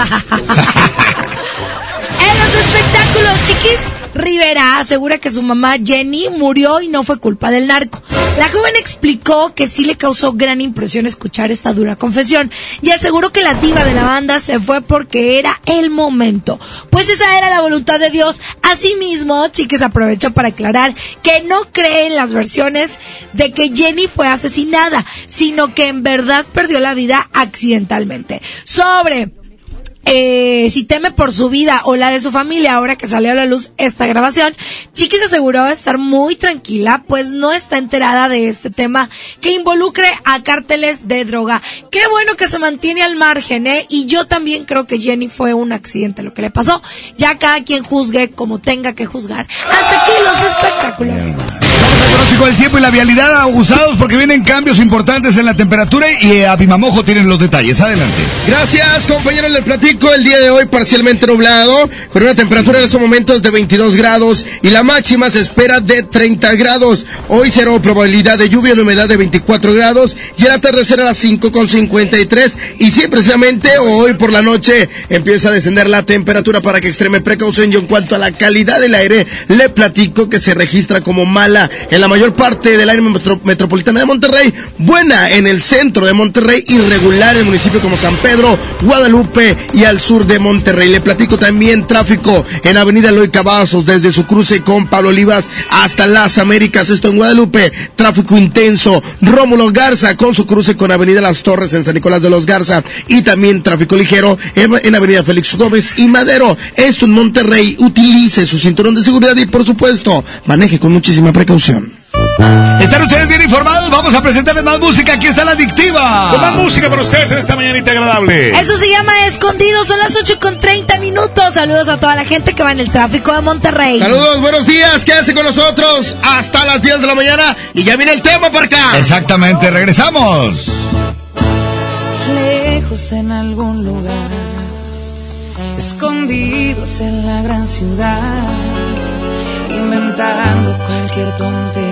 los espectáculos, chiquis, Rivera asegura que su mamá Jenny murió y no fue culpa del narco. La joven explicó que sí le causó gran impresión escuchar esta dura confesión y aseguró que la diva de la banda se fue porque era el momento. Pues esa era la voluntad de Dios. Asimismo, Chiques aprovechó para aclarar que no cree en las versiones de que Jenny fue asesinada, sino que en verdad perdió la vida accidentalmente. Sobre eh, si teme por su vida o la de su familia ahora que salió a la luz esta grabación, Chiquis aseguró estar muy tranquila, pues no está enterada de este tema que involucre a cárteles de droga. Qué bueno que se mantiene al margen, ¿eh? Y yo también creo que Jenny fue un accidente lo que le pasó. Ya cada quien juzgue como tenga que juzgar. Hasta aquí los espectáculos. Pronóstico del tiempo y la vialidad abusados porque vienen cambios importantes en la temperatura y eh, Abimamojo tienen los detalles. Adelante. Gracias, compañeros. Les platico el día de hoy parcialmente nublado, con una temperatura en estos momentos de 22 grados y la máxima se espera de 30 grados. Hoy será probabilidad de lluvia en humedad de 24 grados y el atardecer a las 5 con 53. Y sí, precisamente hoy por la noche empieza a descender la temperatura para que extreme precaución. Y en cuanto a la calidad del aire, le platico que se registra como mala en la mayor parte del área metro- metropolitana de Monterrey, buena en el centro de Monterrey, irregular en municipios como San Pedro, Guadalupe y al sur de Monterrey. Le platico también tráfico en Avenida Eloy Cavazos, desde su cruce con Pablo Olivas hasta Las Américas, esto en Guadalupe, tráfico intenso. Rómulo Garza con su cruce con Avenida Las Torres en San Nicolás de los Garza y también tráfico ligero en, en Avenida Félix Gómez y Madero. Esto en Monterrey, utilice su cinturón de seguridad y por supuesto, maneje con muchísima precaución. ¿Están ustedes bien informados? Vamos a presentarles más música. Aquí está la adictiva. Con más música para ustedes en esta mañanita agradable. Eso se llama Escondido, son las 8 con 30 minutos. Saludos a toda la gente que va en el tráfico de Monterrey. Saludos, buenos días, quédense con nosotros hasta las 10 de la mañana y ya viene el tema por acá. Exactamente, regresamos. lejos en algún lugar, escondidos en la gran ciudad, inventando cualquier tontería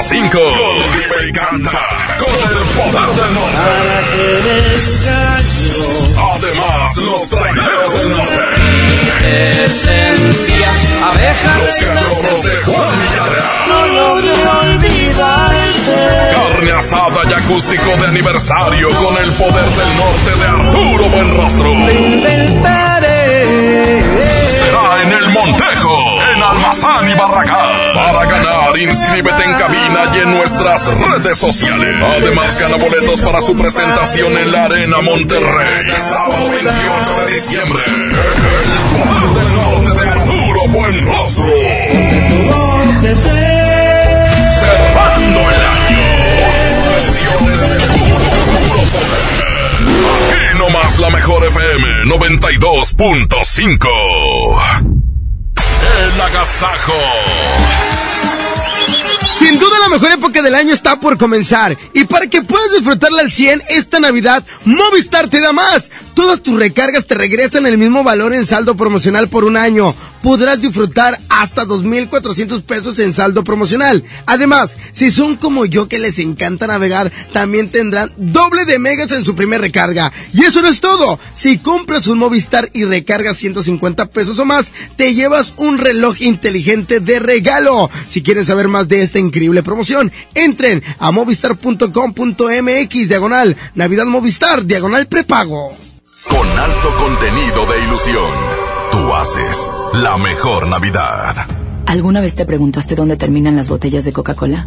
92.5. Vive y canta con el poder del norte. Además, los traineros del norte. Los cachorros de Juan Villarreal. No logré olvidarte. Carne asada y acústico de aniversario con el poder del norte de Arturo Buenrostro. Redes sociales. Además, gana boletos para su presentación en la Arena Monterrey. Sábado 28 de diciembre. El poder del norte de Arturo Buenrostro. Cerrando el año. Presiones de puro, puro poder. Aquí nomás la mejor FM 92.5. El agasajo. Sin duda la mejor época del año está por comenzar y para que puedas disfrutarla al 100 esta Navidad, Movistar te da más. Todas tus recargas te regresan el mismo valor en saldo promocional por un año. Podrás disfrutar hasta 2.400 pesos en saldo promocional. Además, si son como yo que les encanta navegar, también tendrán doble de megas en su primera recarga. Y eso no es todo. Si compras un Movistar y recargas 150 pesos o más, te llevas un reloj inteligente de regalo. Si quieren saber más de esta increíble promoción, entren a movistar.com.mx diagonal Navidad Movistar diagonal prepago. Con alto contenido de ilusión, tú haces la mejor Navidad. ¿Alguna vez te preguntaste dónde terminan las botellas de Coca-Cola?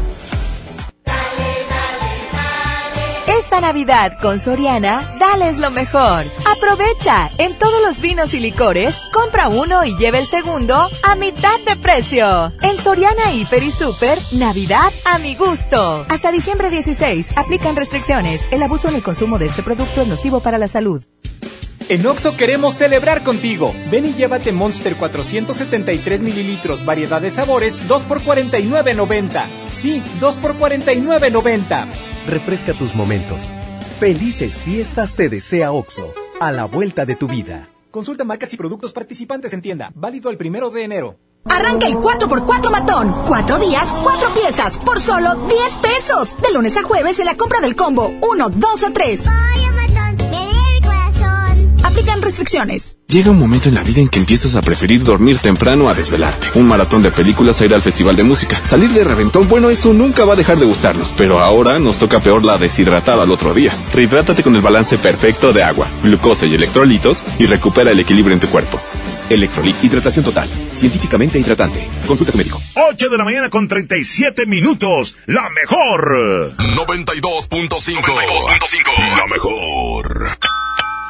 Esta Navidad con Soriana, dales lo mejor. Aprovecha, en todos los vinos y licores, compra uno y lleva el segundo a mitad de precio. En Soriana Hiper y Super, Navidad a mi gusto. Hasta diciembre 16, aplican restricciones. El abuso en el consumo de este producto es nocivo para la salud. En Oxo queremos celebrar contigo. Ven y llévate Monster 473 mililitros, variedad de sabores, 2 por 49.90. Sí, 2 por 49.90. Refresca tus momentos. Felices fiestas te desea OXO, a la vuelta de tu vida. Consulta marcas y productos participantes en tienda. Válido el primero de enero. Arranca el 4x4 matón. Cuatro días, cuatro piezas, por solo 10 pesos. De lunes a jueves en la compra del combo 1, 2 o 3. Aplican restricciones. Llega un momento en la vida en que empiezas a preferir dormir temprano a desvelarte. Un maratón de películas a ir al festival de música. Salir de reventón, bueno, eso nunca va a dejar de gustarnos. Pero ahora nos toca peor la deshidratada al otro día. Rehidrátate con el balance perfecto de agua, glucosa y electrolitos y recupera el equilibrio en tu cuerpo. Electrolit, hidratación total. Científicamente hidratante. Consulta a su médico. 8 de la mañana con 37 minutos. La mejor. 92.5. 92.5. La mejor.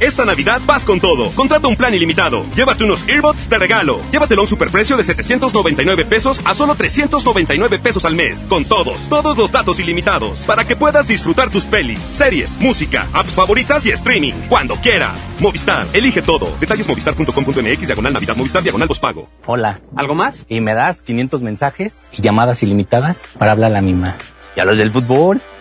Esta Navidad vas con todo. Contrata un plan ilimitado. Llévate unos earbuds de regalo. Llévatelo a un superprecio de 799 pesos a solo 399 pesos al mes. Con todos, todos los datos ilimitados. Para que puedas disfrutar tus pelis, series, música, apps favoritas y streaming. Cuando quieras. Movistar, elige todo. Detalles movistar.com.mx, diagonal Navidad, Movistar, diagonal pago. Hola. ¿Algo más? Y me das 500 mensajes y llamadas ilimitadas para hablar a la misma. ¿Y a los del fútbol?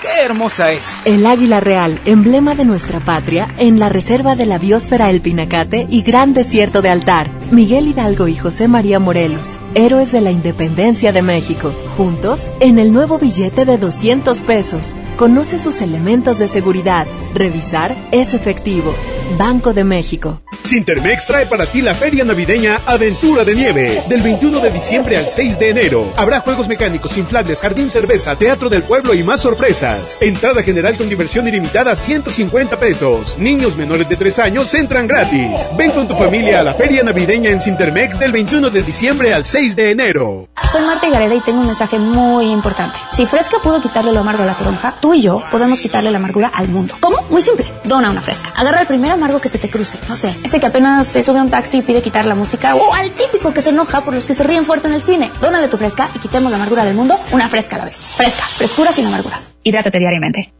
¡Qué hermosa es! El águila real, emblema de nuestra patria, en la reserva de la biosfera El Pinacate y Gran Desierto de Altar. Miguel Hidalgo y José María Morelos, héroes de la independencia de México. Juntos, en el nuevo billete de 200 pesos. Conoce sus elementos de seguridad. Revisar es efectivo. Banco de México. Sintermex trae para ti la feria navideña Aventura de Nieve. Del 21 de diciembre al 6 de enero. Habrá juegos mecánicos, inflables, jardín cerveza, teatro del pueblo y más sorpresas. Entrada general con diversión ilimitada 150 pesos. Niños menores de 3 años entran gratis. Ven con tu familia a la feria navideña en Sintermex del 21 de diciembre al 6 de enero. Soy Marta Gareda y tengo un mensaje muy importante. Si Fresca pudo quitarle lo amargo a la toronja, tú y yo podemos quitarle la amargura al mundo. ¿Cómo? Muy simple. Dona una Fresca. Agarra el primer amargo que se te cruce. No sé, este que apenas se sube a un taxi y pide quitar la música. O al típico que se enoja por los que se ríen fuerte en el cine. Dónale tu Fresca y quitemos la amargura del mundo una Fresca a la vez. Fresca. Frescura sin amarguras. Hidrátate diariamente.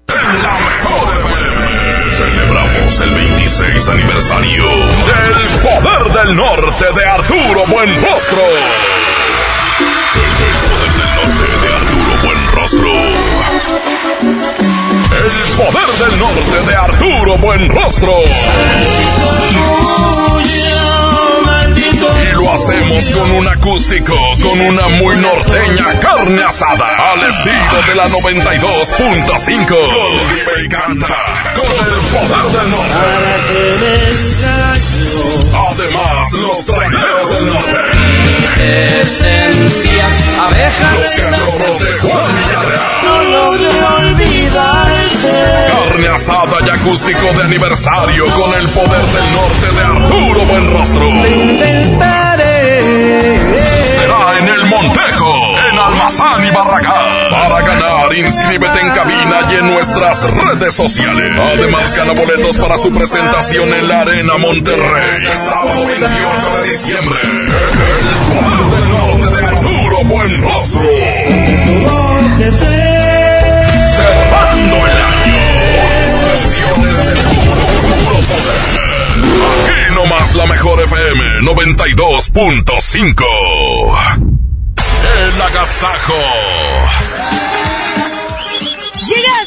Celebramos el 26 aniversario del Poder del Norte de Arturo Buenrostro. Buenrostro. El poder del norte de Arturo Buenrostro. Y lo hacemos con un acústico, con una muy norteña carne asada, al estilo de la 92.5. Vive y canta con el poder del norte. Además, los traineros del norte. Te sentías abeja Los de Juan Villarreal. No logré olvidarte. Carne asada y acústico de aniversario con el poder del norte de Arturo Buenrostro. En el Montejo, en Almazán y Barragán. Para ganar, inscríbete en cabina y en nuestras redes sociales. Además, gana boletos para su presentación en la Arena Monterrey. Sábado 28 de diciembre. El poder del norte de Arturo Buenrostro. Nomás la mejor FM 92.5. El agasajo.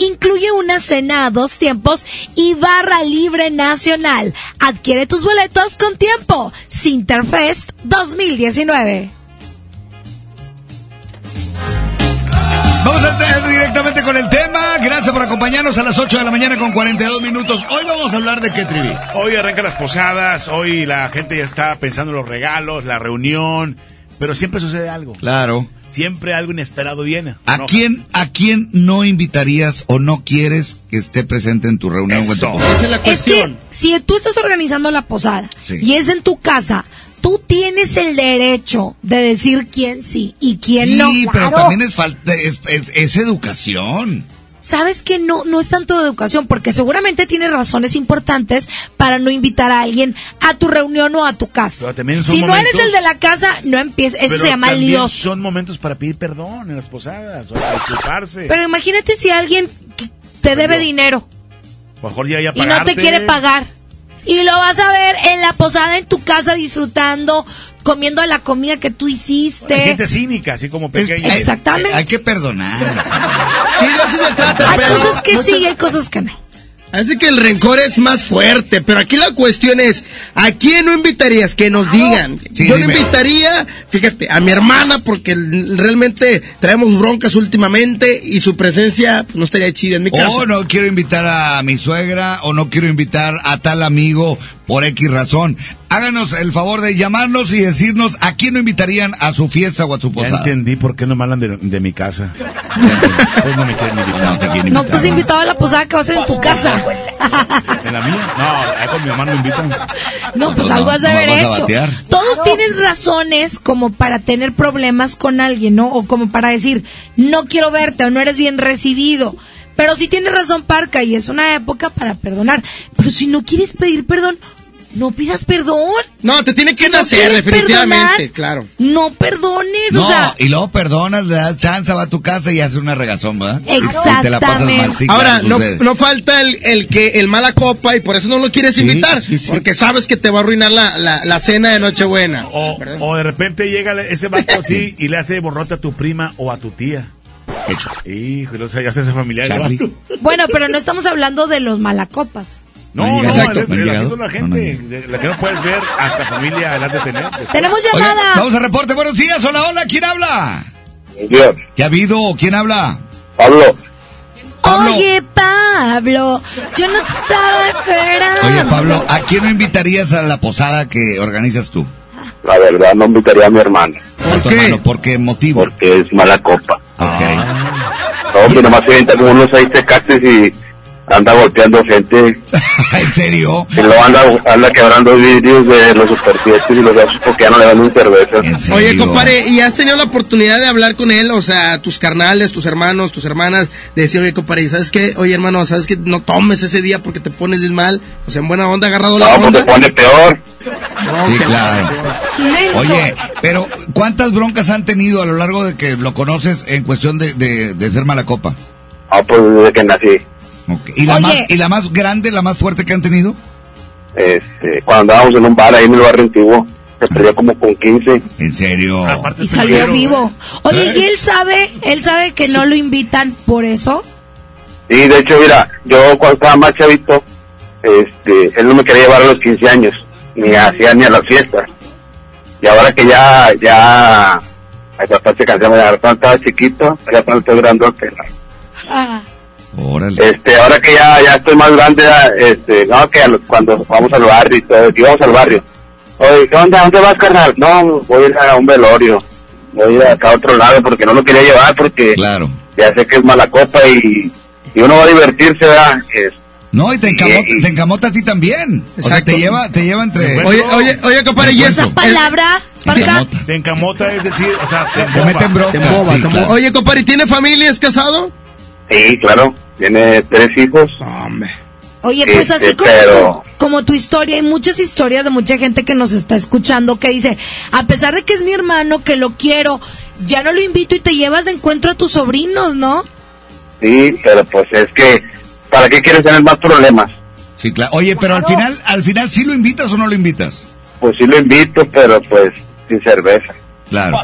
incluye una cena a dos tiempos y barra libre nacional. Adquiere tus boletos con tiempo. Sinterfest 2019. Vamos a entrar directamente con el tema. Gracias por acompañarnos a las 8 de la mañana con 42 minutos. Hoy vamos a hablar de qué, Trivi. Hoy arrancan las posadas, hoy la gente ya está pensando en los regalos, la reunión, pero siempre sucede algo. Claro. Siempre algo inesperado viene. ¿A quién, ¿A quién no invitarías o no quieres que esté presente en tu reunión? o en tu Eso. Esa es la cuestión. Si tú estás organizando la posada Sí. y es en tu casa, tú tienes el derecho de decir quién sí y quién sí, no. pero Claro. también es falta, es, es- es educación. Sabes que no, no es tanto de educación, porque seguramente tienes razones importantes para no invitar a alguien a tu reunión o a tu casa. Si no eres el de la casa, no empieces. Eso se llama también líos. son momentos para pedir perdón en las posadas, o para disculparse. Pero imagínate si alguien te debe dinero A lo mejor ya ya y no te quiere pagar. Y lo vas a ver en la posada en tu casa disfrutando, comiendo la comida que tú hiciste. Hay gente cínica, así como pequeña. Exactamente. Hay que perdonar. Sí, de eso se trata. Hay pero- cosas que sí, hay cosas que no. Así que el rencor es más fuerte, pero aquí la cuestión es, ¿a quién no invitarías? Que nos digan. Sí, Yo no invitaría, fíjate, a mi hermana porque realmente traemos broncas últimamente y su presencia pues, no estaría chida en mi casa. O no quiero invitar a mi suegra o no quiero invitar a tal amigo por X razón. Háganos el favor de llamarnos y decirnos a quién no invitarían a su fiesta o a tu Ya posada. entendí por qué no me hablan de, de mi casa. Pues no me quieren invitar. No te quieren No estás invitado a la posada que va a ser en tu casa. ¿En la mía? No, ahí con mi mamá no me invitan. No, pues No, algo has de no haber vas a hecho. Todos tienes razones como para tener problemas con alguien, ¿no? O como para decir, no quiero verte o no eres bien recibido. Pero sí tienes razón, Parca, y es una época para perdonar. Pero si no quieres pedir perdón, no pidas perdón. No, te tiene que Si nacer, definitivamente, perdonar, claro. No perdones, No, o sea, y luego perdonas, le das chance, va a tu casa y hace una regazón, ¿verdad? Y- Y te la pasas mal. Exactamente. Sí, Ahora, claro, no, no falta el, el que el mala copa y por eso no lo quieres invitar, porque sabes que te va a arruinar la, la, la cena de Nochebuena. O, o de repente llega ese vato así y le hace borrote a tu prima o a tu tía. Híjole, o sea, ya se hace familiar bueno, pero no estamos hablando de los malacopas. No, ¿No han no, ¿No así son la gente, de la que no puedes ver, hasta familia la de tener. Tenemos Oye, llamada. vamos a reporte, buenos días, hola, hola, ¿quién habla? ¿Qué ha habido? ¿Quién habla? Pablo. Pablo. Oye, Pablo, yo no te estaba esperando. Oye, Pablo, ¿a quién no invitarías a la posada que organizas tú? La verdad, no invitaría a mi hermano. ¿Por qué? ¿Por qué motivo? Porque es mala copa. Ok. No, que nomás se como unos seis tecates y anda golpeando gente. ¿En serio? Y luego anda, anda quebrando vidrios de los superficies y los gatos porque ya no le dan un cerveza. Oye, compadre, ¿y has tenido la oportunidad de hablar con él? O sea, tus carnales, tus hermanos, tus hermanas, de decir, oye, compadre, ¿sabes qué? Oye, hermano, ¿sabes qué? No tomes ese día porque te pones mal. O sea, en buena onda, agarrado la No, pues onda. te pone peor. Sí, claro. Oye, pero ¿cuántas broncas han tenido a lo largo de que lo conoces en cuestión de, de, de ser mala copa? Ah, pues desde que nací. ¿Y la, Oye. más, ¿Y la más grande, la más fuerte que han tenido? Este, cuando andábamos en un bar ahí en el barrio antiguo, se perdió como con 15. ¿En serio? Y salió vivo. Oye, ¿y él sabe, él sabe que no lo invitan por eso? Sí, de hecho, mira, yo cuando estaba más chavito, este, él no me quería llevar a los 15 años, ni hacía ni a las fiestas. Y ahora que ya, ya, hay bastante canción, me cuando estaba chiquito, ya cuando estoy grandote. Ah. Órale. Este, ahora que ya, ya estoy más grande, ya, este, no, que a los- cuando vamos al barrio y todo, íbamos al barrio. Oye, ¿qué onda? ¿Dónde vas, carnal? No, voy a ir a un velorio. Voy a ir acá a otro lado porque no lo quería llevar porque Claro. ya sé que es mala copa y, y uno va a divertirse, ¿verdad? Es- No, y te encamota, te encamota a ti también. O sea, te lleva, te lleva entre... Oye, oye, oye, compadre, ¿y esa palabra? Parca? Te encamota, es decir, o sea, te, Te mete en bronca. Te emboba, sí, te emboba. claro. Oye, compadre, ¿tiene familia? ¿Es casado? Sí, claro. Tiene tres hijos. Oye, pues así Este, como, pero- como tu historia, hay muchas historias de mucha gente que nos está escuchando que dice, a pesar de que es mi hermano, que lo quiero, ya no lo invito y te llevas de encuentro a tus sobrinos, ¿no? Sí, pero pues es que, ¿para qué quieres tener más problemas? Sí, claro. Oye, pero al final, al final, ¿sí lo invitas o no lo invitas? Pues sí lo invito, pero pues sin cerveza. Claro.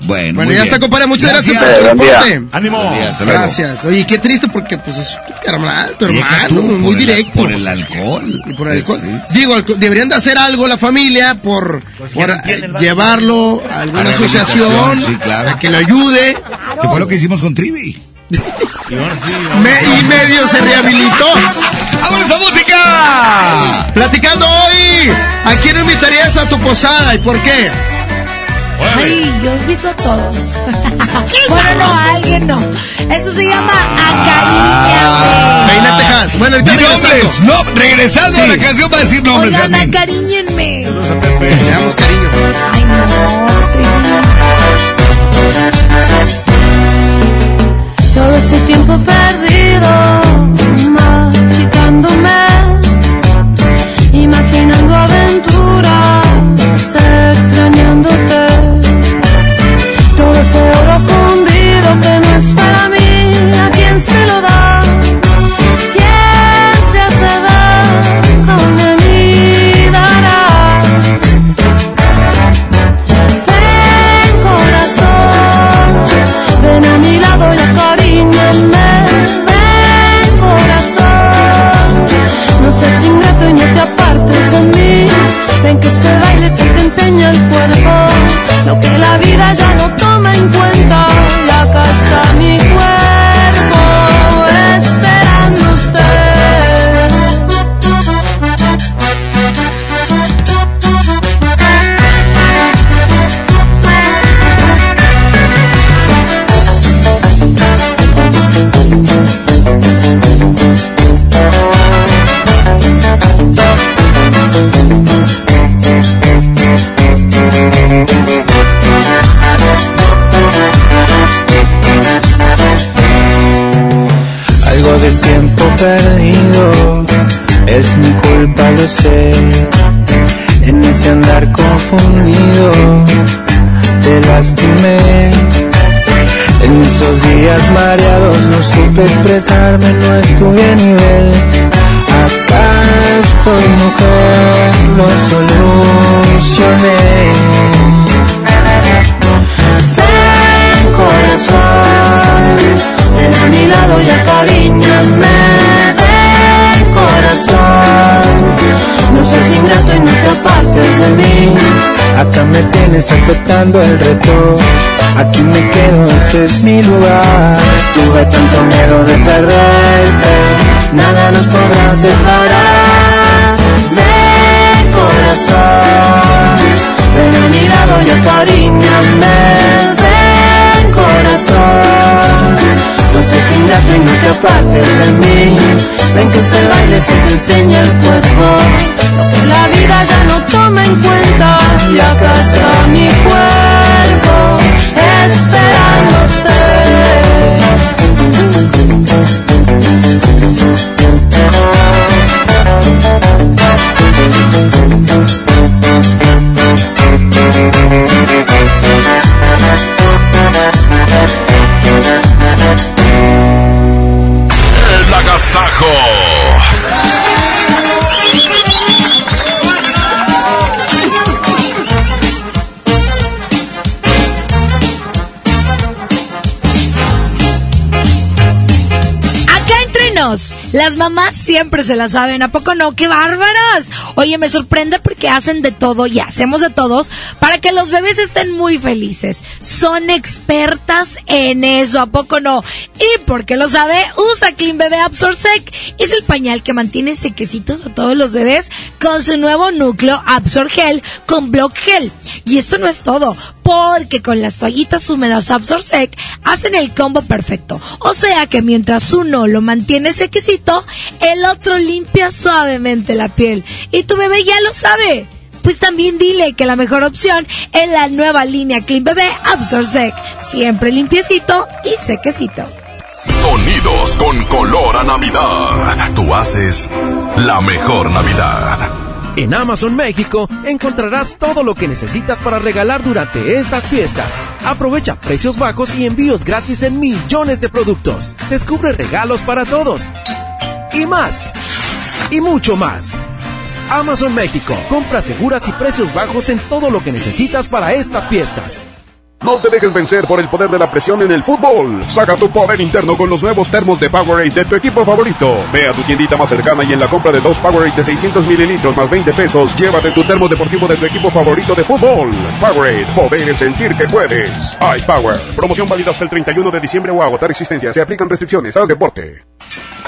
Bueno, Bueno, ya bien. está, compadre. Muchas gracias, Gracias. por día. reporte. Ánimo. Día. Gracias. Oye, qué triste porque pues es tu carnal, tu hermano, tú, muy por el- directo. por el alcohol. Y por el alcohol. Sí. Digo, deberían de hacer algo la familia por, Pues por, eh, el llevarlo a alguna A asociación sí, claro. a que lo ayude. Que fue lo que hicimos con Trivi. Y ahora sí, Me- y medio se rehabilitó. ¡Vámonos a música! Platicando hoy, ¿a quién invitarías a tu posada y por qué? Ay, yo digo todos. bueno, no, a alguien no. Eso se llama Acaríñame. Ah. Peina Texas. Bueno, ahorita regresamos. No, regresando sí. a la canción para decir nombres. Oigan, acaríñenme. Le damos cariño. Ay, no. Todo este tiempo perdido, marchitándome Ven que este baile se te enseña el cuerpo, lo que la vida ya no toma en cuenta. La casa, mi del tiempo perdido. Es mi culpa, lo sé. En ese andar confundido, te lastimé. En esos días mareados no supe expresarme, no estuve a nivel. Acá estoy mujer, lo solucioné. Ven corazón a mi lado y acariñame. Ven corazón, no seas ingrato y no te apartes de mí. Acá me tienes aceptando el reto. Aquí me quedo, este es mi lugar. Tuve tanto miedo de perderte, nada nos podrá separar. Ven corazón, ven a mi lado y acariñame. Ven corazón, no seas ingrato y no te apartes de mí. Ven que este baile se te enseña el cuerpo, la vida ya no toma en cuenta. Y acá mi cuerpo El Acá entre nos, las mamás siempre se la saben, ¿a poco no? ¡Qué bárbaras! Oye, me sorprende porque hacen de todo y hacemos de todos para que los bebés estén muy felices. Son expertas en eso, ¿a poco no? Y porque lo sabe, usa Clean Bebé Absorsec. Es el pañal que mantiene sequecitos a todos los bebés con su nuevo núcleo Absor Gel con Block Gel. Y esto no es todo, porque con las toallitas húmedas Absorsec hacen el combo perfecto. O sea que mientras uno lo mantiene sequecito, el otro limpia suavemente la piel. Y tu bebé ya lo sabe. Pues también dile que la mejor opción es la nueva línea Clean Bebé Absorsec. Siempre limpiecito y sequecito. Sonidos con color a Navidad. Tú haces la mejor Navidad. En Amazon México encontrarás todo lo que necesitas para regalar durante estas fiestas. Aprovecha precios bajos y envíos gratis en millones de productos. Descubre regalos para todos. Y más. Y mucho más. Amazon México. Compras seguras y precios bajos en todo lo que necesitas para estas fiestas. No te dejes vencer por el poder de la presión en el fútbol. Saca tu poder interno con los nuevos termos de Powerade de tu equipo favorito. Ve a tu tiendita más cercana y en la compra de dos Powerade de 600 mililitros más 20 pesos, llévate tu termo deportivo de tu equipo favorito de fútbol. Powerade, poder es sentir que puedes. iPower, promoción válida hasta el 31 de diciembre o agotar existencia. Se aplican restricciones. Haz deporte.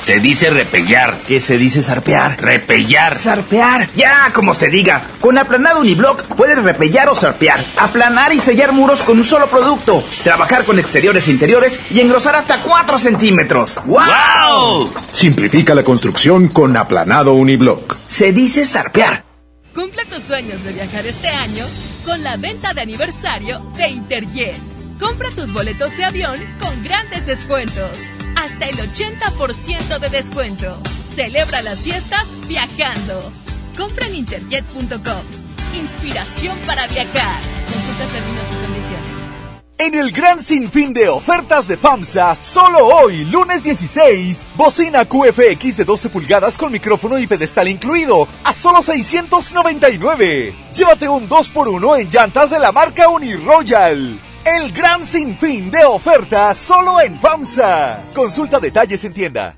Se dice repellar. ¿Qué se dice zarpear? Repellar. Zarpear. Ya, como se diga. Con aplanado uniblock puedes repellar o zarpear. Aplanar y sellar muros con un solo producto. Trabajar con exteriores e interiores y engrosar hasta 4 centímetros. ¡Wow! Simplifica la construcción con aplanado uniblock. Se dice zarpear. Cumple tus sueños de viajar este año con la venta de aniversario de Interjet. Compra tus boletos de avión con grandes descuentos. Hasta el 80% de descuento. Celebra las fiestas viajando. Compra en interjet.com. Inspiración para viajar. Consulta términos y condiciones. En el gran sinfín de ofertas de FAMSA, solo hoy, lunes 16, bocina QFX de 12 pulgadas con micrófono y pedestal incluido, a solo 699. Llévate un 2x1 en llantas de la marca Uniroyal. El gran sinfín de ofertas solo en FAMSA. Consulta detalles en tienda.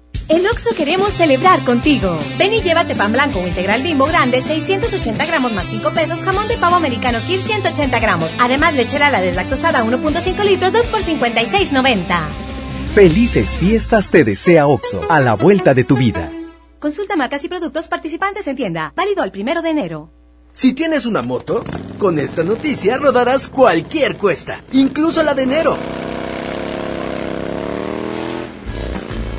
En Oxo queremos celebrar contigo. Ven y llévate pan blanco o integral bimbo grande, 680 gramos más 5 pesos, jamón de pavo americano Kir 180 gramos. Además, lechera la deslactosada 1.5 litros, 2 por 56.90. Felices fiestas te desea OXO, a la vuelta de tu vida. Consulta marcas y productos participantes en tienda. Válido el primero de enero. Si tienes una moto, con esta noticia rodarás cualquier cuesta, incluso la de enero.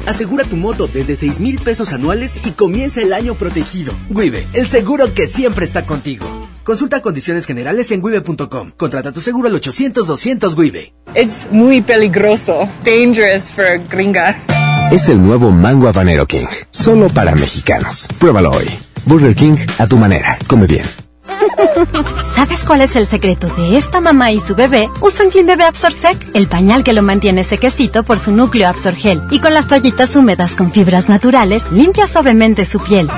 Asegura tu moto desde 6 mil pesos anuales y comienza el año protegido. Wibe, el seguro que siempre está contigo. Consulta condiciones generales en wibe.com. Contrata tu seguro al 800-200 Wibe. Es muy peligroso. Dangerous for gringa. Es el nuevo Mango Habanero King. Solo para mexicanos. Pruébalo hoy. Burger King a tu manera. Come bien. ¿Sabes cuál es el secreto de esta mamá y su bebé? Usan Clean Bebé Absorsec, el pañal que lo mantiene sequecito por su núcleo Absorgel. Y con las toallitas húmedas con fibras naturales, limpia suavemente su piel.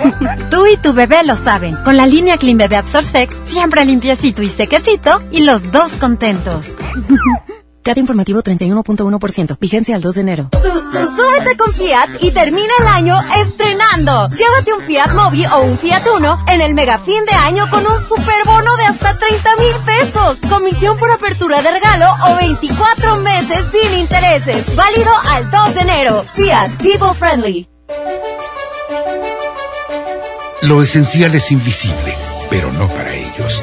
Tú y tu bebé lo saben. Con la línea Clean Bebé Absorsec, siempre limpiecito y sequecito, y los dos contentos. Cat informativo 31.1%. Vigencia al 2 de enero. Súbete con Fiat y termina el año estrenando. Llévate un Fiat Mobi o un Fiat Uno en el mega fin de año con un superbono de hasta 30 mil pesos. Comisión por apertura de regalo o 24 meses sin intereses. Válido al 2 de enero. Fiat People Friendly. Lo esencial es invisible, pero no para ellos.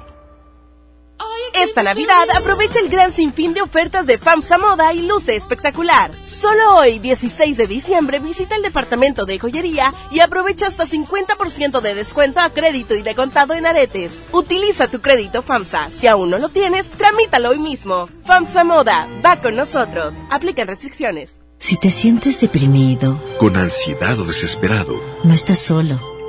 Esta Navidad aprovecha el gran sinfín de ofertas de FAMSA Moda y luce espectacular. Solo hoy, 16 de diciembre, visita el departamento de joyería y aprovecha hasta 50% de descuento a crédito y de contado en aretes. Utiliza tu crédito FAMSA. Si aún no lo tienes, tramítalo hoy mismo. FAMSA Moda, va con nosotros. Aplican restricciones. Si te sientes deprimido, con ansiedad o desesperado, no estás solo.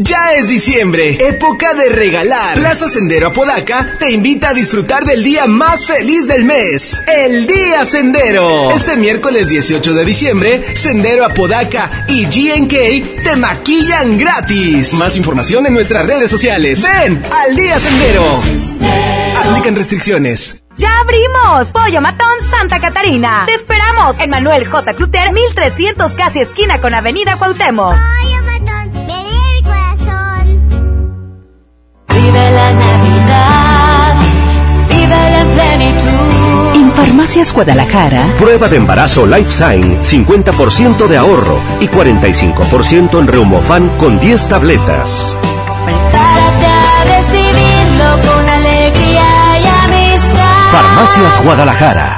Ya es diciembre, época de regalar. Plaza Sendero Apodaca te invita a disfrutar del día más feliz del mes, el Día Sendero. Este miércoles 18 de diciembre, Sendero Apodaca y GNK te maquillan gratis. Más información en nuestras redes sociales. Ven al Día Sendero. Aplican restricciones. ¡Ya abrimos! Pollo Matón Santa Catarina. Te esperamos en Manuel J. Cluter, 1300 casi esquina con Avenida Cuauhtémoc. La Navidad, vive la plenitud. En Farmacias Guadalajara. Prueba de embarazo Life Sign, 50% de ahorro y 45% en Reumofan con 10 tabletas. Prepárate a recibirlo con alegría y amistad. Farmacias Guadalajara.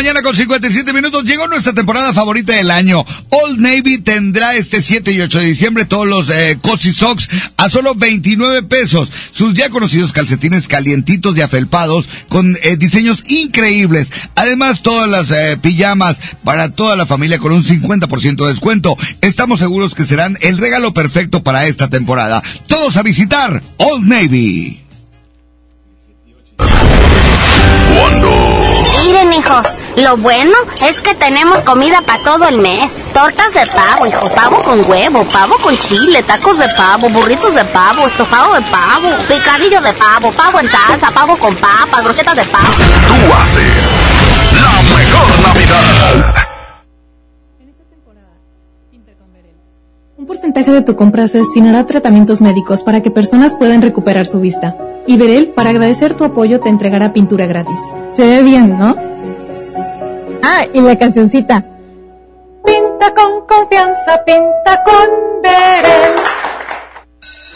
Mañana con 57 minutos llegó nuestra temporada favorita del año. Old Navy tendrá este 7 y 8 de diciembre todos los eh, Cozy Socks a solo 29 pesos. Sus ya conocidos calcetines calientitos y afelpados con eh, diseños increíbles. Además, todas las eh, pijamas para toda la familia con un 50% de descuento. Estamos seguros que serán el regalo perfecto para esta temporada. Todos a visitar Old Navy. Miren, hijos, lo bueno es que tenemos comida para todo el mes. Tortas de pavo, hijo, pavo con huevo, pavo con chile, tacos de pavo, burritos de pavo, estofado de pavo, picadillo de pavo, pavo en salsa, pavo con papa, brochetas de pavo. Tú haces la mejor Navidad. Un porcentaje de tu compra se destinará a tratamientos médicos para que personas puedan recuperar su vista. Y Verel, para agradecer tu apoyo, te entregará pintura gratis. Se ve bien, ¿no? Ah, y la cancioncita. Pinta con confianza, pinta con Verel.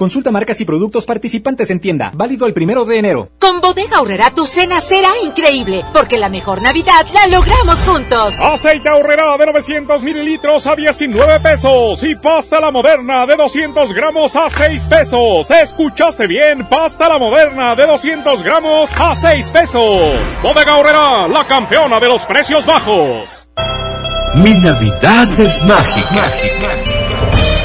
Consulta marcas y productos participantes en tienda. Válido el primero de enero. Con Bodega Aurrera tu cena será increíble, porque la mejor Navidad la logramos juntos. Aceite Aurrera de 900 mililitros a 19 pesos y pasta la moderna de 200 gramos a 6 pesos. ¿Escuchaste bien? Pasta la moderna de 200 gramos a 6 pesos. Bodega Aurrera, la campeona de los precios bajos. Mi Navidad es mágica. mágica.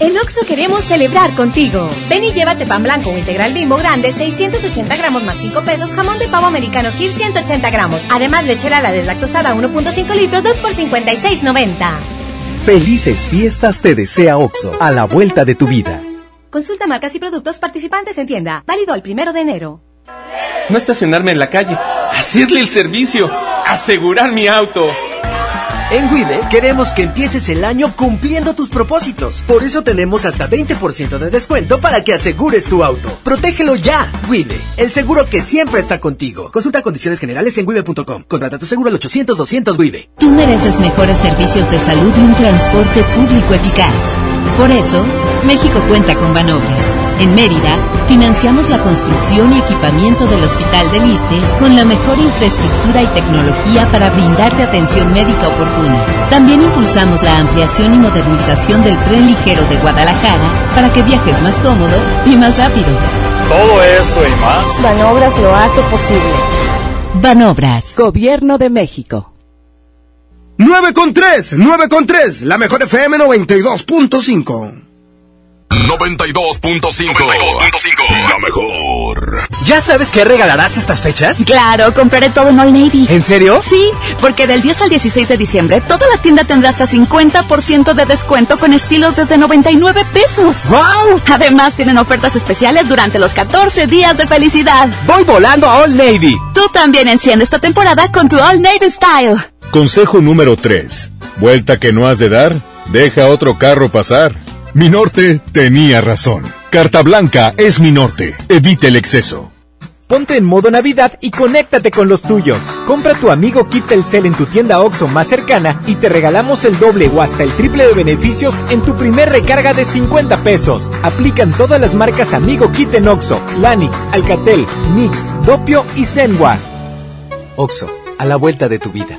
En Oxo queremos celebrar contigo. Ven y llévate pan blanco o integral bimbo grande, 680 gramos más 5 pesos, jamón de pavo americano Kir 180 gramos. Además, lechera la deslactosada 1.5 litros, 2 por 56.90. Felices fiestas te desea Oxo, a la vuelta de tu vida. Consulta marcas y productos participantes en tienda. Válido el primero de enero. No estacionarme en la calle. Hacerle el servicio. Asegurar mi auto. En Wibe queremos que empieces el año cumpliendo tus propósitos. Por eso tenemos hasta 20% de descuento para que asegures tu auto. Protégelo ya. Wibe, el seguro que siempre está contigo. Consulta condiciones generales en wibe.com. Contrata tu seguro al 800 200 Wibe. Tú mereces mejores servicios de salud y un transporte público eficaz. Por eso, México cuenta con Banobras. En Mérida, financiamos la construcción y equipamiento del Hospital del Iste con la mejor infraestructura y tecnología para brindarte atención médica oportuna. También impulsamos la ampliación y modernización del tren ligero de Guadalajara para que viajes más cómodo y más rápido. Todo esto y más. Banobras lo hace posible. Banobras. Gobierno de México. 9 con 3, 9 con 3, la mejor FM 92.5. 92.5. La mejor. ¿Ya sabes qué regalarás estas fechas? Claro, compraré todo en All Navy. ¿En serio? Sí, porque del 10 al 16 de diciembre toda la tienda tendrá hasta 50% de descuento con estilos desde 99 pesos. ¡Wow! Además tienen ofertas especiales durante los 14 días de felicidad. Voy volando a All Navy. Tú también enciende esta temporada con tu All Navy Style. Consejo número 3. Vuelta que no has de dar, deja otro carro pasar. Mi norte tenía razón. Carta Blanca es mi norte. Evite el exceso. Ponte en modo Navidad y conéctate con los tuyos. Compra tu amigo Kit Telcel en tu tienda OXO más cercana y te regalamos el doble o hasta el triple de beneficios en tu primer recarga de 50 pesos. Aplican todas las marcas Amigo Kit en OXO, Lanix, Alcatel, Mix, Dopio y Zenwa. OXO, a la vuelta de tu vida.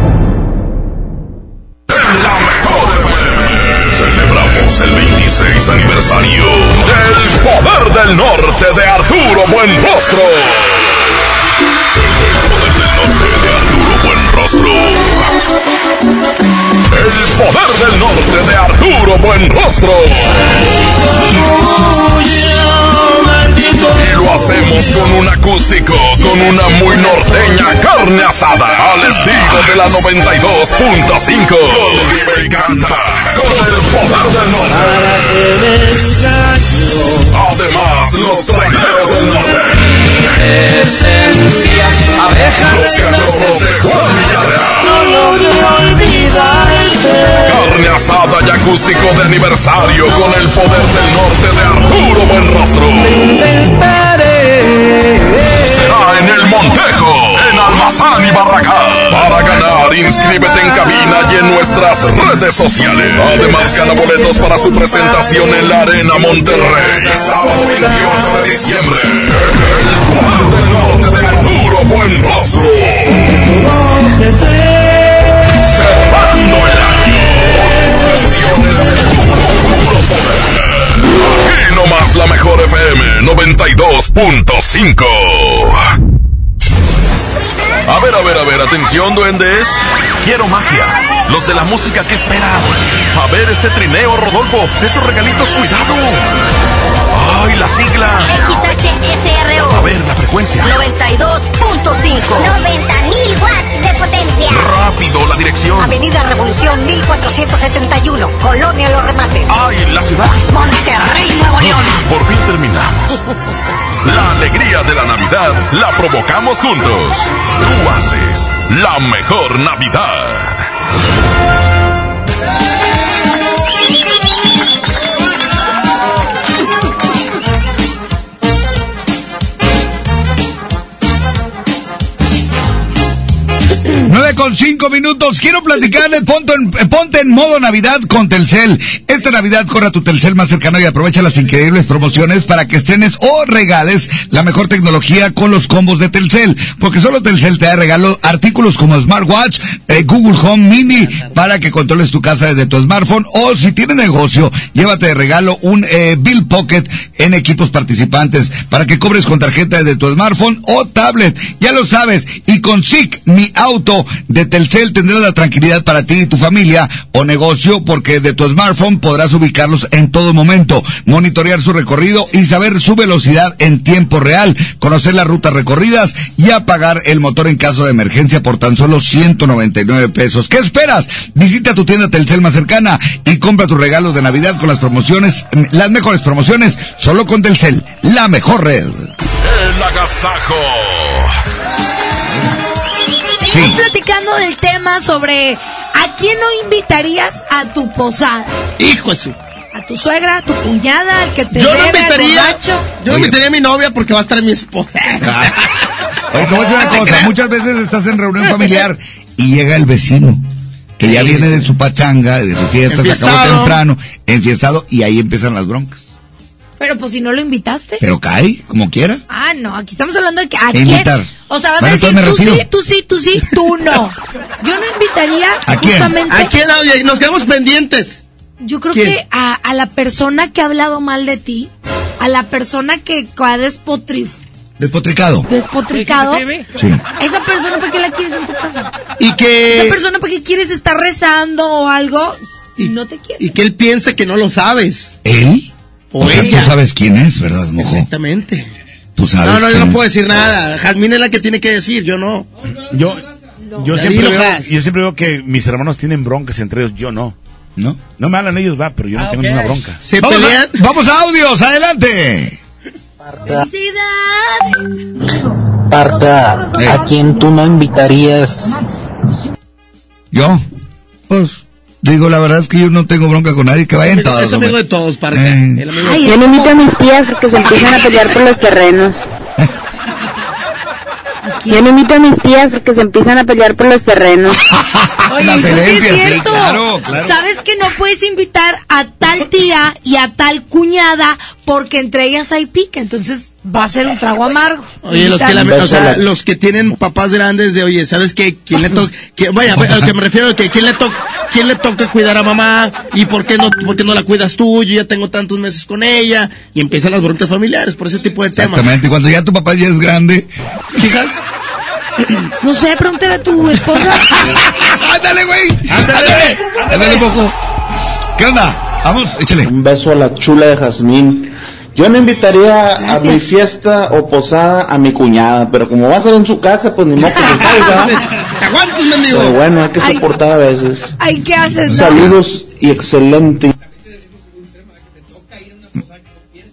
Celebramos el 26 aniversario del Poder del Norte de Arturo Buenrostro. El Poder del Norte de Arturo Buenrostro. El poder del norte de Arturo Buenrostro. Y lo hacemos con un acústico, con una muy norteña carne asada, al estilo de la 92.5. Con canta, con el poder del norte. Además, los traineros del norte. Los cachorros de Juan Villarreal. Carne asada y acústico de aniversario con el poder del norte de Arturo Buenrostro. En el Montejo, en Almazán y Barragán. Para ganar, inscríbete en cabina y en nuestras redes sociales. Además, gana boletos para su presentación en la Arena Monterrey. Sábado 28 de diciembre. El poder del norte de Arturo Buenrostro. Cerrando la mejor FM 92.5. A ver, a ver, a ver, atención, duendes. Quiero magia. Los de la música que esperan. A ver ese trineo, Rodolfo. Esos regalitos, cuidado. Ay, la sigla. XHSRO. A ver, la frecuencia. 92.5. 90.000 watts de potencia. Rápido, la dirección. Avenida Revolución 1471, Colonia Los Remates. Ay, la ciudad. Monterrey, Nuevo León. Por fin terminamos. La alegría de la Navidad la provocamos juntos. Tú haces la mejor Navidad. Con cinco minutos. Quiero platicarles. Ponte en, eh, ponte en modo Navidad con Telcel. Esta Navidad corre a tu Telcel más cercano y aprovecha las increíbles promociones para que estrenes o regales la mejor tecnología con los combos de Telcel. Porque solo Telcel te da regalo artículos como Smartwatch, eh, Google Home Mini para que controles tu casa desde tu smartphone. O si tienes negocio, llévate de regalo un eh, Bill Pocket en equipos participantes para que cobres con tarjeta desde tu smartphone o tablet. Ya lo sabes. Y con SIC, mi auto de Telcel tendrás la tranquilidad para ti y tu familia o negocio porque de tu smartphone podrás ubicarlos en todo momento, monitorear su recorrido y saber su velocidad en tiempo real, conocer las rutas recorridas y apagar el motor en caso de emergencia por tan solo 199 pesos. ¿Qué esperas? Visita tu tienda Telcel más cercana y compra tus regalos de Navidad con las promociones, las mejores promociones, solo con Telcel, la mejor red. El agasajo. Seguimos platicando del tema sobre a quién no invitarías a tu posada. Hijo de su. A tu suegra, a tu cuñada, al que te Yo no invitaría, yo no invitaría a mi novia porque va a estar mi esposa. Oye, te voy a decir una cosa, muchas veces estás en reunión familiar y llega el vecino, que ya viene de su pachanga, de su fiesta, se acabó temprano, enfiestado, y ahí empiezan las broncas. Pero pues si no lo invitaste. Pero cae, como quiera. Ah, no, aquí estamos hablando de que a quién. invitar. O sea, vas Bueno, a decir tú sí, tú sí, tú sí, tú no. Yo no invitaría ¿A quién? justamente. ¿A quién, Oye, Nos quedamos pendientes. Yo creo ¿Quién? que a, a la persona que ha hablado mal de ti, a la persona que ha despotri- Despotricado. despotricado, Sí. esa persona para qué la quieres en tu casa. Y que. Esa persona para qué quieres estar rezando o algo y no te quiere. Y que él piense que no lo sabes. ¿Él? O O sea, ella. tú sabes quién es, ¿verdad, mojo? Exactamente. Tú sabes No, no, yo no puedo decir nada. Jazmín es la que tiene que decir, yo no. Yo, yo, siempre veo, yo siempre veo que mis hermanos tienen broncas entre ellos, yo no. ¿No? No me hablan ellos, va, pero yo no Ah, tengo ninguna bronca. Se vamos, pelean. A, vamos a audios, adelante. ¡Felicidades! Parca, ¿a quién tú no invitarías? ¿Yo? Pues, digo, la verdad es que yo no tengo bronca con nadie, que vayan Es todos. amigo hombre. de todos, Parca. Eh. El amigo de Yo no invito a mis tías porque se empiezan a pelear por los terrenos. Yo no invito a mis tías porque se empiezan a pelear por los terrenos. Oye, eso sí es sí, cierto. claro, claro. ¿Sabes que no puedes invitar a tal tía y a tal cuñada porque entre ellas hay pica? Entonces va a ser un trago amargo. Oye, los que, la- o sea, los que tienen papás grandes de, oye, ¿sabes qué? ¿Quién le toca? Vaya, a lo que me refiero es que ¿quién le, to ¿quién le toca cuidar a mamá? ¿Y por qué, no, por qué no la cuidas tú? Yo ya tengo tantos meses con ella. Y empiezan las broncas familiares por ese tipo de temas. Exactamente, cuando ya tu papá ya es grande. Chicas, No sé, pregúntale a tu esposa. ¡Ándale, güey! ¡Ándale! ¡Ándale, poco! ¿Qué onda? Vamos, échale. Un beso a la chula de Jazmín Yo no invitaría a mi fiesta o posada a mi cuñada, pero como va a ser en su casa, pues ni modo que se salga. ¡Te aguantes, mendigo! Pero bueno, hay que Ay. soportar a veces. Ay, ¿qué haces? no? Saludos y excelente.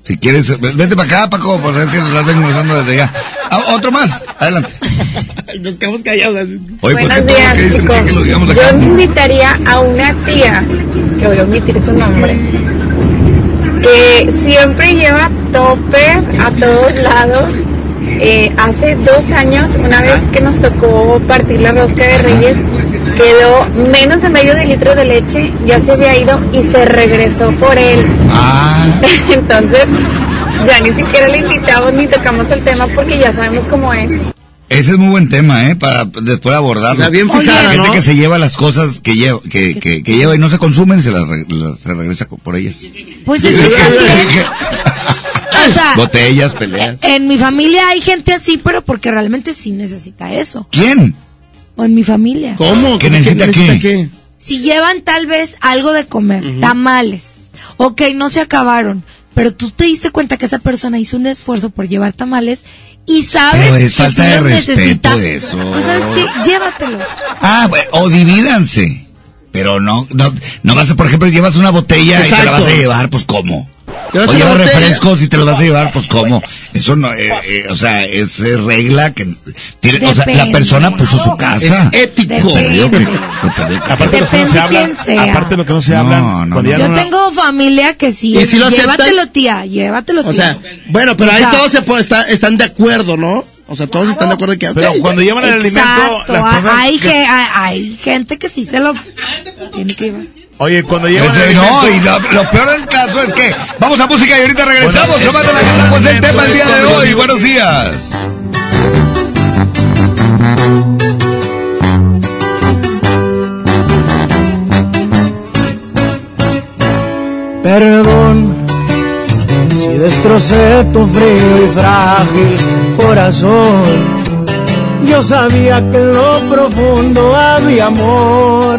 Si quieres, vete para acá, Paco, pues es que nos están conversando desde allá. Ah, otro más, adelante. Nos quedamos callados. ¿por qué Buenos días, que dicen chicos. que lo digamos Yo acá? invitaría a una tía, que voy a omitir su nombre, que siempre lleva topper a todos lados. Eh, hace dos años, una vez que nos tocó partir la rosca de Reyes, quedó menos de medio de litro de leche, ya se había ido y se regresó por él. Entonces, ya ni siquiera le invitamos ni tocamos el tema porque ya sabemos cómo es. Ese es muy buen tema, ¿eh? Para después abordarlo. Sea, bien fijada, La gente ¿no? que se lleva las cosas que lleva, que, que, que lleva y no se consumen, se las, las- se regresa por ellas. Pues es que también, o sea, Botellas, peleas. en mi familia hay gente así, pero porque realmente sí necesita eso. ¿Quién? O en mi familia. ¿Cómo? ¿Que necesita qué? Si llevan tal vez algo de comer, tamales. Ok, no se acabaron. Pero tú te diste cuenta que esa persona hizo un esfuerzo por llevar tamales y sabes Pero es que si de los respeto necesita, eso. Pues sabes qué, llévatelos. Ah, bueno, o divídanse. Pero no, no, no vas a, por ejemplo, llevas una botella y te la vas a llevar, pues ¿cómo? O botella. refrescos y te los vas a llevar, pues ¿cómo? Eso no, eh, eh, o sea, es regla que tiene, o sea, la persona puso su casa. Es ético. Depende. Aparte los que no se hablan, quién sea. aparte de lo que no se No, hablan, no, Yo no- tengo familia que sí. ¿Y si lo aceptan? llévatelo, tía, llévatelo, tía. O sea, bueno, pero O ahí sea, todos se puede, está- están de acuerdo, ¿no? O sea, todos están de acuerdo que... Pero cuando llevan el alimento, Exacto, las cosas hay, que- que, hay, hay gente que sí se lo tiene que llevar. Oye, cuando llevan el Ese- no, y lo, lo peor del caso es que vamos a música y ahorita regresamos. Nomás de la casa, pues el tema el día de hoy. Buenos días. Perdón si destrocé tu frío y frágil corazón. Yo sabía que en lo profundo había amor,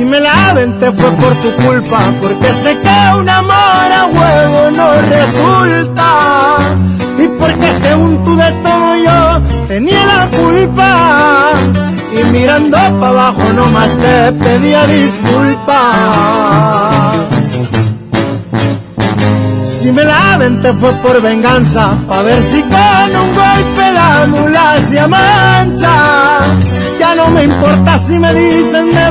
Si me la aventé fue por tu culpa, porque sé que un amor a huevo no resulta. Y porque según tú de todo yo tenía la culpa. Y mirando para abajo nomás te pedía disculpas. Si me la aventé fue por venganza, pa' ver si con un golpe la mula se amansa. Ya no me importa si me dicen me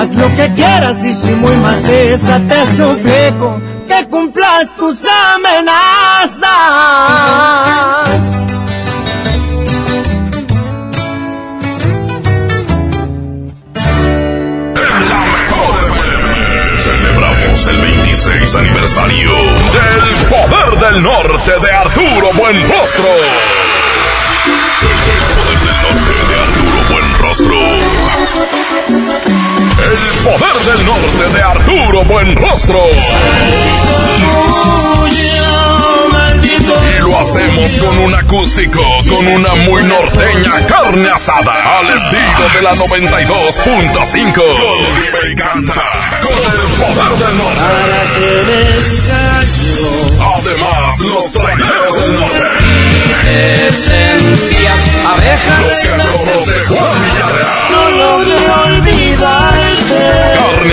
Haz lo que quieras y si muy maciza te suplico que cumplas tus amenazas. Celebramos el 26 aniversario del Poder del Norte de Arturo Buenrostro. El Poder del Norte de Arturo Buenrostro. El Poder del Norte de Arturo Buenrostro. Y lo hacemos con un acústico, con una muy norteña carne asada, al estilo de la 92.5. Vive y canta con el poder del norte. Además, los traileros del norte. Los cachorros de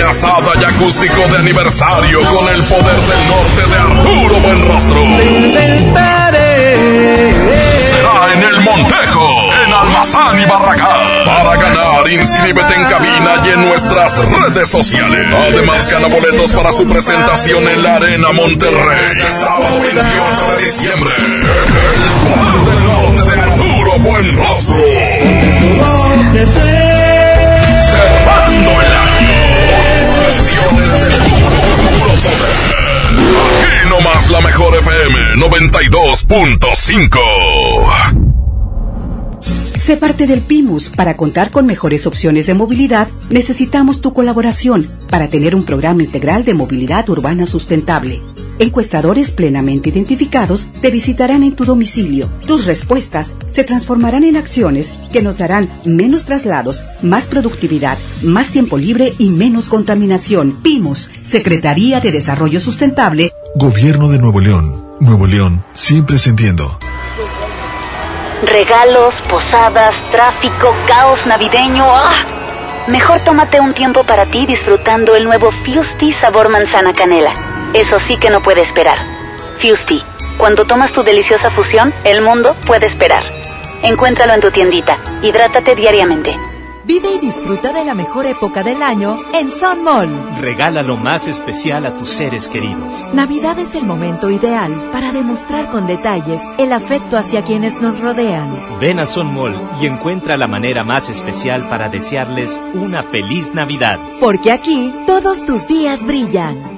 asada y acústico de aniversario con el poder del norte de Arturo Buenrostro. Será en el Montejo, en Almazán y Barragán. Para ganar, inscríbete en cabina y en nuestras redes sociales. Además, gana boletos para su presentación en la Arena Monterrey. Este sábado 28 de diciembre. El poder del norte de Arturo Buenrostro. Nomás la mejor FM 92.5. Sé parte del PIMUS. Para contar con mejores opciones de movilidad, necesitamos tu colaboración para tener un programa integral de movilidad urbana sustentable. Encuestadores plenamente identificados te visitarán en tu domicilio. Tus respuestas se transformarán en acciones que nos darán menos traslados, más productividad, más tiempo libre y menos contaminación. PIMUS, Secretaría de Desarrollo Sustentable. Gobierno de Nuevo León. Nuevo León, siempre entiendo. Regalos, posadas, tráfico, caos navideño. ¡Ah! Mejor tómate un tiempo para ti disfrutando el nuevo Fusti sabor manzana canela. Eso sí que no puede esperar. Fusti, cuando tomas tu deliciosa fusión, el mundo puede esperar. Encuéntralo en tu tiendita. Hidrátate diariamente. Vive y disfruta de la mejor época del año en Sun Mall. Regala lo más especial a tus seres queridos. Navidad es el momento ideal para demostrar con detalles el afecto hacia quienes nos rodean. Ven a Son Mall y encuentra la manera más especial para desearles una feliz Navidad. Porque aquí todos tus días brillan.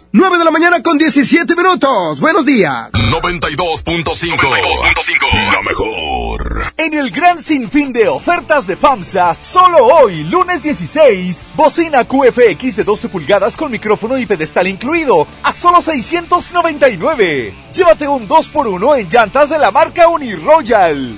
9 de la mañana con 17 minutos. Buenos días. 92.5. La mejor. En el gran sinfín de ofertas de FAMSA, solo hoy, lunes 16, bocina QFX de 12 pulgadas con micrófono y pedestal incluido, a solo 699. Llévate un 2x1 en llantas de la marca Uniroyal.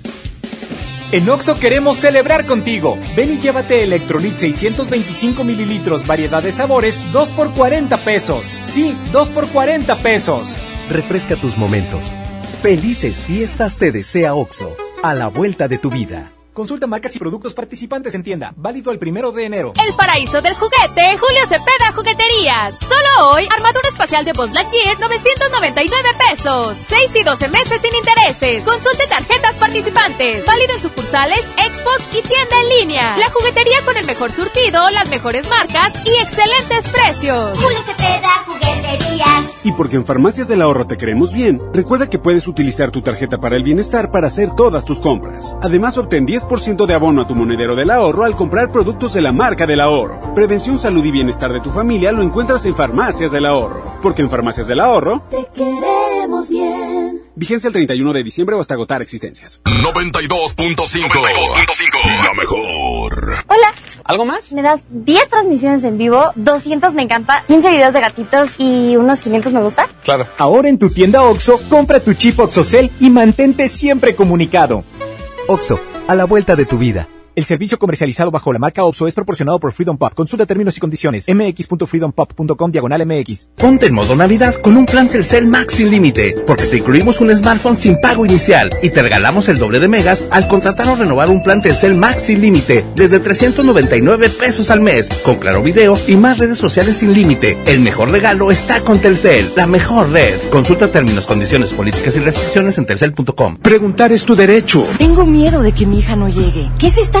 En Oxo queremos celebrar contigo. Ven y llévate Electrolit 625 mililitros, variedad de sabores, 2 por 40 pesos. Sí, 2 por 40 pesos. Refresca tus momentos. Felices fiestas te desea Oxo, a la vuelta de tu vida. Consulta marcas y productos participantes en tienda. Válido el primero de enero. El paraíso del juguete, Julio Cepeda Jugueterías. Solo hoy, armadura espacial de Buzz Lightyear, 999 pesos. 6 y 12 meses sin intereses. Consulte tarjetas participantes. Válido en sucursales, expos y tienda en línea. La juguetería con el mejor surtido, las mejores marcas y excelentes precios. Julio Cepeda Jugueterías. Y porque en Farmacias del Ahorro te queremos bien, recuerda que puedes utilizar tu tarjeta para el bienestar para hacer todas tus compras. Además, obtén 10% de abono a tu monedero del ahorro al comprar productos de la marca del ahorro. Prevención, salud y bienestar de tu familia lo encuentras en Farmacias del Ahorro. Porque en Farmacias del Ahorro te queremos bien. Vigencia el 31 de diciembre o hasta agotar existencias. 92.5. La mejor. Hola. ¿Algo más? Me das 10 transmisiones en vivo, 200 me encanta, 15 videos de gatitos y unos 500 me gusta. Claro. Ahora en tu tienda OXO, compra tu chip OXOCEL y mantente siempre comunicado. Oxo, a la vuelta de tu vida. El servicio comercializado bajo la marca OPSO es proporcionado por Freedom Pop. Consulta términos y condiciones. mx.freedompop.com diagonal mx. Ponte en modo Navidad con un plan Telcel Max sin límite, porque te incluimos un smartphone sin pago inicial y te regalamos el doble de megas al contratar o renovar un plan Telcel Max sin límite desde 399 pesos al mes, con claro video y más redes sociales sin límite. El mejor regalo está con Telcel, la mejor red. Consulta términos, condiciones, políticas y restricciones en telcel.com. Preguntar es tu derecho. Tengo miedo de que mi hija no llegue. ¿Qué se está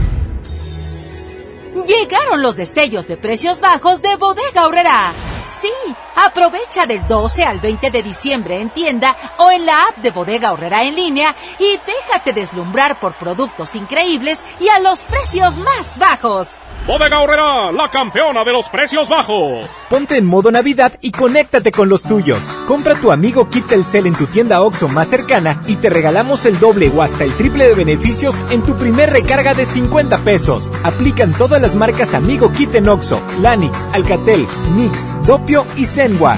Llegaron los destellos de precios bajos de Bodega Horrera. Sí, aprovecha del 12 al 20 de diciembre en tienda o en la app de Bodega Horrera en línea y déjate deslumbrar por productos increíbles y a los precios más bajos. Bodega Horrera, la campeona de los precios bajos. Ponte en modo Navidad y conéctate con los tuyos. Compra tu amigo Kit Telcel en tu tienda OXO más cercana y te regalamos el doble o hasta el triple de beneficios en tu primer recarga de 50 pesos. Aplican todas las marcas Amigo Kit en OXO, Lanix, Alcatel, Nix, Dopio y Zenwa.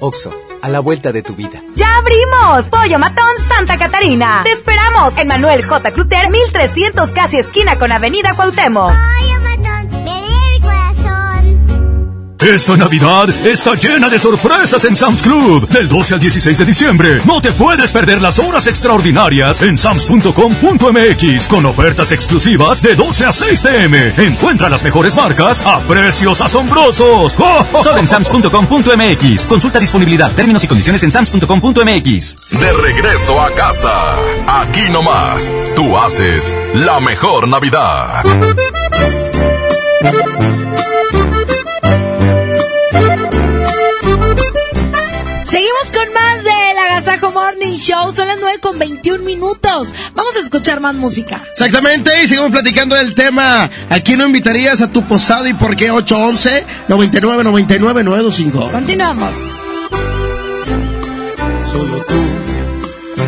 OXO, a la vuelta de tu vida. ¡Ya abrimos! Pollo Matón Santa Catarina. Te esperamos en Manuel J. Cluter, 1300 casi esquina con Avenida Cuauhtémoc. Esta Navidad está llena de sorpresas en Sam's Club. Del 12 al 16 de diciembre, no te puedes perder las horas extraordinarias en sams.com.mx con ofertas exclusivas de 12 a 6 pm. Encuentra las mejores marcas a precios asombrosos. Solo en sams.com.mx. Consulta disponibilidad, términos y condiciones en sams.com.mx. De regreso a casa. Aquí nomás, tú haces la mejor Navidad. Seguimos con más del Agasajo Morning Show. Son las 9 con 21 minutos. Vamos a escuchar más música. Exactamente, y seguimos platicando del tema. ¿A quién no invitarías a tu posada y por qué? 811 99 99 925. Continuamos. Solo tú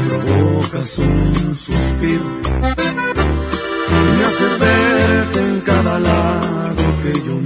provocas un suspiro y me haces verte en cada lado que yo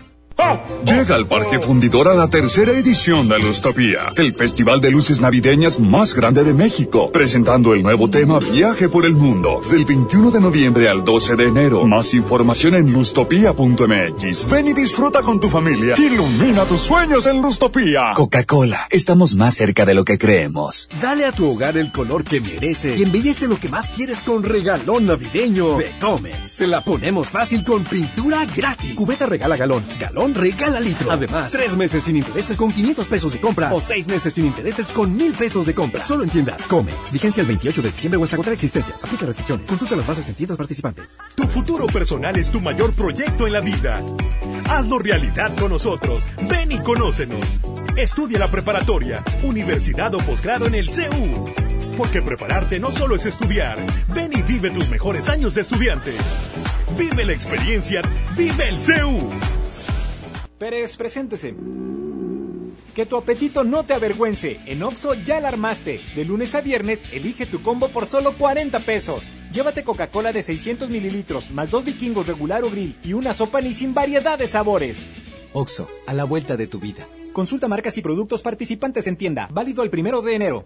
Llega al Parque Fundidor a la tercera edición de Lustopía, el festival de luces navideñas más grande de México, presentando el nuevo tema Viaje por el Mundo, del 21 de noviembre al 12 de enero. Más información en lustopía.mx. Ven y disfruta con tu familia. Ilumina tus sueños en Lustopía. Coca-Cola, estamos más cerca de lo que creemos. Dale a tu hogar el color que merece y embellece lo que más quieres con regalón navideño de Comex. Se la ponemos fácil con pintura gratis. Cubeta regala galón, galón regala litro. Además, tres meses sin intereses con 500 pesos de compra o seis meses sin intereses con mil pesos de compra. Solo en tiendas Comex. Vigencia el 28 de diciembre o hasta contra existencias. Aplica restricciones. Consulta las bases en tiendas participantes. Tu futuro personal es tu mayor proyecto en la vida. Hazlo realidad con nosotros. Ven y conócenos. Estudia la preparatoria, universidad o posgrado en el CEU. Porque prepararte no solo es estudiar. Ven y vive tus mejores años de estudiante. Vive la experiencia. Vive el CEU. Pérez, preséntese. Que tu apetito no te avergüence. En Oxo ya la armaste. De lunes a viernes, elige tu combo por solo 40 pesos. Llévate Coca-Cola de 600 mililitros, más dos vikingos regular o grill y una sopa ni sin variedad de sabores. Oxo, a la vuelta de tu vida. Consulta marcas y productos participantes en tienda. Válido el primero de enero.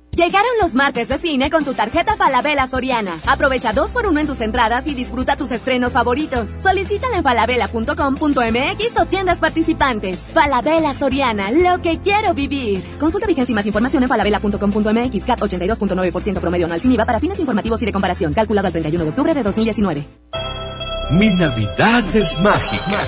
Llegaron los martes de cine con tu tarjeta Falabella Soriana. Aprovecha dos por uno en tus entradas y disfruta tus estrenos favoritos. Solicítala en falabella.com.mx o tiendas participantes. Falabella Soriana, lo que quiero vivir. Consulta vigencia y más información en falabella.com.mx. CAT 82.9% promedio anual sin IVA para fines informativos y de comparación. Calculado el 31 de octubre de 2019. Mi Navidad es mágica.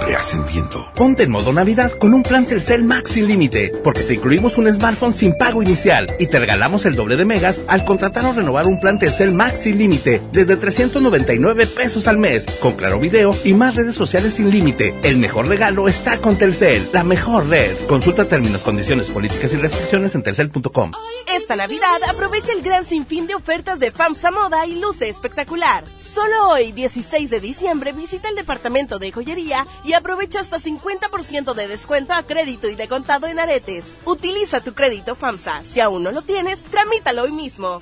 ascendiendo. Ponte en modo Navidad con un plan Telcel Max sin límite, porque te incluimos un smartphone sin pago inicial y te regalamos el doble de megas al contratar o renovar un plan Telcel Max sin límite desde 399 pesos al mes, con claro video y más redes sociales sin límite. El mejor regalo está con Telcel, la mejor red. Consulta términos, condiciones, políticas y restricciones en telcel.com. Esta Navidad aprovecha el gran sinfín de ofertas de FAMSA Moda y luce espectacular. Solo hoy, 16 de diciembre, visita el departamento de joyería y aprovecha hasta 50% de descuento a crédito y de contado en aretes. Utiliza tu crédito FAMSA. Si aún no lo tienes, tramítalo hoy mismo.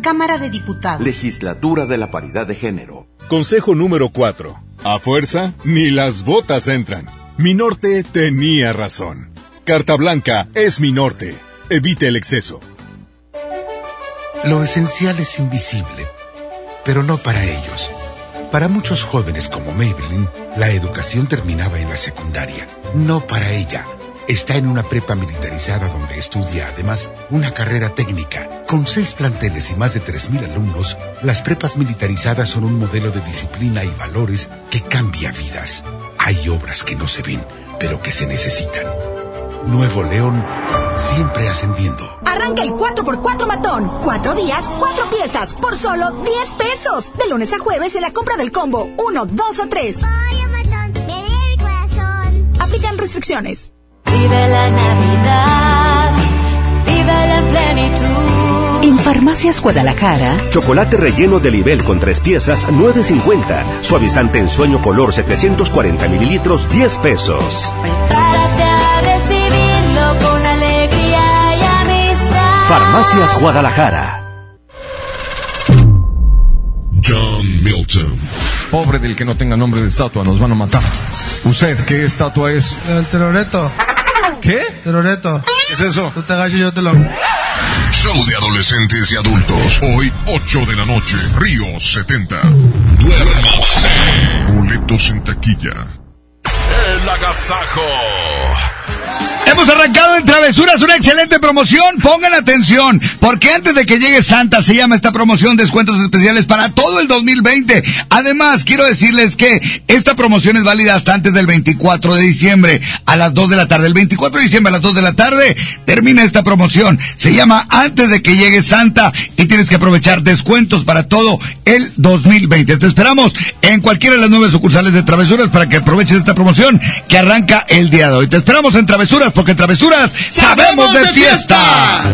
Cámara de Diputados. Legislatura de la Paridad de Género. Consejo número 4. A fuerza, ni las botas entran. Mi norte tenía razón. Carta Blanca es mi norte. Evite el exceso. Lo esencial es invisible, pero no para ellos. Para muchos jóvenes como Maybelline, la educación terminaba en la secundaria. No para ella. Está en una prepa militarizada donde estudia además una carrera técnica. Con seis planteles y más de 3.000 alumnos, las prepas militarizadas son un modelo de disciplina y valores que cambia vidas. Hay obras que no se ven, pero que se necesitan. Nuevo León, siempre ascendiendo. Arranca el 4x4 matón. Cuatro días, cuatro piezas, por solo 10 pesos. De lunes a jueves en la compra del combo 1, 2 o 3. Aplican restricciones. Vive la Navidad, vive la plenitud. En Farmacias Guadalajara, chocolate relleno de nivel con tres piezas, 9.50. Suavizante en sueño color, 740 mililitros, 10 pesos. Prepárate a recibirlo con alegría y amistad. Farmacias Guadalajara. John Milton. Pobre del que no tenga nombre de estatua, nos van a matar. ¿Usted qué estatua es? El teroreto. ¿Qué? Teroreto. ¿Qué es eso? Tú te agachas y yo te lo... Show de adolescentes y adultos. Hoy, 8 de la noche. Río 70. Duérmase. Boletos en taquilla. El agasajo. Hemos arrancado en Travesuras una excelente promoción. Pongan atención, porque antes de que llegue Santa se llama esta promoción descuentos especiales para todo el 2020. Además, quiero decirles que esta promoción es válida hasta antes del 24 de diciembre a las 2 de la tarde. El 24 de diciembre a las 2 de la tarde termina esta promoción. Se llama antes de que llegue Santa y tienes que aprovechar descuentos para todo el 2020. Te esperamos en cualquiera de las nueve sucursales de Travesuras para que aproveches esta promoción que arranca el día de hoy. Te esperamos en Travesuras porque en Travesuras sabemos de fiestas.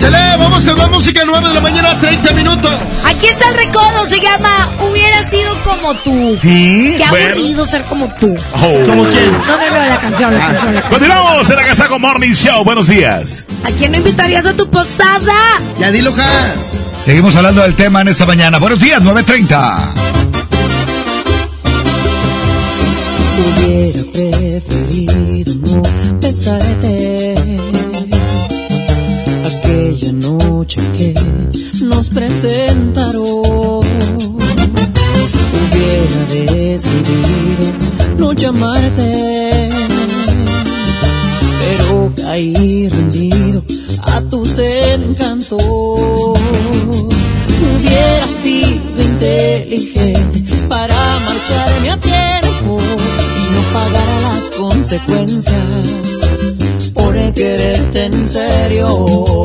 Chale, vamos con la música 9 de la mañana, 30 minutos. Aquí está el recodo, se llama Hubiera sido como tú. ¿Sí? Qué Bueno. aburrido ser como tú. Oh. ¿Como quién? No, no, no, la canción, la canción, la canción. Continuamos en la Casaco Morning Show. Buenos días. ¿A quién no invitarías a tu posada? Ya dilo, Has. Seguimos hablando del tema en esta mañana. Buenos días, 9.30. Hubiera preferido no besarte aquella noche que nos presentaron. Hubiera decidido no llamarte, pero caí rendido a tus encantos. Hubiera sido inteligente para marcharme a pagar consecuencias por quererte en serio.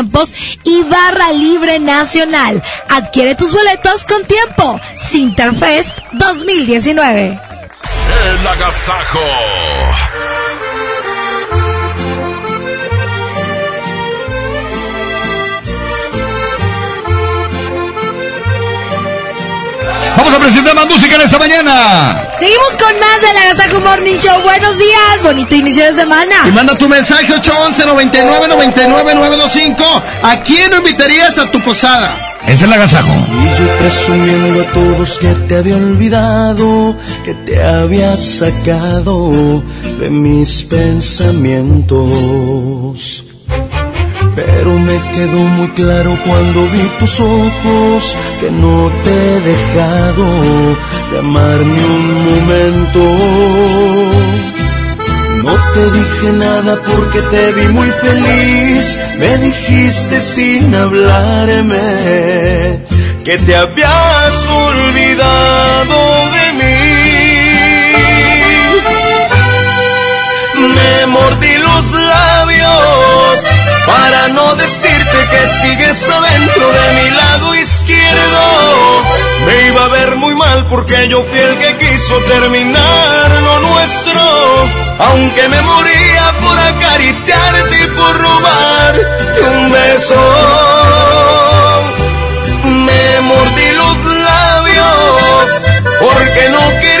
y barra libre nacional. Adquiere tus boletos con tiempo. Sinterfest 2019. El agasajo. Vamos a presentar más música en esta mañana. Seguimos con más del Agasajo Morning Show. Buenos días, bonito inicio de semana. Y manda tu mensaje 811 99 99 925. ¿A quién invitarías a tu posada? Es el agasajo. Y yo presumiendo a todos que te había olvidado, que te había sacado de mis pensamientos. Pero me quedó muy claro cuando vi tus ojos que no te he dejado de amar ni un momento. No te dije nada porque te vi muy feliz, me dijiste sin hablarme que te habías olvidado de mí. Me mordí para no decirte que sigues adentro de mi lado izquierdo. Me iba a ver muy mal porque yo fui el que quiso terminar lo nuestro. Aunque me moría por acariciarte y por robarte un beso. Me mordí los labios porque no quería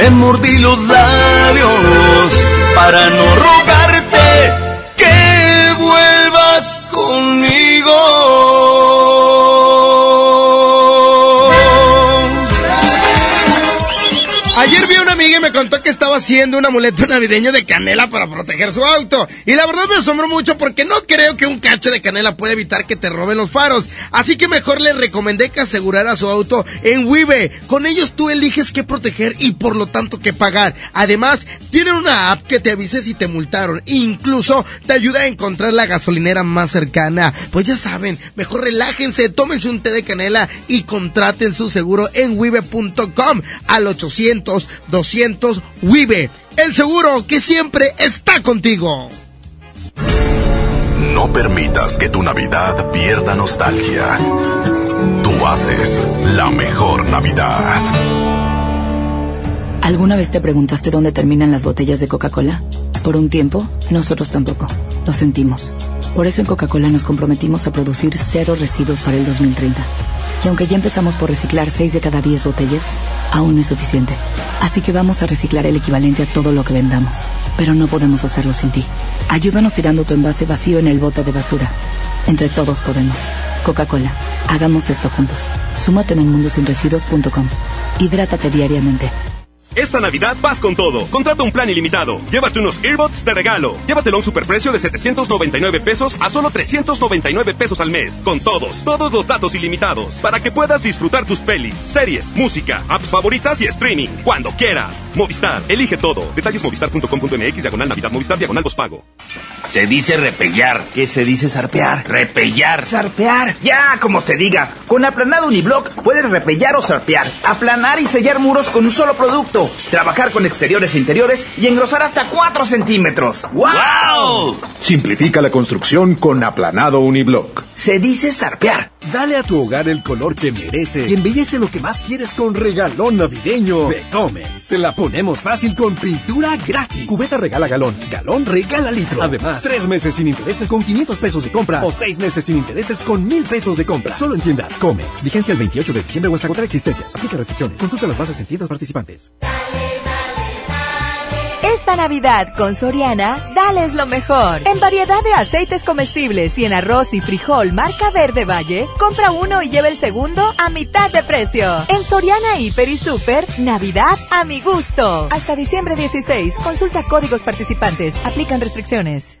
Me mordí los labios para no rogarte que vuelvas conmigo. Ayer vi a una amiga y me contó estaba haciendo un amuleto navideño de canela para proteger su auto. Y la verdad me asombró mucho porque no creo que un cacho de canela pueda evitar que te roben los faros. Así que mejor le recomendé que asegurara su auto en Wibe. Con ellos tú eliges qué proteger y por lo tanto qué pagar. Además, tienen una app que te avise si te multaron. Incluso te ayuda a encontrar la gasolinera más cercana. Pues ya saben, mejor relájense, tómense un té de canela y contraten su seguro en wibe.com al 800 200 Wibe. El seguro que siempre está contigo. No permitas que tu Navidad pierda nostalgia. Tú haces la mejor Navidad. ¿Alguna vez te preguntaste dónde terminan las botellas de Coca-Cola? Por un tiempo, nosotros tampoco. Lo sentimos. Por eso en Coca-Cola nos comprometimos a producir cero residuos para el 2030. Y aunque ya empezamos por reciclar 6 de cada 10 botellas, aún no es suficiente. Así que vamos a reciclar el equivalente a todo lo que vendamos. Pero no podemos hacerlo sin ti. Ayúdanos tirando tu envase vacío en el bote de basura. Entre todos podemos. Coca-Cola, hagamos esto juntos. Súmate en unmundosinresiduos.com. Hidrátate diariamente. Esta Navidad vas con todo. Contrata un plan ilimitado. Llévate unos earbuds de regalo. Llévatelo a un superprecio de 799 pesos a solo 399 pesos al mes. Con todos, todos los datos ilimitados. Para que puedas disfrutar tus pelis, series, música, apps favoritas y streaming. Cuando quieras. Movistar, elige todo. Detalles movistar.com.mx, diagonal Navidad, Movistar, diagonal pago. Se dice repellar. ¿Qué se dice zarpear? Repellar. Zarpear. Ya, como se diga. Con aplanado uniblock puedes repellar o zarpear. Aplanar y sellar muros con un solo producto trabajar con exteriores e interiores y engrosar hasta 4 centímetros. ¡Wow! Simplifica la construcción con aplanado uniblock. Se dice zarpear. Dale a tu hogar el color que merece y embellece lo que más quieres con regalón navideño de Comex. Se la ponemos fácil con pintura gratis. Cubeta regala galón, galón regala litro. Además, tres meses sin intereses con 500 pesos de compra o seis meses sin intereses con 1000 pesos de compra. Solo en tiendas Comex. Vigencia el 28 de diciembre o hasta agotar existencias. Aplica restricciones. Consulta las bases en tiendas participantes. Esta Navidad con Soriana, dales lo mejor. En variedad de aceites comestibles y en arroz y frijol marca Verde Valle, compra uno y lleva el segundo a mitad de precio. En Soriana Hiper y Super, Navidad a mi gusto. Hasta diciembre 16, consulta códigos participantes, aplican restricciones.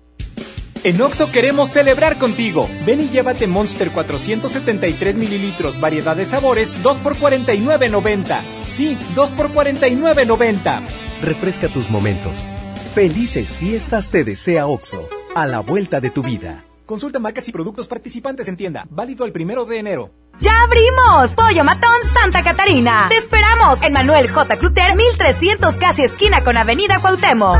En Oxo queremos celebrar contigo. Ven y llévate Monster 473 mililitros, variedad de sabores, 2 por 49.90. Sí, 2 por 49.90. Refresca tus momentos. Felices fiestas te desea Oxo, a la vuelta de tu vida. Consulta marcas y productos participantes en tienda. Válido el primero de enero. ¡Ya abrimos! Pollo Matón Santa Catarina. Te esperamos en Manuel J. Cluter, 1300 casi esquina con Avenida Cuauhtémoc.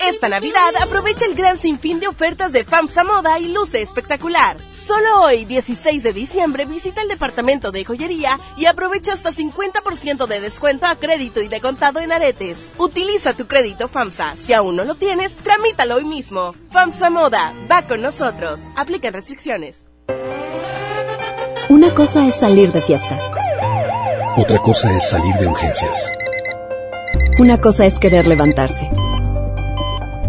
Esta Navidad aprovecha el gran sinfín de ofertas de FAMSA Moda y luce espectacular. Solo hoy, 16 de diciembre, visita el departamento de joyería y aprovecha hasta 50% de descuento a crédito y de contado en aretes. Utiliza tu crédito FAMSA. Si aún no lo tienes, tramítalo hoy mismo. FAMSA Moda, va con nosotros. Aplican restricciones. Una cosa es salir de fiesta. Otra cosa es salir de urgencias. Una cosa es querer levantarse.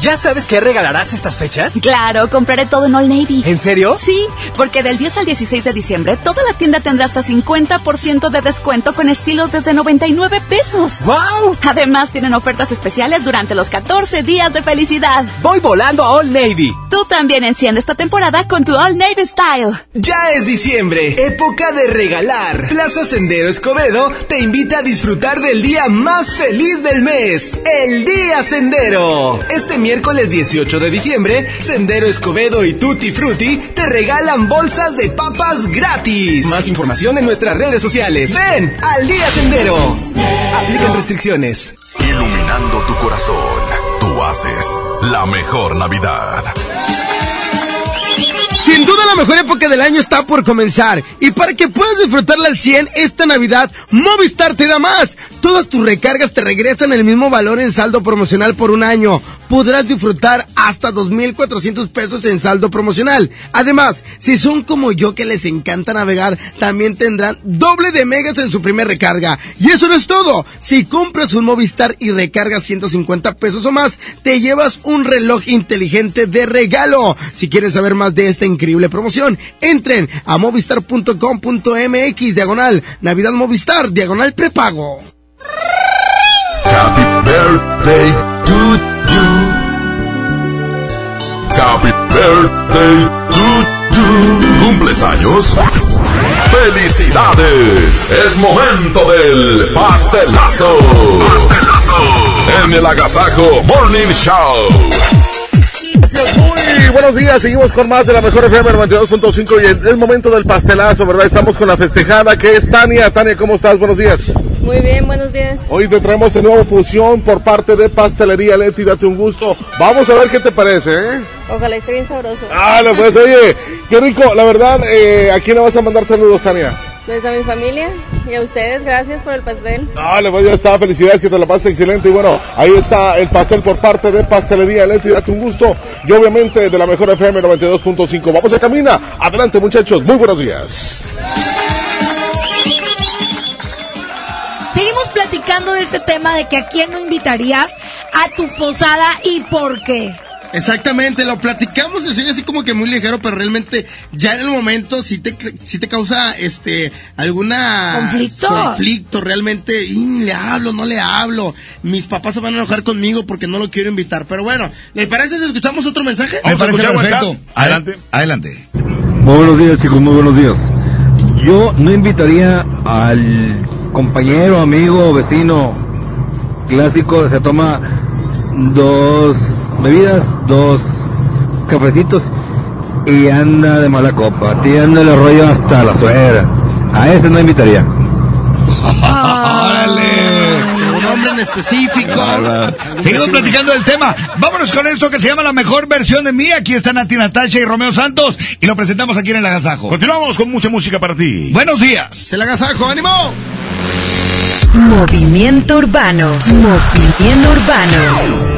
¿Ya sabes qué regalarás estas fechas? Claro, compraré todo en All Navy. ¿En serio? Sí, porque del 10 al 16 de diciembre toda la tienda tendrá hasta 50% de descuento con estilos desde 99 pesos. ¡Wow! Además tienen ofertas especiales durante los 14 días de felicidad. Voy volando a All Navy. Tú también enciende esta temporada con tu All Navy Style. Ya es diciembre, época de regalar. Plaza Sendero Escobedo te invita a disfrutar del día más feliz del mes, el Día Sendero. Este miércoles 18 de diciembre, Sendero Escobedo y Tutti Frutti te regalan bolsas de papas gratis. Más información en nuestras redes sociales. Ven al Día Sendero. Aplican restricciones. Iluminando tu corazón, tú haces la mejor Navidad. Mejor época del año está por comenzar. Y para que puedas disfrutarla al 100 esta Navidad, Movistar te da más. Todas tus recargas te regresan el mismo valor en saldo promocional por un año. Podrás disfrutar hasta 2.400 pesos en saldo promocional. Además, si son como yo que les encanta navegar, también tendrán doble de megas en su primera recarga. Y eso no es todo. Si compras un Movistar y recargas 150 pesos o más, te llevas un reloj inteligente de regalo. Si quieres saber más de esta increíble promoción, entren a movistar.com.mx diagonal Navidad Movistar diagonal prepago. Happy birthday to you. Happy birthday to you. ¿Cumples años? ¡Felicidades! Es momento del pastelazo. Pastelazo. En el Agasajo Morning Show. Muy buenos días, seguimos con más de la mejor FM 92.5 y es momento del pastelazo, ¿verdad? Estamos con la festejada que es Tania. Tania, ¿cómo estás? Buenos días. Muy bien, buenos días. Hoy te traemos el nuevo fusión por parte de Pastelería Leti, date un gusto. Vamos a ver qué te parece, ¿eh? Ojalá esté bien sabroso. Ah, pues oye, qué rico, la verdad, eh, ¿a quién le vas a mandar saludos, Tania? Pues a mi familia y a ustedes, gracias por el pastel. Dale, pues ya está, felicidades, que te la pases excelente. Y bueno, ahí está el pastel por parte de Pastelería Leti, date un gusto. Y obviamente de la mejor FM 92.5. Vamos a camina. Adelante, muchachos, muy buenos días. Seguimos platicando de este tema de que a quién no invitarías a tu posada y por qué. Exactamente, lo platicamos y soy así como que muy ligero, pero realmente ya en el momento si te si te causa este alguna conflicto, conflicto realmente y le hablo, no le hablo. Mis papás se van a enojar conmigo porque no lo quiero invitar, pero bueno, ¿le parece si escuchamos otro mensaje? Me parece perfecto. Adelante. Adelante. Muy buenos días, chicos, muy buenos días. Yo no invitaría al compañero, amigo, vecino clásico, se toma dos bebidas, dos cafecitos y anda de mala copa, tirando el rollo hasta la suegra. A ese no invitaría. Un hombre en específico. Seguimos platicando del tema. Vámonos con esto que se llama la mejor versión de mí. Aquí está Nati Natacha y Romeo Santos y lo presentamos aquí en el Agasajo. Continuamos con mucha música para ti. Buenos días. El Agasajo, ánimo. Movimiento Urbano. Movimiento Urbano.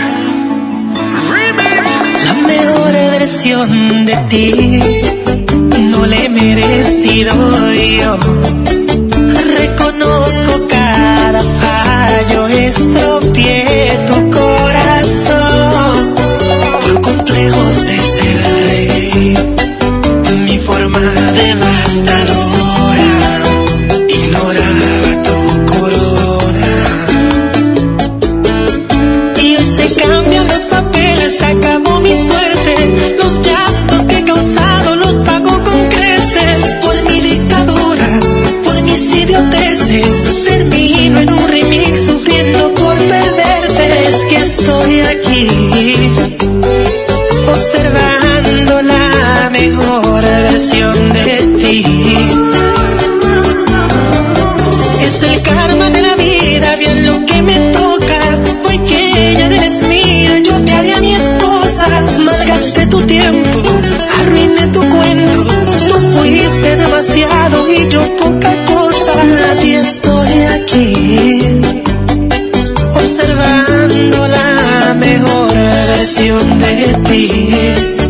versión de ti no la he merecido yo. Reconozco cada fallo, estropeé observando la mejor versión de ti.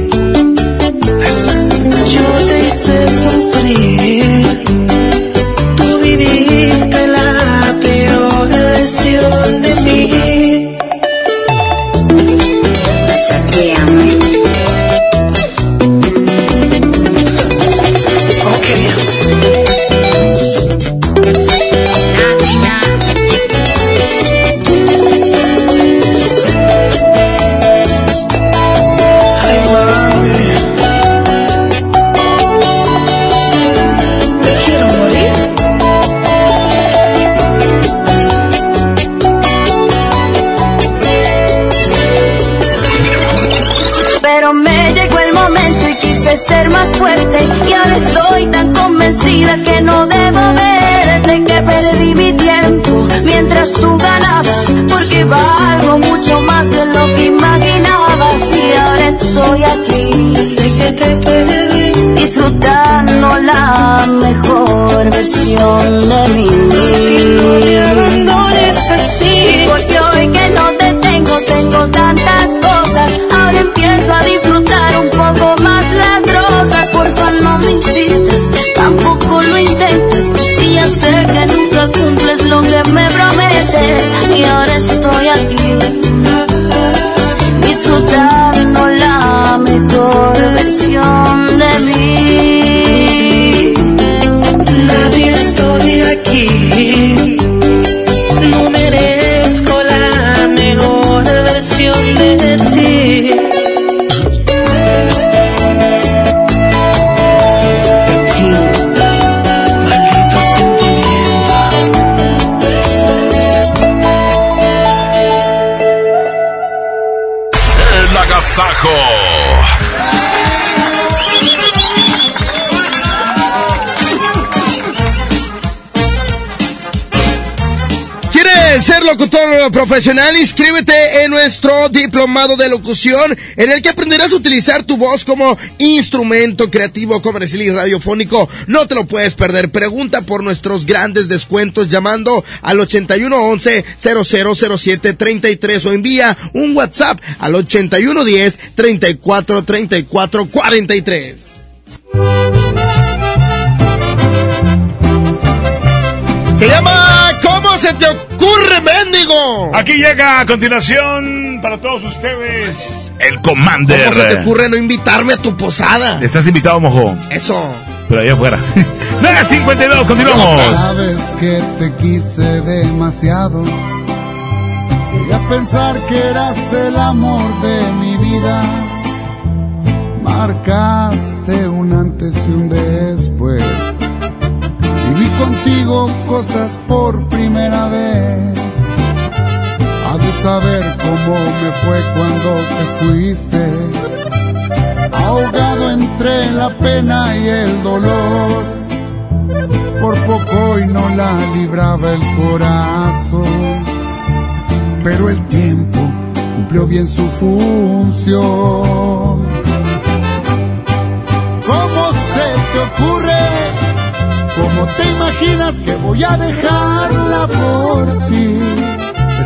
Profesional? Inscríbete en nuestro diplomado de locución en el que aprenderás a utilizar tu voz como instrumento creativo, comercial y radiofónico. No te lo puedes perder. Pregunta por nuestros grandes descuentos llamando al 8111 0007 33 o envía un WhatsApp al 8110 34 34 43. Se llama ¿Cómo se te ocurre, mendigo? Aquí llega a continuación para todos ustedes el Commander. ¿Cómo se te ocurre no invitarme a tu posada? Estás invitado, mojo. Eso. Pero allá afuera. 9.52, continuamos. Sabes que te quise demasiado. Llegué a pensar que eras el amor de mi vida. Marcaste un antes y un después. Viví contigo cosas por primera vez. Ha de saber cómo me fue cuando te fuiste. Ahogado entre la pena y el dolor. Por poco y no la libraba el corazón. Pero el tiempo cumplió bien su función. ¿Cómo se te ocurre? ¿Cómo te imaginas que voy a dejarla por ti?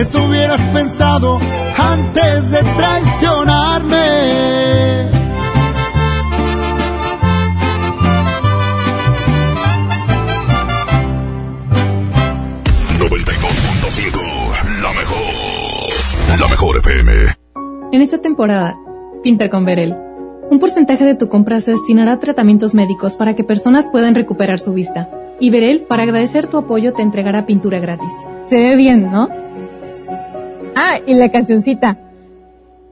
Eso hubieras pensado antes de traicionarme. 92.5, la mejor. La mejor FM. En esta temporada, pinta con Verel. Un porcentaje de tu compra se destinará a tratamientos médicos para que personas puedan recuperar su vista. Y Verel, para agradecer tu apoyo, te entregará pintura gratis. Se ve bien, ¿no? Ah, y la cancioncita.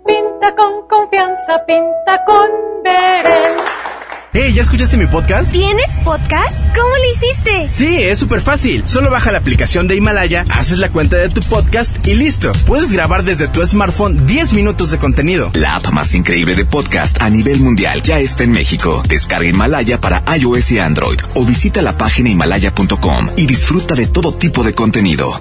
Pinta con confianza, pinta con Verel. Hey, ¿ya escuchaste mi podcast? ¿Tienes podcast? ¿Cómo lo hiciste? Sí, es súper fácil. Solo baja la aplicación de Himalaya, haces la cuenta de tu podcast y listo. Puedes grabar desde tu smartphone 10 minutos de contenido. La app más increíble de podcast a nivel mundial ya está en México. Descarga Himalaya para iOS y Android o visita la página himalaya.com y disfruta de todo tipo de contenido.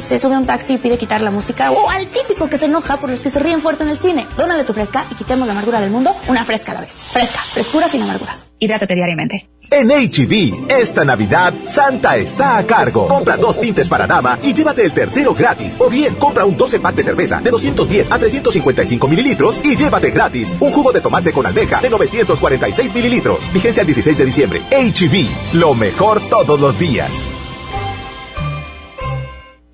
se sube a un taxi y pide quitar la música o al típico que se enoja por los que se ríen fuerte en el cine. Dónale tu Fresca y quitemos la amargura del mundo una Fresca a la vez. Fresca, frescura sin amarguras. Hidrátate diariamente. En HB, esta Navidad, Santa está a cargo. Compra dos tintes para dama y llévate el tercero gratis. O bien, compra un 12 pack de cerveza de 210 a 355 mililitros y llévate gratis un jugo de tomate con almeja de 946 mililitros. Vigencia el 16 de diciembre. HB, lo mejor todos los días.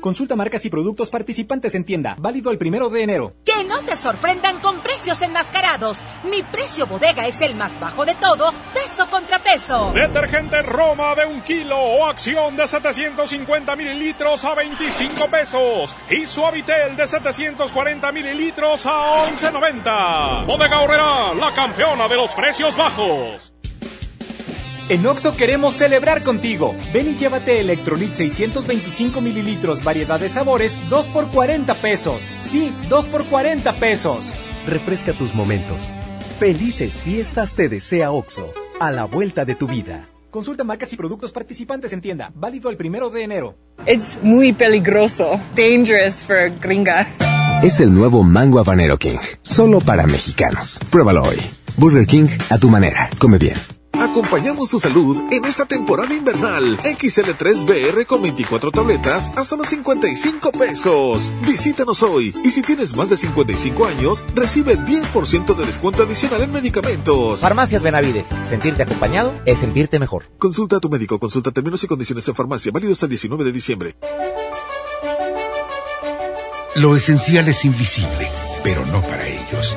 Consulta marcas y productos participantes en tienda. Válido el primero de enero. Que no te sorprendan con precios enmascarados. Mi precio bodega es el más bajo de todos, peso contra peso. Detergente Roma de un kilo o acción de 750 mililitros a 25 pesos. Y Suavitel de 740 mililitros a 11.90. Bodega Horrera, la campeona de los precios bajos. En Oxo queremos celebrar contigo. Ven y llévate Electrolit 625 mililitros, variedad de sabores, 2 por 40 pesos. Sí, 2 por 40 pesos. Refresca tus momentos. Felices fiestas te desea Oxo, a la vuelta de tu vida. Consulta marcas y productos participantes en tienda. Válido el primero de enero. Es muy peligroso. Dangerous for gringa. Es el nuevo Mango Habanero King. Solo para mexicanos. Pruébalo hoy. Burger King a tu manera. Come bien. Acompañamos tu salud en esta temporada invernal. XL3BR con 24 tabletas a solo 55 pesos. Visítanos hoy y si tienes más de 55 años, recibe 10% de descuento adicional en medicamentos. Farmacias Benavides. Sentirte acompañado es sentirte mejor. Consulta a tu médico. Consulta términos y condiciones en farmacia. Válido hasta el 19 de diciembre. Lo esencial es invisible, pero no para ellos.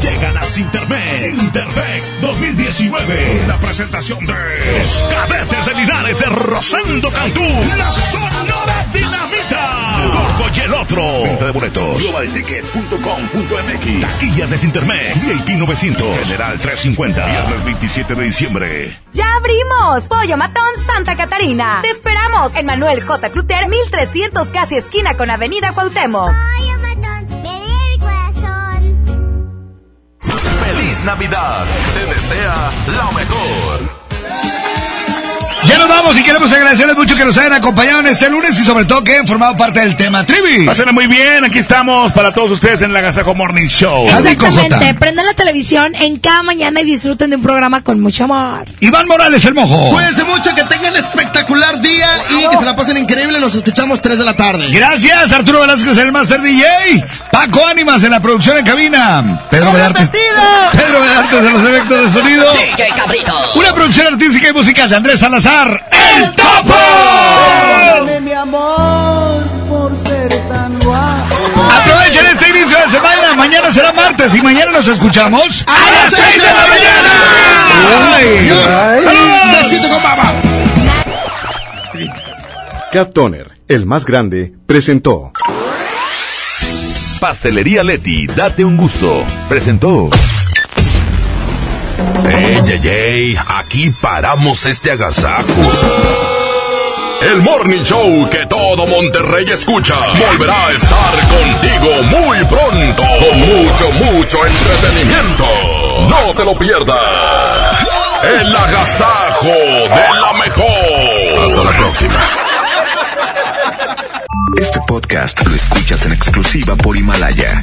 Llegan a Sintermex. Sintermex 2019. La presentación de los cadetes de Linares de Rosendo Cantú. La Sonora Dinamita. Gordo y el otro. Venta de boletos. Globalticket.com.mx. Taquillas de Sintermex. VIP 900. General 350. Viernes 27 de diciembre. ¡Ya abrimos! Pollo Matón Santa Catarina. Te esperamos en Manuel J. Cluter, 1300 casi esquina con Avenida Cuauhtémoc. Navidad. Te desea lo mejor. Nos vamos y queremos agradecerles mucho que nos hayan acompañado en este lunes y sobre todo que han formado parte del tema Trivi. Pásenla muy bien, aquí estamos para todos ustedes en la Gazajo Morning Show. Exactamente, prendan la televisión en cada mañana y disfruten de un programa con mucho amor. Iván Morales, el mojo. Cuídense mucho, que tengan espectacular día y que se la pasen increíble. Nos escuchamos 3 de la tarde. Gracias, Arturo Velázquez, el Master DJ. Paco Ánimas en la producción en cabina. Pedro Vedarte. Pedro Vedarte de los efectos de sonido. Una producción artística y musical de Andrés Salazar el topo. Mi amor, por ser tan. Aprovechen este inicio de semana. Mañana será martes y mañana nos escuchamos a, las 6 de, la mañana. mañana. Besito con. Cat Toner, el más grande, presentó. Pastelería Leti, date un gusto. Presentó. ¡Ey, ey, ey! Aquí paramos este agasajo. El Morning Show que todo Monterrey escucha volverá a estar contigo muy pronto con mucho, mucho entretenimiento. No te lo pierdas. El agasajo de la mejor. Hasta la próxima. Este podcast lo escuchas en exclusiva por Himalaya.